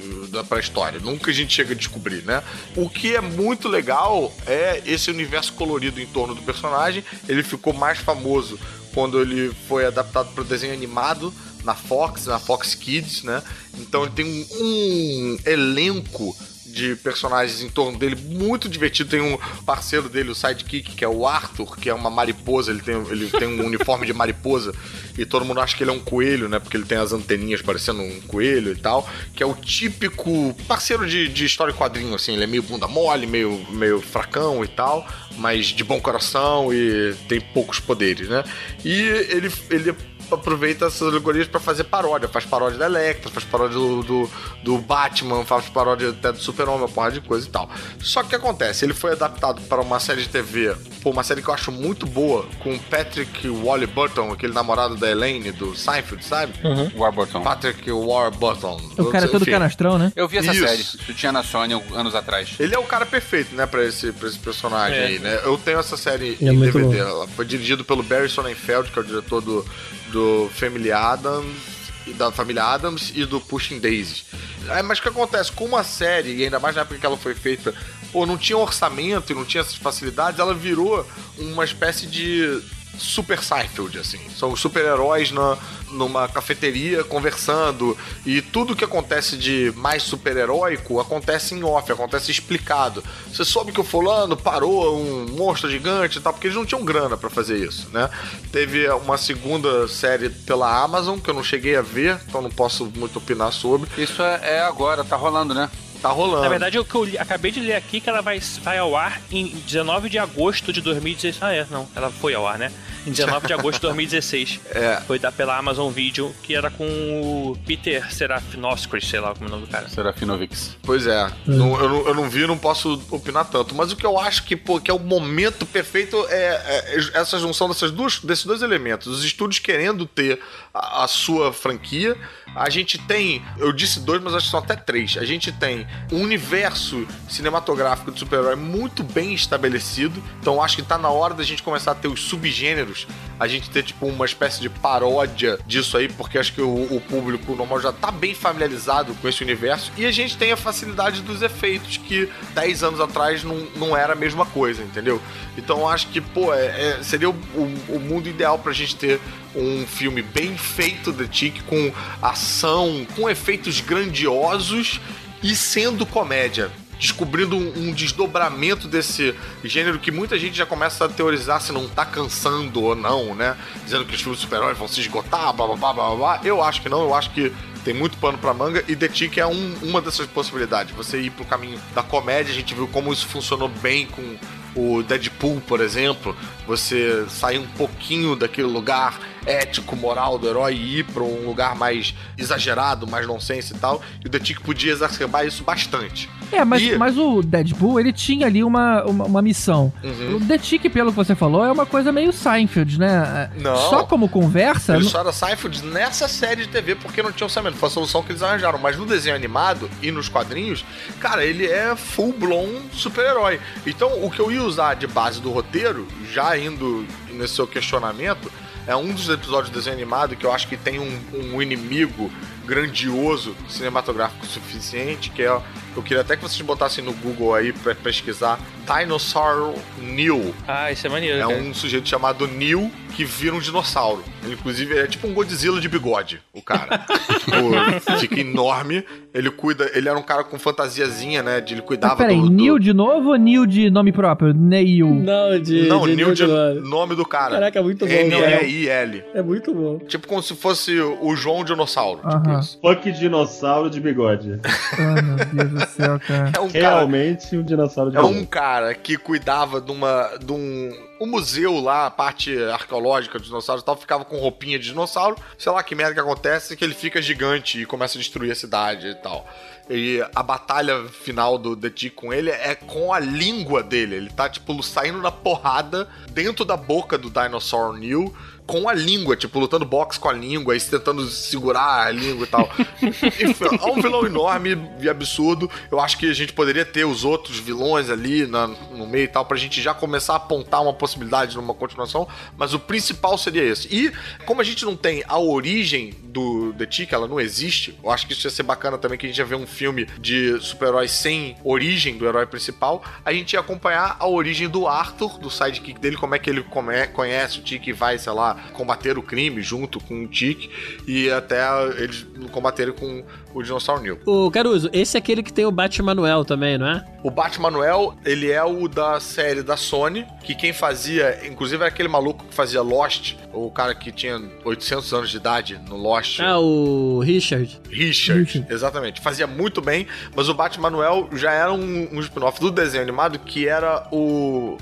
pra história. Nunca a gente chega a descobrir, né? O que é muito legal é esse universo colorido em torno do personagem. Ele ficou mais famoso quando ele foi adaptado para o desenho animado na Fox, na Fox Kids, né? Então ele tem um, um elenco de personagens em torno dele muito divertido. Tem um parceiro dele, o sidekick, que é o Arthur, que é uma mariposa. Ele tem, ele tem um uniforme de mariposa e todo mundo acha que ele é um coelho, né? Porque ele tem as anteninhas parecendo um coelho e tal. Que é o típico parceiro de, de história e quadrinho, assim. Ele é meio bunda mole, meio, meio fracão e tal, mas de bom coração e tem poucos poderes, né? E ele, ele aproveita essas alegorias pra fazer paródia. Faz paródia da Electra, faz paródia do, do, do Batman, faz paródia até do Super-Homem, uma porrada de coisa e tal. Só que o que acontece? Ele foi adaptado para uma série de TV, pô, uma série que eu acho muito boa, com Patrick Wally Burton, aquele namorado da Elaine, do Seinfeld, sabe? Warburton. Patrick Warburton. O cara é todo Enfim. canastrão, né? Eu vi essa Isso. série. Isso tinha na Sony anos atrás. Ele é o cara perfeito, né, pra esse, pra esse personagem É. aí, né? Eu tenho essa série É em DVD. bom. Ela foi dirigido pelo Barry Sonnenfeld, que é o diretor do, do Family Adams, e da família Adams e do Pushing Daisies. É, mas o que acontece? Com uma série, e ainda mais na época que ela foi feita, pô, não tinha orçamento e não tinha essas facilidades, ela virou uma espécie de super Seinfeld, assim. São os super-heróis na, numa cafeteria conversando e tudo que acontece de mais super-heróico acontece em off, acontece explicado. Você soube que o fulano parou um monstro gigante e tal, porque eles não tinham grana pra fazer isso, né? Teve uma segunda série pela Amazon que eu não cheguei a ver, então não posso muito opinar sobre. Isso é, é agora, tá rolando, né? Tá rolando. Na verdade, o que eu li- acabei de ler aqui que ela vai, vai ao ar em 19 de agosto de 2016. Ah, é, não. Ela foi ao ar, né? Em 19 de agosto de 2016. *laughs* É. Foi da, pela Amazon Video, que era com o Peter Serafinoscris, sei lá como é o nome do cara. Serafinovics. Pois é, Não- eu, não, eu não vi, não posso opinar tanto. Mas o que eu acho que, pô, que é o momento perfeito é, é essa junção dessas duas, desses dois elementos. Os estúdios querendo ter a, a sua franquia. A gente tem, eu disse dois, mas acho que são até três. A gente tem um universo cinematográfico de super-herói muito bem estabelecido. Então acho que tá na hora da gente começar a ter os subgêneros. A gente ter, tipo, uma espécie de paródia disso aí, porque acho que o, o público normal já tá bem familiarizado com esse universo. E a gente tem a facilidade dos efeitos, que 10 anos atrás não, não era a mesma coisa, entendeu? Então acho que, pô, é, é- seria o, o- o mundo ideal pra gente ter um filme bem feito de Tic, com ação, com efeitos grandiosos e sendo comédia. Descobrindo um, um desdobramento desse gênero que muita gente já começa a teorizar se não tá cansando ou não, né? Dizendo que os filmes super-heróis vão se esgotar, blá blá blá blá blá. Eu acho que não, eu acho que tem muito pano pra manga e The Tick é um- uma dessas possibilidades. Você ir pro caminho da comédia, a gente viu como isso funcionou bem com o Deadpool, por exemplo. Você sair um pouquinho daquele lugar ético, moral do herói e ir pra um lugar mais exagerado, mais nonsense e tal. E o The Tick podia exacerbar isso bastante. É, mas, E- mas o Deadpool, ele tinha ali uma, uma, uma missão. Uhum. O The Tick, pelo que você falou, é uma coisa meio Seinfeld, né? Não. Só como conversa... Ele não- só era Seinfeld nessa série de TV porque não tinha orçamento. Foi a solução que eles arranjaram. Mas no desenho animado e nos quadrinhos, cara, ele é full-blown super-herói. Então, o que eu ia usar de base do roteiro, já indo nesse seu questionamento, é um dos episódios do desenho animado que eu acho que tem um, um inimigo grandioso cinematográfico suficiente, que é. Eu queria até que vocês botassem no Google aí pra pesquisar Dinosaur Neil. Ah, isso é maneiro. É cara. um sujeito chamado Neil que vira um dinossauro. Ele, inclusive, é tipo um Godzilla de bigode, o cara. *laughs* tipo, fica enorme. Ele cuida. Ele era um cara com fantasiazinha, né? De ele Mas cuidava peraí, do. do- Neil de novo ou Neil de nome próprio? Neil. Não, de. Não, de Neil de nome. nome do cara. Caraca, é muito bom, N-E-I-L. É muito bom. Tipo como se fosse o João Dinossauro. Tipo Aham. isso. Fuck dinossauro de bigode. Ah, meu Deus do céu, cara. É um cara. Realmente um dinossauro de É um cara que cuidava de uma. de um. Um museu lá, a parte arqueológica dos dinossauros e tal, ficava com roupinha de dinossauro. Sei lá que merda que acontece, que ele fica gigante e começa a destruir a cidade e tal. E a batalha final do The Tick com ele é com a língua dele. Ele tá, tipo, saindo na porrada dentro da boca do Dinosaur New com a língua, tipo, lutando boxe com a língua e tentando segurar a língua e tal. *laughs* Enfim, é um vilão enorme e absurdo. Eu acho que a gente poderia ter os outros vilões ali na- no meio e tal, pra gente já começar a apontar uma possibilidade numa continuação, mas o principal seria esse. E, como a gente não tem a origem do The Tick, ela não existe, eu acho que isso ia ser bacana também, que a gente ia ver um filme de super-heróis sem origem do herói principal, a gente ia acompanhar a origem do Arthur, do sidekick dele, como é que ele come- conhece o Tick e vai, sei lá, combater o crime junto com o Tic e até eles combaterem com o Dinossauro Neil. Ô, Caruso, esse é aquele que tem o Batmanuel também, não é? O Batmanuel, ele é o da série da Sony, que quem fazia, inclusive era aquele maluco que fazia Lost, o cara que tinha 800 anos de idade no Lost. Ah, o Richard. Richard, exatamente. Fazia muito bem, mas o Batmanuel já era um, um spin-off do desenho animado que era o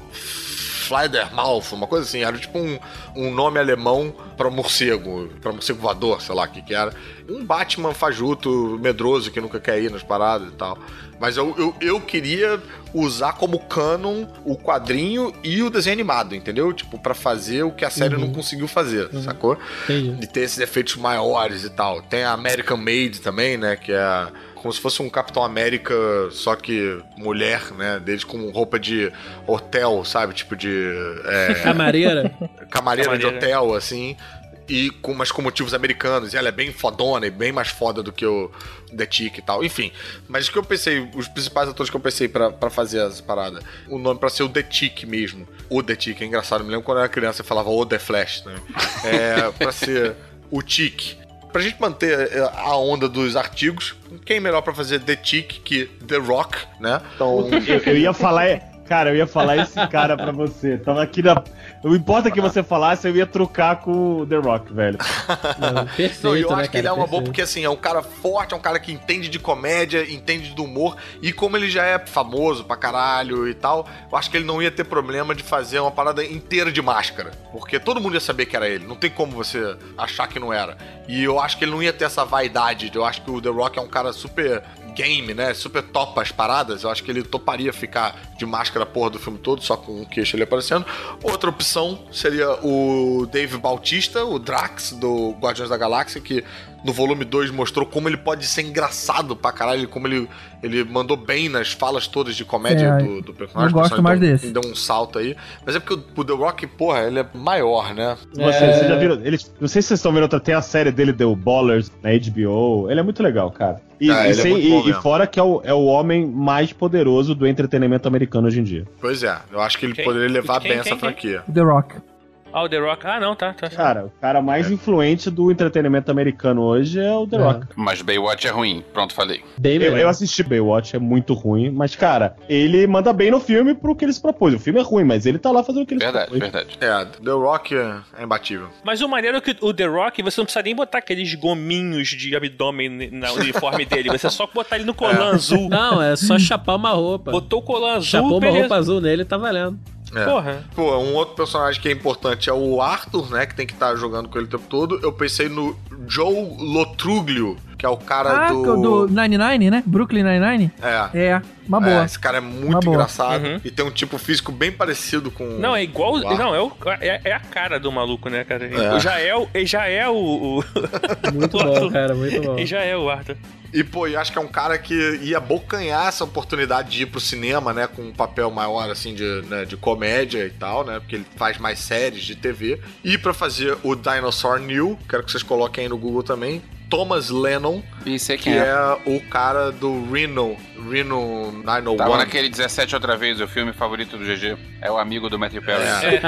Flydermouth, uma coisa assim. Era tipo um, um nome alemão pra morcego, pra morcego voador, sei lá o que que era. Um Batman fajuto, medroso, que nunca quer ir nas paradas e tal. Mas eu, eu, eu queria usar como canon o quadrinho e o desenho animado, entendeu? Tipo, pra fazer o que a série não conseguiu fazer, sacou? Entendi. de ter esses efeitos maiores e tal. Tem a American Made também, né? Que é como se fosse um Capitão América, só que mulher, né? Deles com roupa de hotel, sabe? Tipo de. É, Camareira. camareira de hotel, assim. E com, mas com motivos americanos. E ela é bem fodona e bem mais foda do que o The Tick e tal. Enfim. Mas o que eu pensei, os principais atores que eu pensei pra, pra fazer as paradas. O nome pra ser o The Tick mesmo. O The Tick, é engraçado. Eu me lembro quando eu era criança eu falava o The Flash, né? É, pra ser o Tick. Pra gente manter é, a onda dos artigos, quem melhor pra fazer The Tick que The Rock, né? Então, Eu, eu ia falar. Cara, eu ia falar esse cara pra você. Tava aqui na. Não importa que você falasse, eu ia trocar com o The Rock, velho. Não, perfeito, Não, eu né, acho que ele é uma boa Perfeito. porque assim, é um cara forte, é um cara que entende de comédia, entende do humor, e como ele já é famoso pra caralho e tal, eu acho que ele não ia ter problema de fazer uma parada inteira de máscara. Porque todo mundo ia saber que era ele, não tem como você achar que não era. E eu acho que ele não ia ter essa vaidade, eu acho que o The Rock é um cara super game, né? Super topa as paradas. Eu acho que ele toparia ficar de máscara a porra do filme todo, só com o queixo ali aparecendo. Outra opção seria o Dave Bautista, o Drax do Guardiões da Galáxia, que no volume 2 mostrou como ele pode ser engraçado pra caralho, como ele, ele mandou bem nas falas todas de comédia É, do, do personagem. eu gosto O personagem mais deu, desse. Deu um salto aí. Mas é porque o, o The Rock, porra, ele é maior, né? Você, vocês já viram? Ele, não sei se vocês estão vendo. Tem a série dele, The Ballers, na HBO. Ele é muito legal, cara. E, Ah, e ele é sem- muito bom e- e fora que é o, é o homem mais poderoso do entretenimento americano hoje em dia. Pois é, eu acho que ele Quem? poderia levar Quem, bem quem, essa quem? franquia. The Rock. Ah, o The Rock. Ah, não, tá, tá. Cara, o cara mais influente do entretenimento americano hoje é o The É. Rock. Mas Baywatch é ruim. Pronto, falei. Bem Eu, eu assisti Baywatch, é muito ruim, mas, cara, ele manda bem no filme pro que ele se propôs. O filme é ruim, mas ele tá lá fazendo o que ele Verdade, se propôs. verdade. É, The Rock é é imbatível. Mas o maneiro é que o The Rock, você não precisa nem botar aqueles gominhos de abdômen no uniforme dele. Você só botar ele no colã azul. Não, é só chapar uma roupa. Botou o colã azul, Chapou uma beleza. roupa azul nele, tá valendo. É. Porra. Pô, um outro personagem que é importante é o Arthur, né? Que tem que estar jogando com ele o tempo todo. Eu pensei no Joe Lotruglio, que é o cara Ah, do. do 99, né? Brooklyn 99? É. É, uma É, boa. esse cara é Uma muito boa. engraçado Uhum. e tem um tipo físico bem parecido com. Não, é igual. Não, é, o, é, é a cara do maluco, né, cara? É. Já é o. ele Já é o. o *laughs* Muito bom, cara, muito bom. ele já é o Arthur. E, pô, eu acho que é um cara que ia abocanhar essa oportunidade de ir pro cinema, né? Com um papel maior, assim, de, né, de comédia e tal, né? Porque ele faz mais séries de TV. E pra fazer o Dinosaur New, quero que vocês coloquem aí no Google também, Thomas Lennon, E sei que quem é. é o cara do Reno, Reno 901. Tava naquele 17 outra vez, o filme favorito do GG. É o amigo do Matthew Perry. É.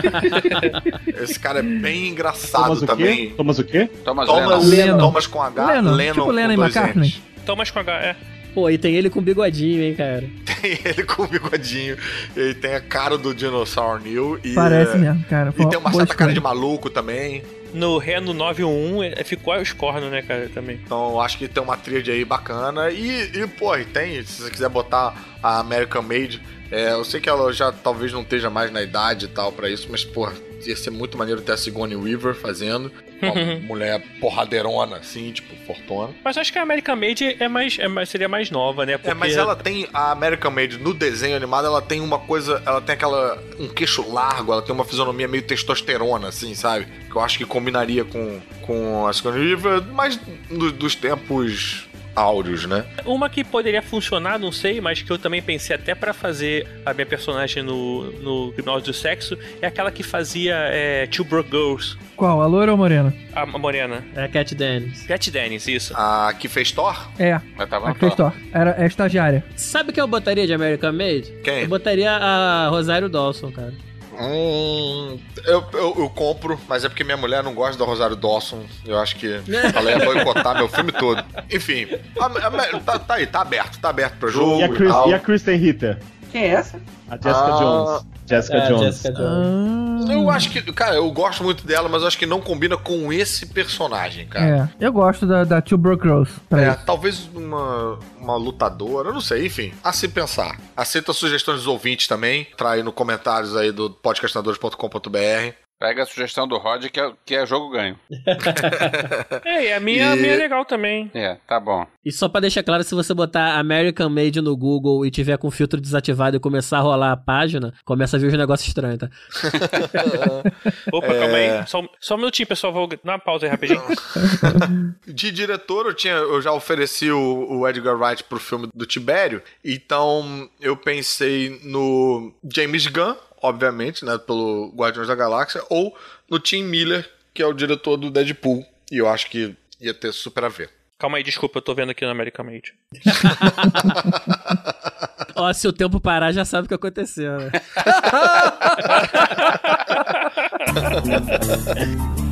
*laughs* Esse cara é bem engraçado Thomas o também. quê? Thomas o quê? Thomas, Thomas, Lennon. Lennon. Thomas com H, Lennon, Lennon, tipo com Lennon e dois McCartney. N's. Thomas com H, é. Pô, e tem ele com bigodinho, hein, cara. *laughs* Tem ele com o bigodinho. Ele tem a cara do Dinossauro New. E, Parece é, mesmo, cara. E Pô, tem uma certa cara de maluco também. No Reno 91 é- ficou os cornos, né, cara, também. Então acho que tem uma tríade aí bacana. E, e pô, e tem, se você quiser botar a American Made, é, eu sei que ela já talvez não esteja mais na idade e tal pra isso, mas, pô, ia ser muito maneiro ter a Sigourney Weaver fazendo. Uma mulher porradeirona, assim, tipo, fortuna. Mas acho que a American Made é mais, é mais- seria mais nova, né? Porque... É, mas ela tem a American Made no desenho animado, ela tem uma coisa, ela tem aquela um queixo largo, ela tem uma fisionomia meio testosterona assim, sabe? Que eu acho que combinaria com com a Sigourney Weaver, mas do- dos tempos áureos, né? Uma que poderia funcionar, não sei, mas que eu também pensei até pra fazer a minha personagem no, no Criminosos do Sexo, é aquela que fazia é, Two Broke Girls, Qual, a loira ou a morena? a morena. É a Cat Dennis. Cat Dennis, isso. A que fez Thor? É, Mas tava a que fez Thor. Era, é estagiária. Sabe quem eu botaria de American Made? Quem? Eu botaria a Rosário Dawson, cara. Hum, eu, eu, eu compro, mas é porque minha mulher não gosta do Rosário Dawson. Eu acho que *laughs* ela ia boicotar meu filme todo. Enfim, a- a- tá, tá aí, tá aberto, tá aberto pra jogo E a, e, Chris, tal. e a Kristen Ritter? Quem é essa? A Jessica Ah, Jones. Jessica É, Jones. Jessica Jones. Eu acho que, cara, eu gosto muito dela, mas eu acho que não combina com esse personagem, cara. É, eu gosto da, da Two Broke Girls. pra É, isso. talvez uma, uma lutadora, eu não sei, enfim, a se pensar. Aceito as sugestões dos ouvintes também, trai aí no comentários aí do podcastinadores.com.br. Pega a sugestão do Rod que é, que é jogo ganho. *laughs* É, e a minha, a E- minha é legal também. É, tá bom. E só pra deixar claro, se você botar American Made no Google e tiver com o filtro desativado e começar a rolar a página, começa a vir os negócios estranhos, tá? *laughs* Opa, calma aí. Só, só um minutinho, pessoal. Vou dar uma pausa aí rapidinho. *laughs* De diretor, eu, tinha, eu já ofereci o, o Edgar Wright pro filme do Tibério, então eu pensei no James Gunn, obviamente, né, pelo Guardiões da Galáxia, ou no Tim Miller, que é o diretor do Deadpool, e eu acho que ia ter super a ver. Calma aí, desculpa, eu tô vendo aqui no American Made. *laughs* Ó, se o tempo parar, já sabe o que aconteceu, né? *laughs*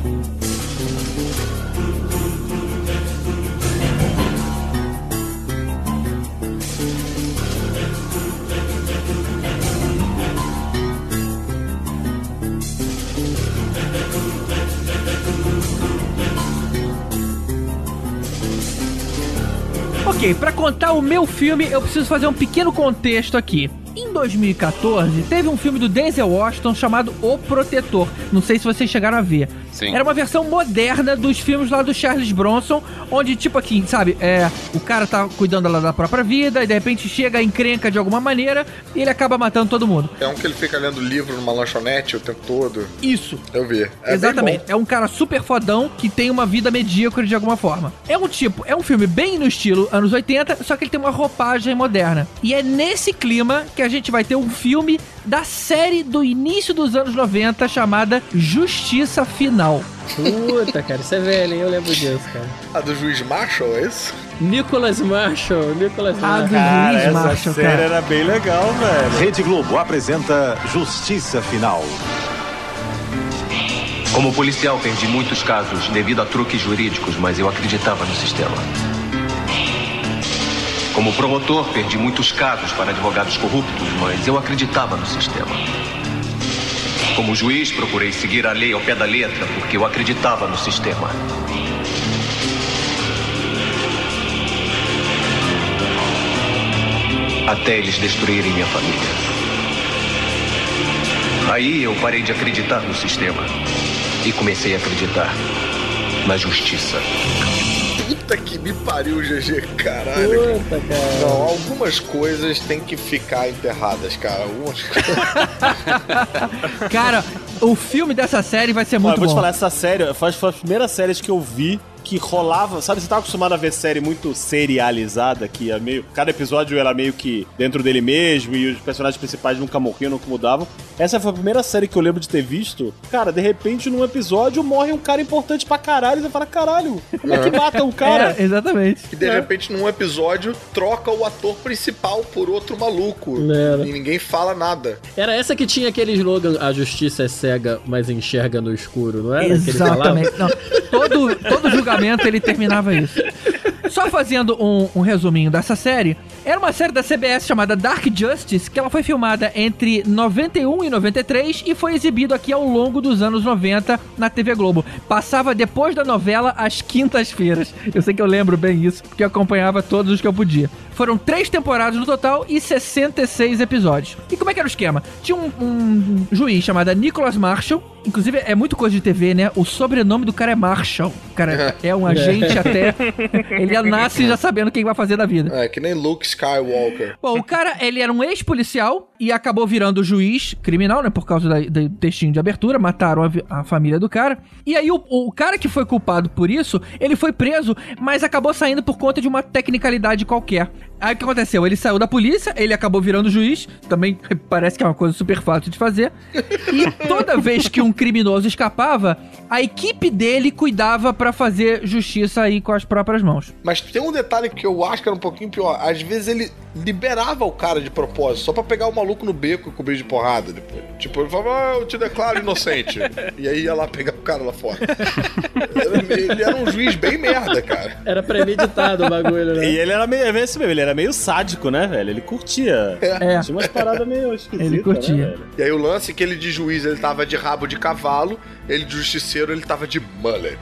Ok, pra contar o meu filme, eu preciso fazer um pequeno contexto aqui. Em 2014, teve um filme do Denzel Washington chamado O Protetor. Não sei se vocês chegaram a ver. Sim. Era uma versão moderna dos filmes lá do Charles Bronson, onde, tipo aqui, sabe, é, o cara tá cuidando lá da própria vida e de repente chega a encrenca de alguma maneira e ele acaba matando todo mundo. É um que ele fica lendo livro numa lanchonete o tempo todo. Isso. Eu vi. É Exatamente. É um cara super fodão que tem uma vida medíocre de alguma forma. É um tipo, é um filme bem no estilo anos 80, só que ele tem uma roupagem moderna. E é nesse clima que a gente vai ter um filme da série do início dos anos 90 chamada Justiça Final. Puta, cara, isso é velho, hein? Eu lembro disso, cara. A do juiz Marshall, é isso? Nicholas Marshall, Nicholas A do Marshall. Cara, Luiz essa Marshall, série cara. era bem legal, velho. Rede Globo apresenta Justiça Final. Como policial, perdi muitos casos devido a truques jurídicos, mas eu acreditava no sistema. Como promotor, perdi muitos casos para advogados corruptos, mas eu acreditava no sistema. Como juiz, procurei seguir a lei ao pé da letra, porque eu acreditava no sistema. Até eles destruírem minha família. Aí eu parei de acreditar no sistema e comecei a acreditar na justiça. Puta que me pariu, GG, caralho. Puta, cara. Não, algumas coisas têm que ficar enterradas, cara. Algumas *laughs* Cara, o filme dessa série vai ser Ó, eu muito vou te bom. falar, essa série foi foi as primeiras séries que eu vi que rolava, sabe, você tá acostumado a ver série muito serializada, que é meio, cada episódio era meio que dentro dele mesmo e os personagens principais nunca morriam, nunca mudavam. Essa foi a primeira série que eu lembro de ter visto. Cara, de repente num episódio morre um cara importante pra caralho e você fala, caralho, como é que mata um cara? É, exatamente. E de repente, num episódio, troca o ator principal por outro maluco. Era. E ninguém fala nada. Era essa que tinha aquele slogan, a justiça é cega, mas enxerga no escuro, não era? Falava? Exatamente. Não, todo, todo julgamento ele terminava isso. Só fazendo um, um resuminho dessa série, era uma série da CBS chamada Dark Justice, que ela foi filmada entre 91 e 93 e foi exibido aqui ao longo dos anos 90 na TV Globo. Passava depois da novela às quintas-feiras. Eu sei que eu lembro bem isso, porque eu acompanhava todos os que eu podia. Foram três temporadas no total e 66 episódios. E como é que era o esquema? Tinha um, um juiz chamado Nicholas Marshall. Inclusive, é muito coisa de TV, né? O sobrenome do cara é Marshall. O cara *laughs* é um agente até. Ele nasce já sabendo quem vai fazer da vida. É, que nem Luke Skywalker. Bom, o cara, ele era um ex-policial e acabou virando juiz criminal, né? Por causa da- do textinho de abertura, mataram a, a família do cara. E aí, o, o cara que foi culpado por isso, ele foi preso, mas acabou saindo por conta de uma tecnicalidade qualquer. Aí o que aconteceu? Ele saiu da polícia, ele acabou virando juiz, também *laughs* parece que é uma coisa super fácil de fazer. E toda vez que um criminoso escapava, a equipe dele cuidava pra fazer justiça aí com as próprias mãos. Mas tem um detalhe que eu acho que era um pouquinho pior. Às vezes ele liberava o cara de propósito, só pra pegar o maluco no beco e cobrir de porrada depois. Tipo, ele falava, ah, eu te declaro inocente. e aí ia lá pegar o cara lá fora. Ele era um juiz bem merda, cara. Era premeditado o bagulho, né? E ele era meio, é esse mesmo, ele era meio sádico, né, velho? Ele curtia. É. Tinha umas paradas meio *laughs* esquisitas. Ele curtia. Né, velho? E aí o lance é que ele de juiz ele tava de rabo de cavalo, ele de justiceiro ele tava de mullet.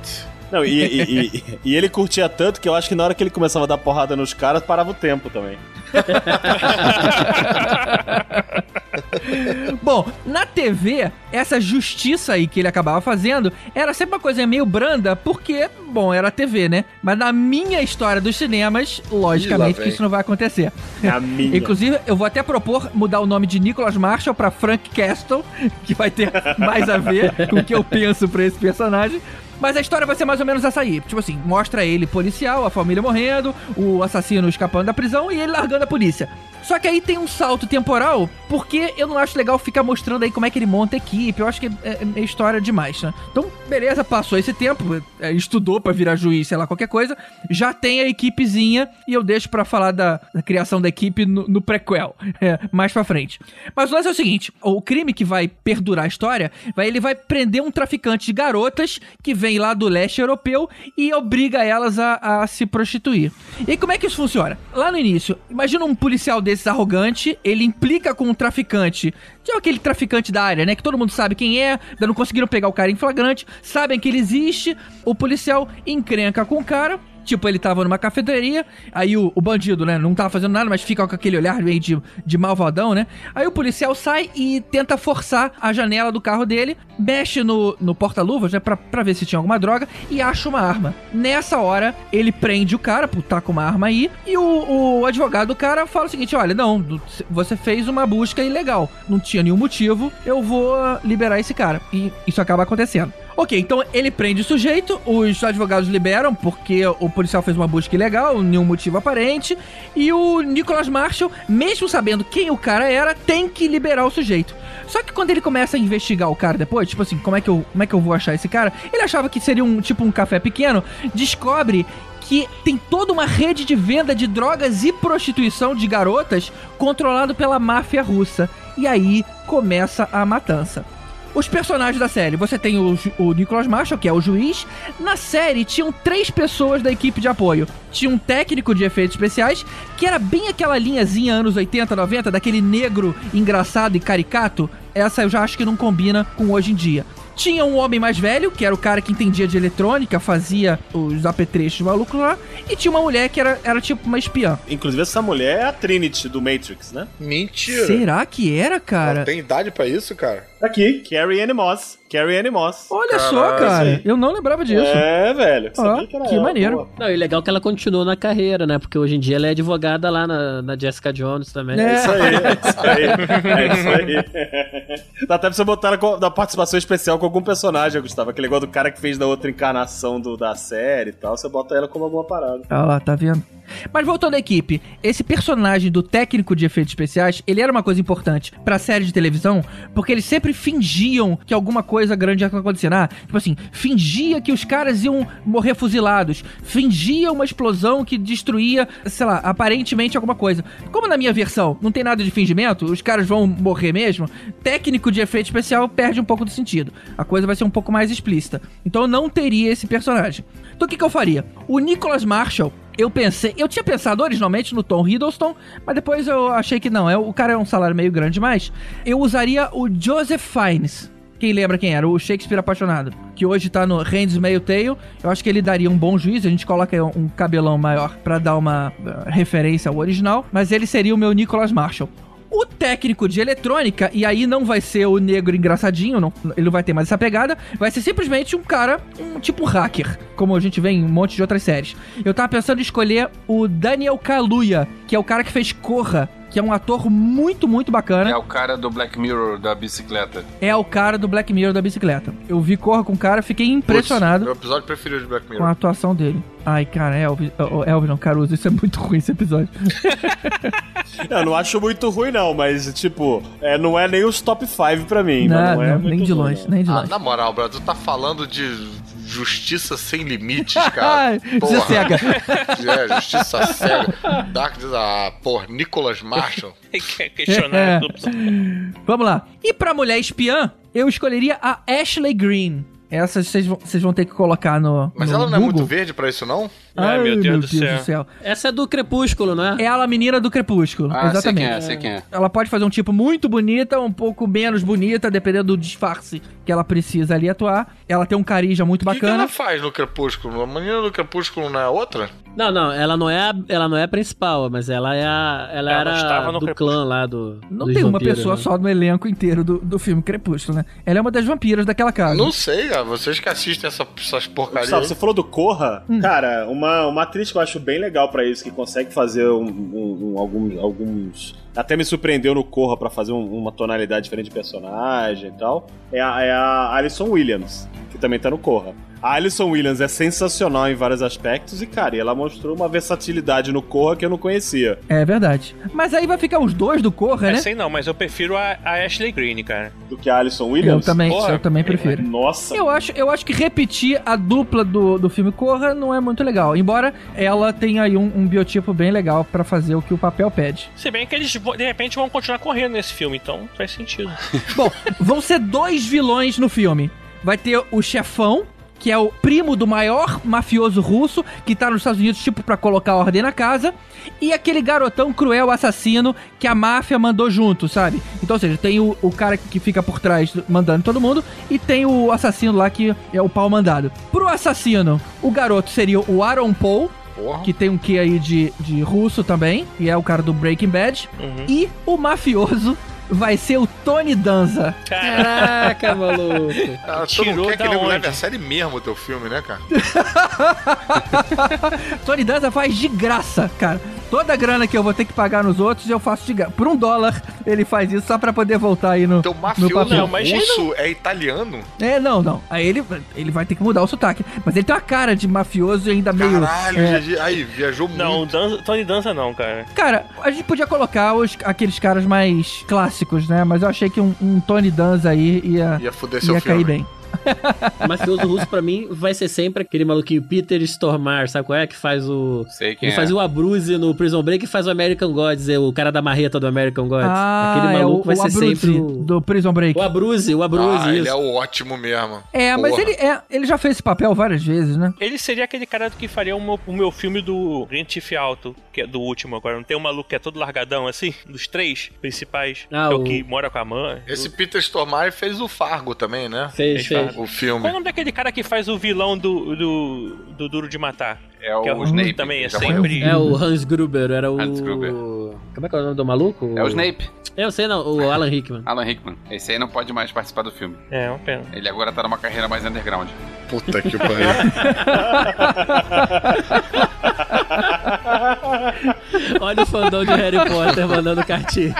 Não, e, e- e- e ele curtia tanto que eu acho que na hora que ele começava a dar porrada nos caras, parava o tempo também. *laughs* *laughs* Bom, na TV, essa justiça aí que ele acabava fazendo era sempre uma coisa meio branda, porque, bom, era TV, né? Mas na minha história dos cinemas, logicamente que isso não vai acontecer. A minha. Inclusive, eu vou até propor mudar o nome de Nicholas Marshall pra Frank Castle, que vai ter mais a ver com o que eu penso pra esse personagem. Mas a história vai ser mais ou menos essa aí. Tipo assim, mostra ele policial, a família morrendo, o assassino escapando da prisão e ele largando a polícia. Só que aí tem um salto temporal, porque eu não acho legal ficar mostrando aí como é que ele monta a equipe. Eu acho que é, é meio história demais, né? Então, beleza, passou esse tempo, é, estudou pra virar juiz, sei lá, qualquer coisa. Já tem a equipezinha e eu deixo pra falar da, da criação da equipe no, no prequel, *laughs* é, mais pra frente. Mas o lance é o seguinte: o crime que vai perdurar a história, vai, ele vai prender um traficante de garotas que vem lá do leste europeu e obriga elas a, a se prostituir. E como é que isso funciona? Lá no início, imagina um policial desses arrogante, ele implica com um traficante, tipo aquele traficante da área, né? Que todo mundo sabe quem é, ainda não conseguiram pegar o cara em flagrante, sabem que ele existe, o policial encrenca com o cara. Tipo, ele tava numa cafeteria, aí o, o bandido, né, não tava fazendo nada, mas fica com aquele olhar meio de, de malvadão, né? Aí o policial sai e tenta forçar a janela do carro dele, mexe no, no porta-luvas, né, pra, pra ver se tinha alguma droga, e acha uma arma. Nessa hora, ele prende o cara, por tá com uma arma aí, e o, o advogado do cara fala o seguinte: olha, não, você fez uma busca ilegal, não tinha nenhum motivo, eu vou liberar esse cara. E isso acaba acontecendo. Ok, então ele prende o sujeito, os advogados liberam porque o policial fez uma busca ilegal, nenhum motivo aparente, e o Nicholas Marshall, mesmo sabendo quem o cara era, tem que liberar o sujeito. Só que quando ele começa a investigar o cara depois, tipo assim, como é que eu, como é que eu vou achar esse cara? Ele achava que seria um tipo um café pequeno, descobre que tem toda uma rede de venda de drogas e prostituição de garotas controlado pela máfia russa. E aí começa a matança. Os personagens da série, você tem o, o Nicholas Marshall, que é o juiz. Na série, tinham três pessoas da equipe de apoio. Tinha um técnico de efeitos especiais, que era bem aquela linhazinha anos 80, 90, daquele negro engraçado e caricato. Essa eu já acho que não combina com hoje em dia. Tinha um homem mais velho, que era o cara que entendia de eletrônica, fazia os apetrechos malucos lá. E tinha uma mulher que era, era tipo uma espiã. Inclusive, essa mulher é a Trinity do Matrix, né? Mentira. Será que era, cara? Não tem idade pra isso, cara? Tá Aqui, Carrie Anne Moss. Carrie Anne Moss. Olha só, Caralho. cara. Eu não lembrava disso. É, velho. Era que ela, maneiro. boa. Não, e legal que ela continuou na carreira, né? Porque hoje em dia ela é advogada lá na, na Jessica Jones também. É. É isso aí, é isso aí. É isso aí. *laughs* Dá até pra você botar na, na participação especial com algum personagem, Gustavo. Aquele igual do cara que fez da outra encarnação do, da série e tal. Você bota ela como alguma parada. Olha lá, tá vendo? Mas voltando à equipe, esse personagem do técnico de efeitos especiais, ele era uma coisa importante pra série de televisão, porque eles sempre fingiam que alguma coisa grande ia acontecer. Ah, tipo assim, fingia que os caras iam morrer fuzilados, fingia uma explosão que destruía, sei lá, aparentemente alguma coisa. Como na minha versão não tem nada de fingimento, os caras vão morrer mesmo, técnico de efeito especial perde um pouco do sentido. A coisa vai ser um pouco mais explícita. Então eu não teria esse personagem. Então o que, que eu faria? O Nicholas Marshall eu pensei, eu tinha pensado originalmente no Tom Hiddleston, mas depois eu achei que não, é, o cara é um salário meio grande demais. Eu usaria o Joseph Fiennes. Quem lembra quem era? O Shakespeare apaixonado. Que hoje tá no Handmaid's Tale. Eu acho que ele daria um bom juiz. A gente coloca um cabelão maior pra dar uma uh, referência ao original. Mas ele seria o meu Nicholas Marshall. O técnico de eletrônica, e aí não vai ser o negro engraçadinho, não, ele não vai ter mais essa pegada, vai ser simplesmente um cara, um tipo hacker, como a gente vê em um monte de outras séries. Eu tava pensando em escolher o Daniel Kaluuya, que é o cara que fez Corra, que é um ator muito, muito bacana. É o cara do Black Mirror da bicicleta. É o cara do Black Mirror da bicicleta. Eu vi Corra com o cara, fiquei impressionado Meu episódio preferido de Black com a Mirror. atuação dele. Ai, cara, Elvis, oh, Elvis não, Caruso, isso é muito ruim esse episódio. *laughs* Eu não acho muito ruim, não, mas, tipo, é, não é nem os top 5 pra mim. Não, mas não é não, muito nem de ruim, longe, não. nem de Ah, longe. na moral, brother, tu tá falando de justiça sem limites, *laughs* cara. Você cega. *laughs* É, justiça cega. Dark, ah, porra, Nicholas Marshall. *laughs* Questionar tudo. Vamos lá. E pra mulher espiã, eu escolheria a Ashley Green. Essa vocês vão, vocês vão ter que colocar no. Mas no ela não é muito Google. verde pra isso, não? Ai, meu Deus do céu. Essa é do Crepúsculo, não é? É ela a menina do Crepúsculo. Ah, sei exatamente. quem é, sei quem é. Ela pode fazer um tipo muito bonita, um pouco menos bonita, dependendo do disfarce que ela precisa ali atuar. Ela tem um carisma muito O que, que bacana. ela faz no Crepúsculo? A menina do Crepúsculo não é outra? Não, não, ela não é a, ela não é a principal, mas ela é a, ela, Ela era do Crepúsculo. clã lá do Não tem uma vampiros, pessoa né? só no elenco inteiro do, do filme Crepúsculo, né? Ela é uma das vampiras daquela casa. Não sei, cara. Vocês que assistem essa, essas porcarias. Você falou do Corra? Hum. Cara, uma, uma atriz que eu acho bem legal pra isso, que consegue fazer um, um- um- alguns, alguns. Até me surpreendeu no Corra pra fazer um- uma tonalidade diferente de personagem e tal. É a, é a Alison Williams, que também tá no Corra. A Alison Williams é sensacional em vários aspectos e, cara, ela mostrou uma versatilidade no Corra que eu não conhecia. É verdade. Mas aí vai ficar os dois do Corra, É, né? sei não, mas eu prefiro a, a Ashley Greene, cara. Do que a Alison Williams. Eu também, Porra, eu também prefiro. Nossa. Eu acho, eu acho que repetir a dupla do, do filme Corra não é muito legal. Embora ela tenha aí um, um biotipo bem legal pra fazer o que o papel pede. Se bem que eles, de repente, vão continuar correndo nesse filme, então faz sentido. *laughs* Bom, vão ser dois vilões no filme. Vai ter o chefão, que é o primo do maior mafioso russo, que tá nos Estados Unidos, tipo, pra colocar ordem na casa. E aquele garotão cruel assassino que a máfia mandou junto, sabe? Então, ou seja, tem o, o cara que fica por trás mandando todo mundo, e tem o assassino lá que é o pau mandado. Pro assassino, o garoto seria o Aaron Paul, Porra. que tem um quê aí de, de russo também, e é o cara do Breaking Bad. E o mafioso vai ser o Tony Danza. Caraca, *laughs* maluco. Não Tirou quer que da ele leve a série mesmo o teu filme, né, cara? *laughs* Tony Danza faz de graça, cara. Toda a grana que eu vou ter que pagar nos outros, eu faço de graça. Por um dólar, ele faz isso só pra poder voltar aí no, no mafioso papel. Não, mas é italiano? É, não, não. Aí ele, ele vai ter que mudar o sotaque. Mas ele tem uma cara de mafioso e ainda meio... Caralho, é, GG. aí, viajou muito. Não, dança, Tony Danza não, cara. Cara, a gente podia colocar os, aqueles caras mais clássicos, né? Mas eu achei que um, um Tony Danza aí ia, Ia fuder seu ia filme. cair bem. *laughs* Mafioso russo, pra mim, vai ser sempre aquele maluquinho Peter Stormare, sabe qual é? Que faz o. Sei quem Ele é. fazia o Abruzzi no Prison Break e faz o American Gods, é o cara da marreta do American Gods. Ah, aquele é maluco o, vai o ser Abruzzi sempre o. do Prison Break. O Abruzzi, o Abruzzi, Ah, isso. ele é o ótimo mesmo. É, mas Porra. ele, é, ele já fez esse papel várias vezes, né? Ele seria aquele cara que faria o meu, o meu filme do Rentife Alto, que é do último agora. Não tem um maluco que é todo largadão assim? Dos três principais. Ah, que é o o- que mora com a mãe. Esse Peter Stormare fez o Fargo também, né? Fez, fez. O filme. Qual é o nome daquele cara que faz o vilão do, do, do Duro de Matar? É o Que é o Snape. também é sempre-. É o Hans Gruber, era o. Hans Gruber. Como é que é o nome do maluco? É o Snape, Eu sei não, o *laughs* Alan Rickman. Alan Rickman. Esse aí não pode mais participar do filme. É, uma pena. Ele agora tá numa carreira mais underground. Puta que pariu. *laughs* Olha o fandom de Harry Potter mandando cartinha.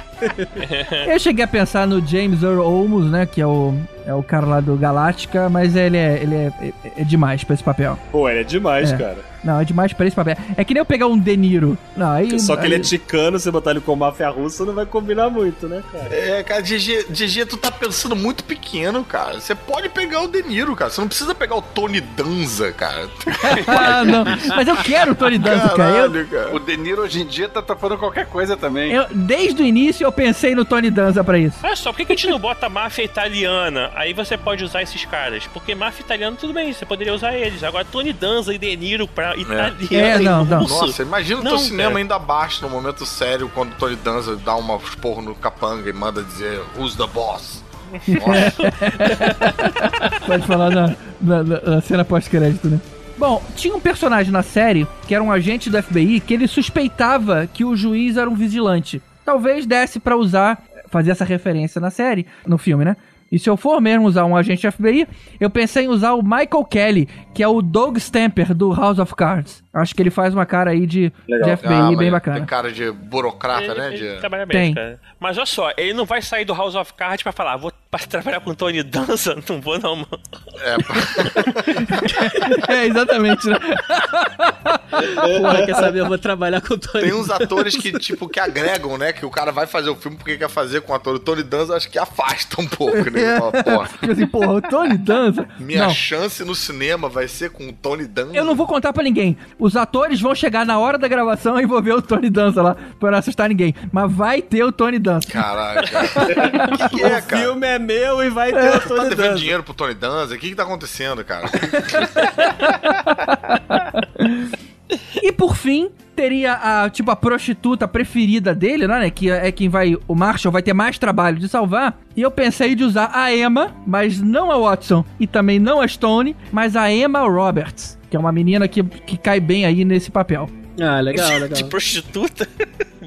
Eu cheguei a pensar no James Earl Olmos, né? Que é o, é o cara lá do Galáctica, mas ele é, ele é, é, é demais pra esse papel. Pô, ele é demais, É. cara. Não, é demais pra esse papel. É que nem eu pegar um De Niro. Não, aí, Só que aí- ele é ticano, você botar ele com máfia russa não vai combinar muito, né, cara? É, cara, GG, GG, tu tá pensando muito pequeno, cara. Você pode pegar o De Niro, cara. Você não precisa pegar o Tony Danza, cara. *laughs* Ah, não. Mas eu quero o Tony Danza, cara. Eu, Caralho, cara. O De Niro hoje em dia tá topando qualquer coisa também. eu- desde o início eu pensei no Tony Danza pra isso. Olha só, por que, que a gente não bota máfia italiana? Aí você pode usar esses caras. Porque máfia italiana, tudo bem, você poderia usar eles. Agora, Tony Danza e De Niro pra italiano. É, não, não. Nossa, imagina o teu cinema cara. ainda abaixo no momento sério quando o Tony Danza dá uma esporro no capanga e manda dizer Who's the boss? *laughs* Pode falar na, na- na- na cena pós-crédito, né? Bom, tinha um personagem na série que era um agente do FBI que ele suspeitava que o juiz era um vigilante. Talvez desse pra usar, fazer essa referência na série, no filme, né? E se eu for mesmo usar um agente FBI, eu pensei em usar o Michael Kelly, que é o Doug Stamper do House of Cards. Acho que ele faz uma cara aí de, de FBI Ah, bem bacana. Tem cara de burocrata, Ele, né? ele De... trabalha bem, Tem. cara. Mas olha só, ele não vai sair do House of Cards pra falar, vou pa- trabalhar com Tony Danza? *laughs* Não vou não, mano. É, *laughs* é, exatamente, né? *laughs* Porra, quer saber? Eu vou trabalhar com o Tony. Tem uns atores que, tipo, que agregam, né? Que o cara vai fazer o filme porque quer fazer com o ator. O Tony Danza acho que afasta um pouco, né? Ele fala, Porra, Tipo assim, porra, o Tony Danza. minha Não, chance no cinema vai ser com o Tony Danza. eu não vou contar pra ninguém. Os atores vão chegar na hora da gravação e vou ver o Tony Danza lá, pra não assustar ninguém. Mas vai ter o Tony Danza. Caralho, cara. *laughs* O que, que é, O cara? filme é meu e vai ter o Tu tá Tony devendo Danza. dinheiro pro Tony Danza? O que que tá acontecendo, cara? *laughs* E por fim, teria a, tipo, a prostituta preferida dele, né? Que é quem vai. O Marshall vai ter mais trabalho de salvar. E eu pensei de usar a Emma, mas não a Watson. E também não a Stone, mas a Emma Roberts. Que é uma menina que, que cai bem aí nesse papel. Ah, legal, *laughs* legal. De prostituta?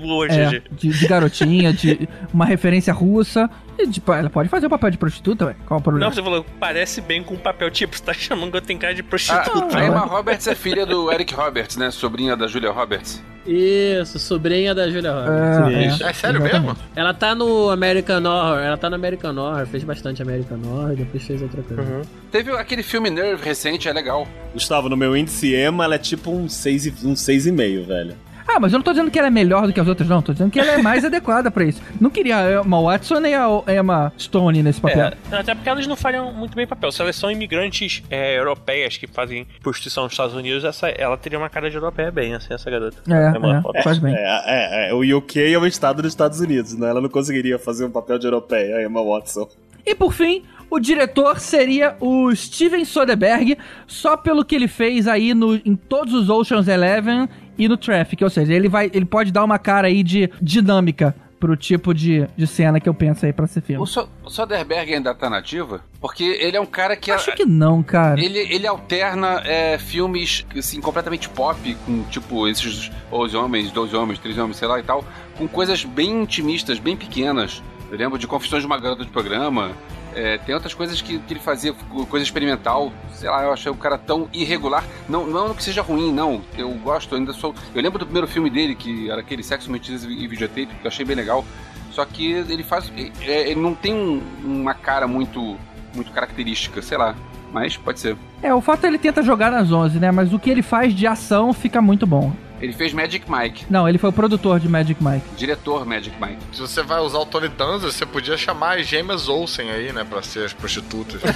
Boa, É, GG. de, de garotinha, de uma referência russa. E, tipo, ela pode fazer o papel de prostituta, ué. Qual o problema? Não, você falou, parece bem com o papel. Tipo, você tá chamando que eu tenho cara de prostituta. A, a Emma Roberts é filha do Eric Roberts, né? Sobrinha da Julia Roberts. Isso, sobrinha da Julia Roberts. É, É sério exatamente. mesmo? Ela tá no American Horror, ela tá no American Horror, fez bastante American Horror, depois fez outra coisa. Teve aquele filme Nerve recente, é legal. Gustavo, no meu índice Emma, ela é tipo um 6,5, um seis e meio, velho. Ah, mas eu não tô dizendo que ela é melhor do que as outras, não. Tô dizendo que ela é mais *laughs* adequada pra isso. Não queria a Emma Watson nem a Emma Stone nesse papel. É, até porque elas não fariam muito bem papel. Se elas são imigrantes é, europeias que fazem prostituição nos Estados Unidos, essa, ela teria uma cara de europeia bem, assim, essa garota. É, Emma é, Roberts. faz bem. É, é, é, o UK é o estado dos Estados Unidos, né? Ela não conseguiria fazer um papel de europeia, a Emma Watson. E por fim, o diretor seria o Steven Soderbergh, só pelo que ele fez aí no, em todos os Ocean's Eleven e no Traffic. Ou seja, ele, vai, ele pode dar uma cara aí de dinâmica pro tipo de, de cena que eu penso aí pra esse filme. O, so o Soderbergh ainda tá nativa? Porque ele é um cara que... Acho que não, cara. Ele, ele alterna é, filmes assim, completamente pop, com tipo esses 11 homens, 12 homens, 13 homens, sei lá e tal, com coisas bem intimistas, bem pequenas. Eu lembro de Confissões de uma Garota de Programa. É, tem outras coisas que, que ele fazia, co- coisa experimental. Sei lá, eu achei o cara tão irregular. Não, não que seja ruim, não. Eu gosto, ainda sou. Eu lembro do primeiro filme dele, que era aquele Sexo, Mentiras e Videotape, que eu achei bem legal. Só que ele faz. é, Ele não tem um- uma cara muito, muito característica, sei lá. Mas pode ser. É, o fato é ele tenta jogar nas 11, né? Mas o que ele faz de ação fica muito bom. Ele fez Magic Mike, Não, ele foi o produtor de Magic Mike. diretor Magic Mike. Se você vai usar o Tony Danza, você podia chamar as gêmeas Olsen aí, né? Pra ser as prostitutas. *laughs*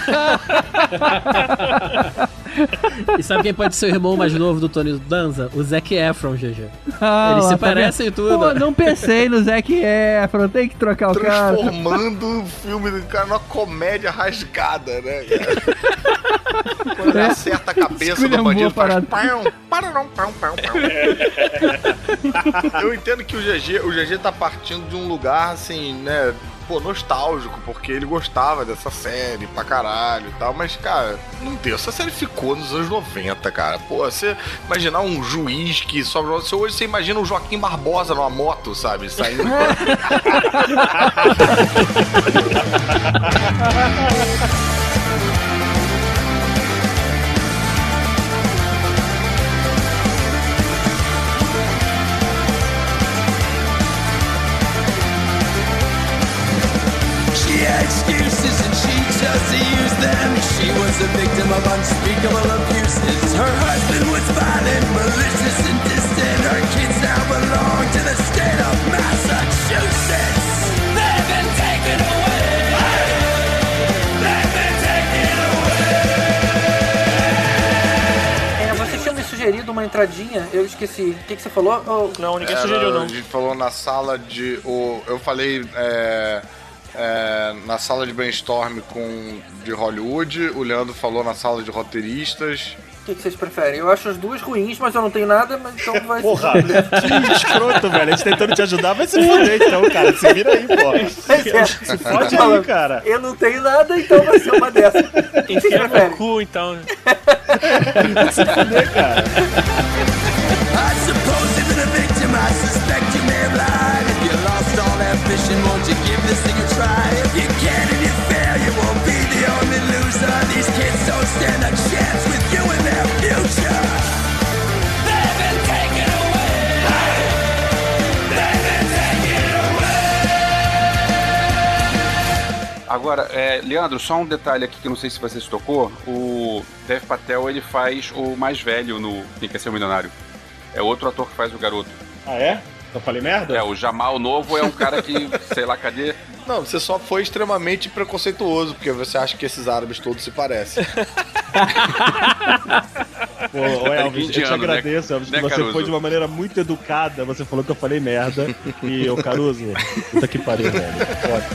E sabe quem pode ser o irmão mais novo do Tony Danza? O Zac Efron, GG. Ah, Eles se tá parecem e vendo? tudo. Pô, não pensei no Zac Efron, tem que trocar o cara. Transformando o filme do cara numa comédia rasgada, né? cara? *laughs* Quando ele É. acerta a cabeça Esculhambou do bandido, faz pão, pararão, pão, pão, pão. Eu entendo que o GG, o GG tá partindo de um lugar assim, né? Pô, nostálgico, porque ele gostava dessa série pra caralho e tal, mas, cara, não deu. Essa série ficou nos anos 90, cara. Pô, você imaginar um juiz que sobra. Você hoje você imagina o Joaquim Barbosa numa moto, sabe? Saindo. *laughs* excuses and she chose to use them. She was a victim of unspeakable abuses. Her husband was violent, malicious, and distant. Her kids now belong to the state of Massachusetts. They've been taken away. They've been taken você tinha me sugerido uma entradinha, eu esqueci. O que, que você falou? Oh, Não, ninguém Era- sugeriu, não. A gente falou na sala de. O, eu falei é, é, na sala de brainstorm com, de Hollywood, o Leandro falou na sala de roteiristas. O que, que vocês preferem? Eu acho as duas ruins, mas eu não tenho nada, mas então vai Porra, ser. *laughs* que escroto, velho. A gente tentando te ajudar, vai se fuder então, cara. Se vira aí, pô. *laughs* Se fode aí, cara. Eu não tenho nada, então vai ser uma dessas. O que *laughs* no cu, então. Se fuder, cara. I suppose you've been a victim, I ambition, won't you give this thing a try? If you can and you fail, you won't be the only loser. These kids don't stand a chance with you in their future. They've been taken away. They've been taken Agora, é, Leandro, só um detalhe aqui que não sei se você se tocou. O Dev Patel, ele faz o mais velho no Quem Quer Ser o Milionário. É outro ator que faz o garoto. Ah, é? Eu falei merda? É, o Jamal novo é um cara que, *laughs* sei lá, cadê? Não, você só foi extremamente preconceituoso, porque você acha que esses árabes todos se parecem. *laughs* Pô, ô, Elvis, eu te né? agradeço, Elvis, Né, que você Caruso? foi de uma maneira muito educada. Você falou que eu falei merda. E, ô Caruso, puta que pariu, velho. Foda.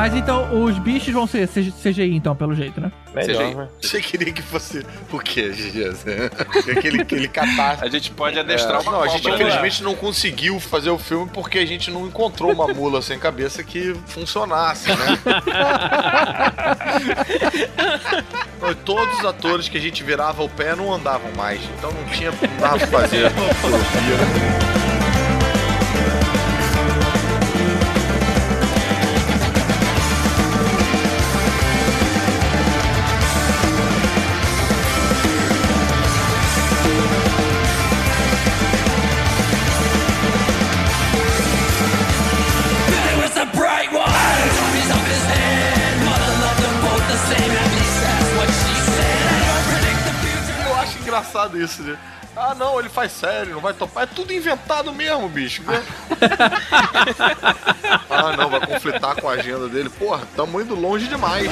Mas então, os bichos vão ser CGI, então, pelo jeito, né? CGI. Você queria que fosse o quê, Gigi? *laughs* aquele, aquele catástrofe. A gente pode adestrar É, uma Não, a gente cobra, infelizmente não conseguiu fazer o filme porque a gente não encontrou uma mula sem cabeça que funcionasse, né? *laughs* Não, Todos os atores que a gente virava o pé não andavam mais, então não tinha nada pra fazer. *laughs* engraçado isso, né? Ah, não, ele faz sério, não vai topar. É tudo inventado mesmo, bicho. né? *laughs* ah, não, vai conflitar com a agenda dele. Porra, tamo indo longe demais.